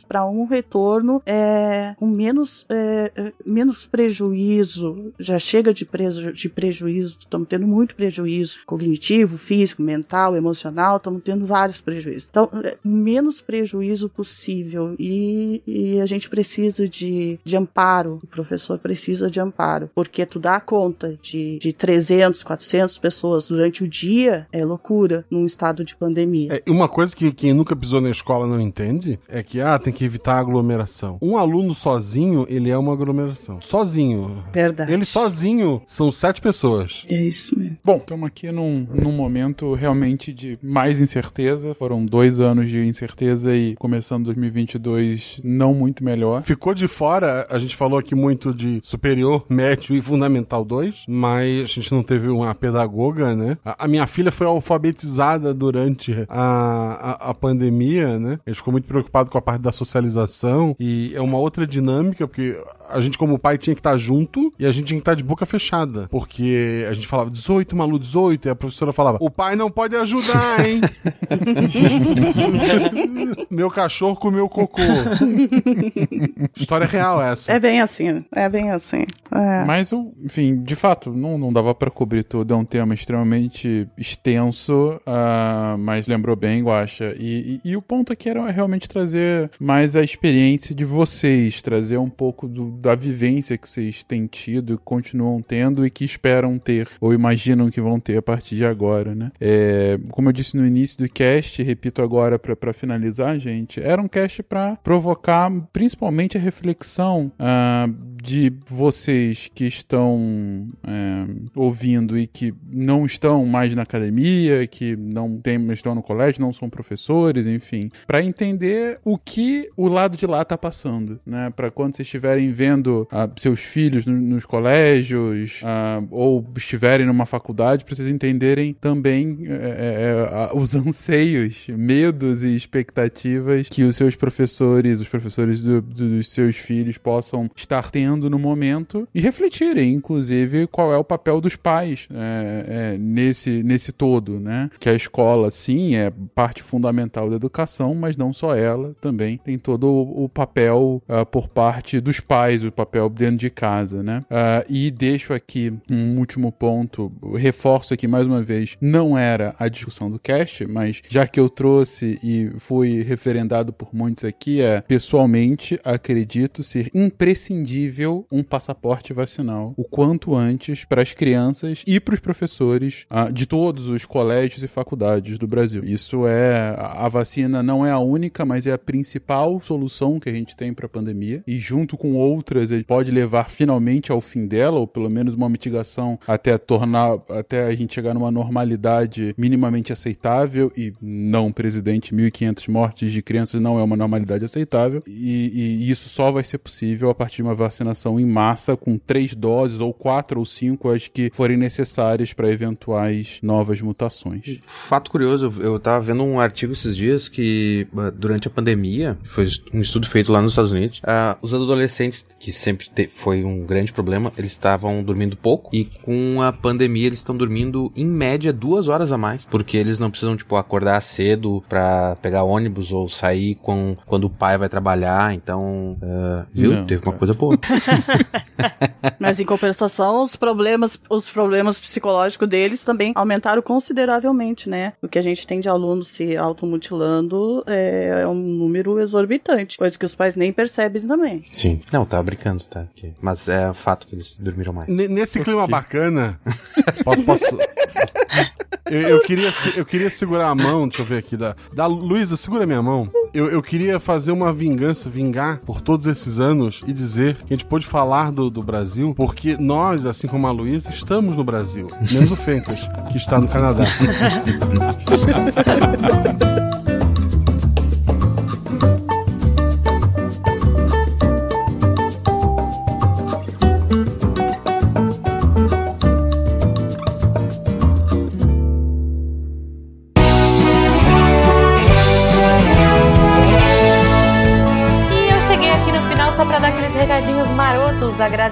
E: para um retorno é, com menos, é, é, menos prejuízo. Já chega de, preju de prejuízo, estamos tendo muito prejuízo cognitivo, físico, mental, emocional, estamos tendo vários prejuízos. Então, menos prejuízo possível. E, e a gente precisa de, de amparo, o professor precisa de amparo, porque tu dá conta de, de 300, 400 pessoas durante o dia é loucura num estado de pandemia.
G: É, uma coisa que quem nunca pisou na escola não entende é que, ah, tem que evitar aglomeração. Um aluno sozinho, ele é uma aglomeração. Sozinho.
E: Verdade.
G: Ele sozinho são sete pessoas.
E: É isso mesmo.
A: Bom, estamos aqui num, num momento realmente de mais incerteza. Foram dois anos de incerteza e começando 2022 não muito melhor.
G: Ficou de fora, a gente falou aqui muito de superior, médio e fundamental 2, mas a gente não teve uma pedagoga, né? A, a minha filha foi alfabetizada durante a, a, a pandemia, né? Ele ficou muito preocupado com a parte da socialização e é uma outra dinâmica, porque a gente como pai tinha que estar junto e a gente tinha que estar de boca fechada, porque a gente falava 18, Malu, 18, e a professora falava, o pai não pode ajudar, hein? Meu cachorro comeu cocô. História real essa.
E: É bem assim, é bem assim. É.
A: Mas, enfim, de fato, não, não dava para cobrir tudo, é um tema extremamente extenso, uh, mas lembrou bem, Guaxa. E, e, e, o ponto aqui era realmente trazer mais a experiência de vocês, trazer um pouco do, da vivência que vocês têm tido, continuam tendo e que esperam ter, ou imaginam que vão ter a partir de agora, né? É, como eu disse no início do cast, repito agora para finalizar, gente, era um cast para provocar principalmente a reflexão uh, de vocês que estão é, ouvindo e que não estão mais na academia, que não tem, estão no colégio, não são professores, enfim, para entender o que o lado de lá está passando, né? Para quando vocês estiverem vendo uh, seus filhos no, nos colégios uh, ou estiverem numa faculdade, para vocês entenderem também é, é, os anseios, medos e expectativas que os seus professores, os professores do, dos seus filhos possam estar tendo no momento e refletirem, inclusive, qual é o papel dos pais é, é, nesse, nesse todo, né? Que a escola, sim, é parte fundamental da educação, mas não só ela, também tem todo o, o papel uh, por parte dos pais, o papel dentro de casa, né? Uh, e deixo aqui um último ponto, reforço aqui mais uma vez, não era a discussão do cast, mas já que eu trouxe e fui referendado por muitos aqui, é pessoalmente acredito ser imprescindível um passaporte vacinal o quanto antes para as crianças e para os professores uh, de todos os colégios e faculdades do Brasil. Isso é a vacina não é a única, mas é a principal solução que a gente tem para a pandemia. E junto com outras ele pode levar finalmente ao fim dela ou pelo menos uma mitigação até tornar até a gente chegar numa normalidade minimamente aceitável. E não presidente 1500 mortes de crianças não é uma normalidade aceitável. E, e isso só vai ser possível a partir de uma vacinação em massa com três doses ou quatro ou cinco as que forem necessárias para eventuais novas mutações.
F: Fato curioso, eu tava vendo um artigo esses dias que ah, durante a pandemia, foi um estudo feito lá nos Estados Unidos, uh, os adolescentes, que sempre te, foi um grande problema, eles estavam dormindo pouco e com a pandemia eles estão dormindo em média duas horas a mais, porque eles não precisam, tipo, acordar cedo para pegar ônibus ou sair com, quando o pai vai trabalhar, então, uh, viu? Não, Teve uma coisa boa.
E: Mas em compensação, os problemas, os problemas psicológicos deles também aumentaram consideravelmente, né? O que a gente tem de alunos se automutilando é, é um número exorbitante, coisa que os pais nem percebem também.
F: Sim. Não, tá brincando, tá? Mas é fato que eles dormiram mais.
G: N nesse clima bacana, posso, posso... Eu, eu, queria, eu queria segurar a mão, deixa eu ver aqui. Da, da Luísa, segura minha mão. Eu, eu queria fazer uma vingança, vingar por todos esses anos e dizer que a gente pôde falar do, do Brasil, porque nós, assim como a Luísa, estamos no Brasil. Menos o Fencas, que está no Canadá.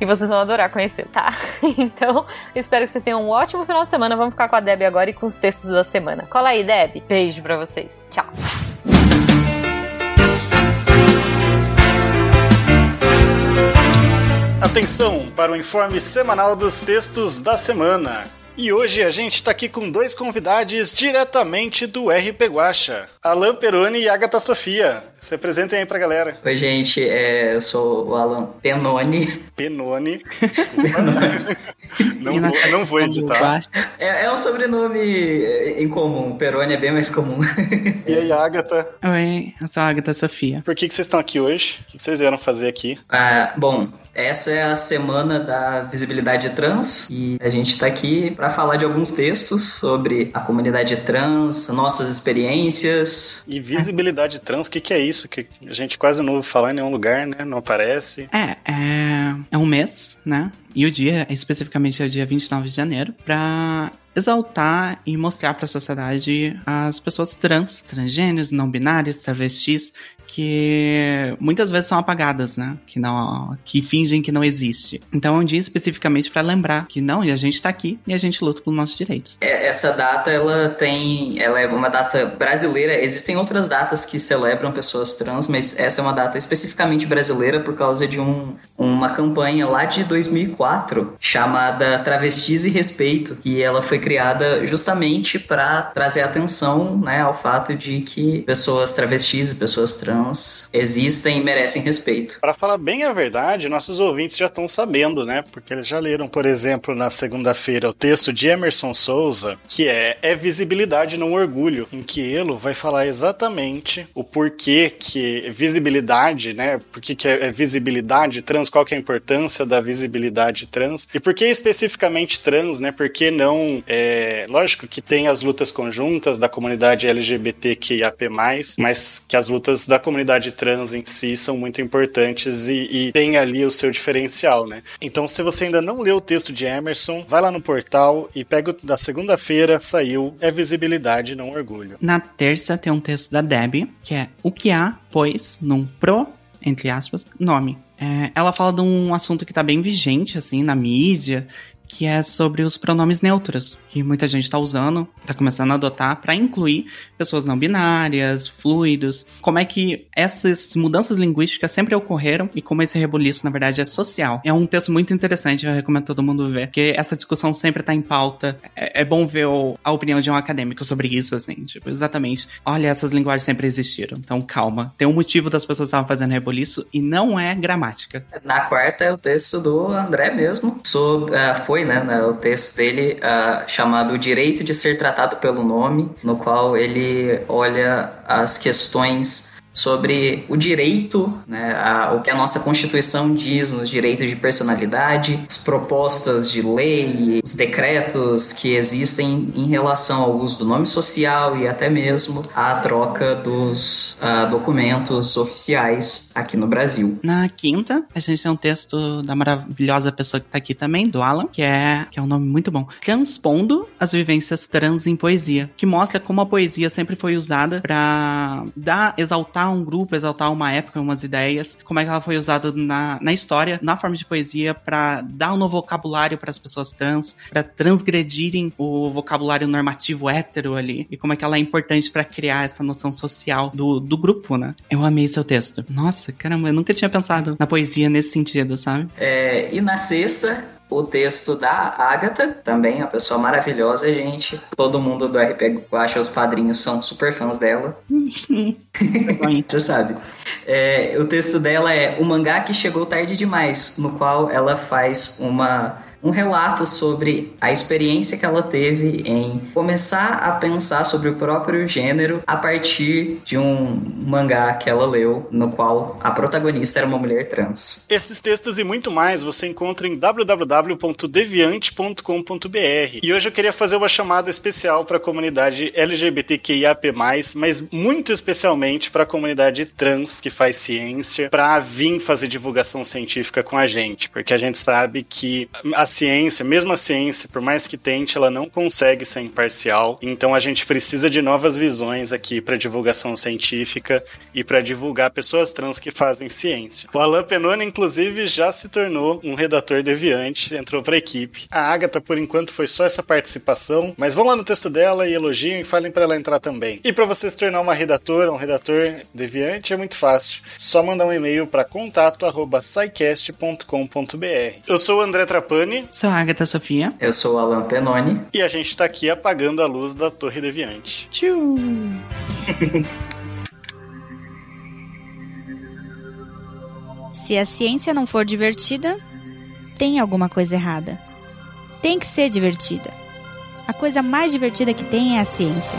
N: e vocês vão adorar conhecer, tá? então, espero que vocês tenham um ótimo final de semana. Vamos ficar com a Deb agora e com os textos da semana. Cola aí, Deb. Beijo pra vocês. Tchau.
O: Atenção para o informe semanal dos textos da semana. E hoje a gente está aqui com dois convidados diretamente do RP Guacha, Alan Peroni e Agatha Sofia. Se apresentem aí pra galera.
P: Oi, gente, é, eu sou o Alan Penoni.
O: Penoni. não, vou, não vou editar.
P: É, é, um sobrenome em comum, Peroni é bem mais comum.
O: e aí, Agatha?
Q: Oi, eu sou a Agatha Sofia.
O: Por que, que vocês estão aqui hoje? O que vocês vieram fazer aqui?
P: Ah, bom, essa é a semana da visibilidade trans e a gente está aqui para falar de alguns textos sobre a comunidade trans, nossas experiências.
O: E visibilidade trans, o que, que é isso? Que a gente quase não ouve falar em nenhum lugar, né? Não aparece.
Q: É, é, é um mês, né? E o dia, especificamente, é o dia 29 de janeiro, para exaltar e mostrar para a sociedade as pessoas trans, transgêneros, não binários, travestis, que muitas vezes são apagadas, né? Que não, que fingem que não existe. Então é um dia especificamente para lembrar que não, e a gente tá aqui e a gente luta pelos nossos direitos.
P: É, essa data ela tem, ela é uma data brasileira. Existem outras datas que celebram pessoas trans, mas essa é uma data especificamente brasileira por causa de um, uma campanha lá de 2004 chamada Travestis e Respeito, que ela foi criada justamente para trazer atenção, né, ao fato de que pessoas travestis e pessoas trans cristãos existem e merecem respeito.
O: Para falar bem a verdade, nossos ouvintes já estão sabendo, né? Porque eles já leram, por exemplo, na segunda-feira o texto de Emerson Souza, que é É Visibilidade Não Orgulho, em que ele vai falar exatamente o porquê que visibilidade, né? Por que é visibilidade trans, qual que é a importância da visibilidade trans e por que especificamente trans, né? Porque não, é, lógico que tem as lutas conjuntas da comunidade LGBTQIAP+, mas que as lutas da comunidade trans em si são muito importantes e, e tem ali o seu diferencial, né? Então, se você ainda não leu o texto de Emerson, vai lá no portal e pega da segunda-feira, saiu, é visibilidade, não orgulho.
Q: Na terça tem um texto da Debbie, que é o que há, pois, num pro, entre aspas, nome. É, ela fala de um assunto que está bem vigente, assim, na mídia, que é sobre os pronomes neutros, que muita gente está usando, está começando a adotar para incluir pessoas não binárias, fluidos. Como é que essas mudanças linguísticas sempre ocorreram e como esse rebuliço, na verdade, é social. É um texto muito interessante, eu recomendo todo mundo ver, porque essa discussão sempre está em pauta. É, é bom ver o, a opinião de um acadêmico sobre isso, assim, tipo, exatamente. Olha, essas linguagens sempre existiram, então calma. Tem um motivo das pessoas estarem fazendo rebuliço e não é gramática.
P: Na quarta é o texto do André mesmo, sobre, uh, foi foi, né, né o texto dele uh, chamado O Direito de Ser Tratado pelo Nome, no qual ele olha as questões sobre o direito, né, a, o que a nossa Constituição diz nos direitos de personalidade, as propostas de lei, os decretos que existem em relação ao uso do nome social e até mesmo a troca dos uh, documentos oficiais aqui no Brasil.
Q: Na quinta, a gente tem um texto da maravilhosa pessoa que está aqui também, do Alan, que é, que é um nome muito bom, Transpondo as Vivências Trans em Poesia, que mostra como a poesia sempre foi usada para dar, exaltar um grupo, exaltar uma época, umas ideias, como é que ela foi usada na, na história, na forma de poesia, para dar um novo vocabulário para as pessoas trans, para transgredirem o vocabulário normativo hétero ali, e como é que ela é importante para criar essa noção social do, do grupo, né? Eu amei seu texto. Nossa, caramba, eu nunca tinha pensado na poesia nesse sentido, sabe?
P: É, e na sexta, o texto da Agatha, também uma pessoa maravilhosa, gente. Todo mundo do RP Guacha, os padrinhos são super fãs dela. Você sabe. É, o texto dela é O Mangá que Chegou Tarde Demais, no qual ela faz uma um relato sobre a experiência que ela teve em começar a pensar sobre o próprio gênero a partir de um mangá que ela leu, no qual a protagonista era uma mulher trans.
O: Esses textos e muito mais você encontra em www.deviante.com.br. E hoje eu queria fazer uma chamada especial para a comunidade LGBTQIAP+, mas muito especialmente para a comunidade trans que faz ciência, para vir fazer divulgação científica com a gente, porque a gente sabe que a ciência, mesmo a ciência, por mais que tente, ela não consegue ser imparcial. Então a gente precisa de novas visões aqui para divulgação científica e para divulgar pessoas trans que fazem ciência. O Alan Penone, inclusive, já se tornou um redator deviante, entrou para a equipe. A Agatha, por enquanto, foi só essa participação, mas vão lá no texto dela e elogiem e falem para ela entrar também. E para você se tornar uma redatora, um redator deviante, é muito fácil. Só mandar um e-mail para contato@saicast.com.br. Eu sou o André Trapani
Q: Sou a Agatha Sofia.
P: Eu sou o Alan Penoni.
O: E a gente tá aqui apagando a luz da Torre Deviante.
Q: Tchau.
H: Se a ciência não for divertida, tem alguma coisa errada. Tem que ser divertida. A coisa mais divertida que tem é a ciência.